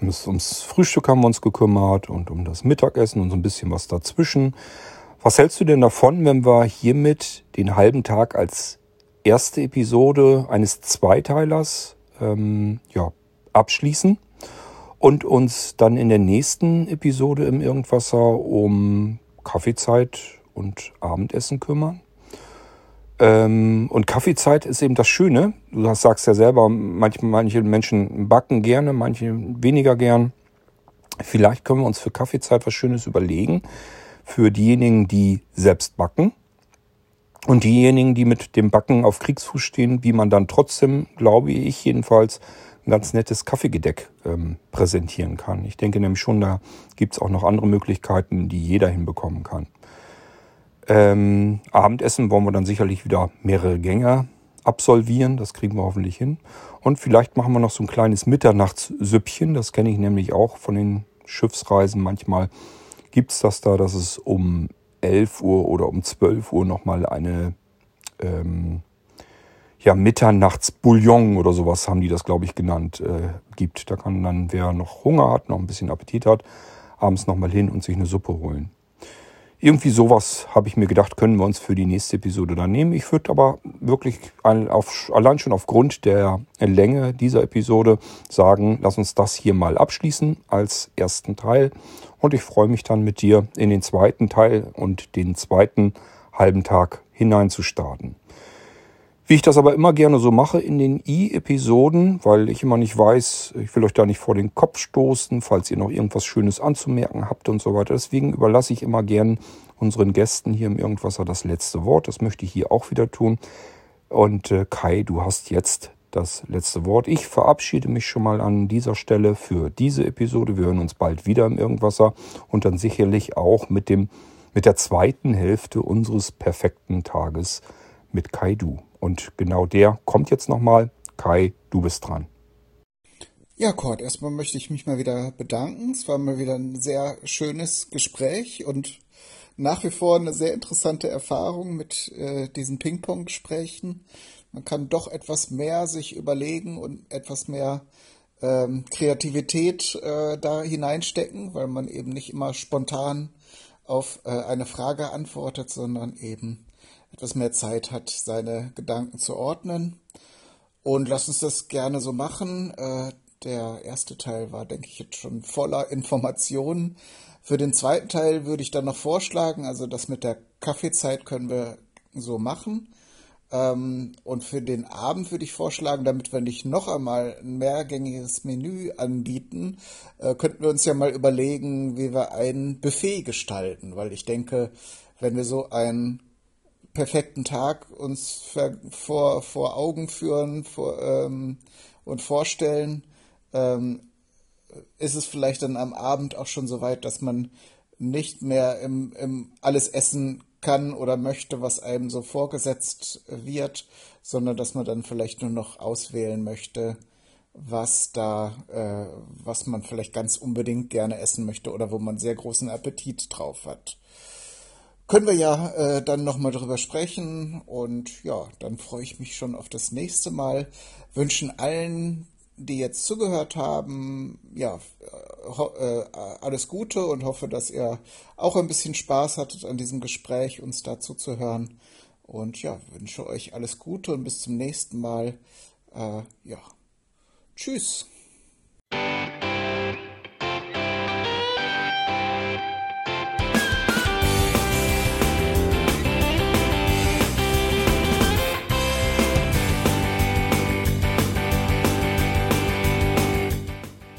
Ums Frühstück haben wir uns gekümmert und um das Mittagessen und so ein bisschen was dazwischen. Was hältst du denn davon, wenn wir hiermit den halben Tag als erste Episode eines Zweiteilers ähm, ja, abschließen und uns dann in der nächsten Episode im Irgendwasser um Kaffeezeit und Abendessen kümmern. Ähm, und Kaffeezeit ist eben das Schöne. Du sagst ja selber, manche, manche Menschen backen gerne, manche weniger gern. Vielleicht können wir uns für Kaffeezeit was Schönes überlegen. Für diejenigen, die selbst backen. Und diejenigen, die mit dem Backen auf Kriegsfuß stehen, wie man dann trotzdem, glaube ich jedenfalls, ein ganz nettes Kaffeegedeck ähm, präsentieren kann. Ich denke nämlich schon, da gibt es auch noch andere Möglichkeiten, die jeder hinbekommen kann. Ähm, Abendessen wollen wir dann sicherlich wieder mehrere Gänge absolvieren. Das kriegen wir hoffentlich hin. Und vielleicht machen wir noch so ein kleines Mitternachtssüppchen. Das kenne ich nämlich auch von den Schiffsreisen. Manchmal gibt es das da, dass es um 11 Uhr oder um 12 Uhr nochmal eine ähm, ja, Mitternachtsbouillon oder sowas haben die das, glaube ich, genannt, äh, gibt. Da kann dann, wer noch Hunger hat, noch ein bisschen Appetit hat, abends nochmal hin und sich eine Suppe holen. Irgendwie sowas habe ich mir gedacht, können wir uns für die nächste Episode dann nehmen. Ich würde aber wirklich auf, allein schon aufgrund der Länge dieser Episode sagen, lass uns das hier mal abschließen als ersten Teil. Und ich freue mich dann mit dir in den zweiten Teil und den zweiten halben Tag hineinzustarten. Wie ich das aber immer gerne so mache in den I-Episoden, weil ich immer nicht weiß, ich will euch da nicht vor den Kopf stoßen, falls ihr noch irgendwas Schönes anzumerken habt und so weiter. Deswegen überlasse ich immer gern unseren Gästen hier im Irgendwasser das letzte Wort. Das möchte ich hier auch wieder tun. Und äh, Kai, du hast jetzt das letzte Wort. Ich verabschiede mich schon mal an dieser Stelle für diese Episode. Wir hören uns bald wieder im Irgendwasser und dann sicherlich auch mit dem mit der zweiten Hälfte unseres perfekten Tages mit Kai Du. Und genau der kommt jetzt nochmal. Kai, du bist dran. Ja, Kurt, erstmal möchte ich mich mal wieder bedanken. Es war mal wieder ein sehr schönes Gespräch und nach wie vor eine sehr interessante Erfahrung mit äh, diesen Ping-Pong-Gesprächen. Man kann doch etwas mehr sich überlegen und etwas mehr ähm, Kreativität äh, da hineinstecken, weil man eben nicht immer spontan auf äh, eine Frage antwortet, sondern eben etwas mehr Zeit hat, seine Gedanken zu ordnen. Und lass uns das gerne so machen. Äh, der erste Teil war, denke ich, jetzt schon voller Informationen. Für den zweiten Teil würde ich dann noch vorschlagen, also das mit der Kaffeezeit können wir so machen. Ähm, und für den Abend würde ich vorschlagen, damit wir nicht noch einmal ein mehrgängiges Menü anbieten, äh, könnten wir uns ja mal überlegen, wie wir ein Buffet gestalten, weil ich denke, wenn wir so ein perfekten Tag uns vor, vor Augen führen vor, ähm, und vorstellen, ähm, ist es vielleicht dann am Abend auch schon so weit, dass man nicht mehr im, im alles essen kann oder möchte, was einem so vorgesetzt wird, sondern dass man dann vielleicht nur noch auswählen möchte, was da, äh, was man vielleicht ganz unbedingt gerne essen möchte oder wo man sehr großen Appetit drauf hat können wir ja äh, dann nochmal drüber sprechen. Und ja, dann freue ich mich schon auf das nächste Mal. Wünschen allen, die jetzt zugehört haben, ja, äh, alles Gute und hoffe, dass ihr auch ein bisschen Spaß hattet an diesem Gespräch, uns dazu zu hören. Und ja, wünsche euch alles Gute und bis zum nächsten Mal. Äh, ja, tschüss.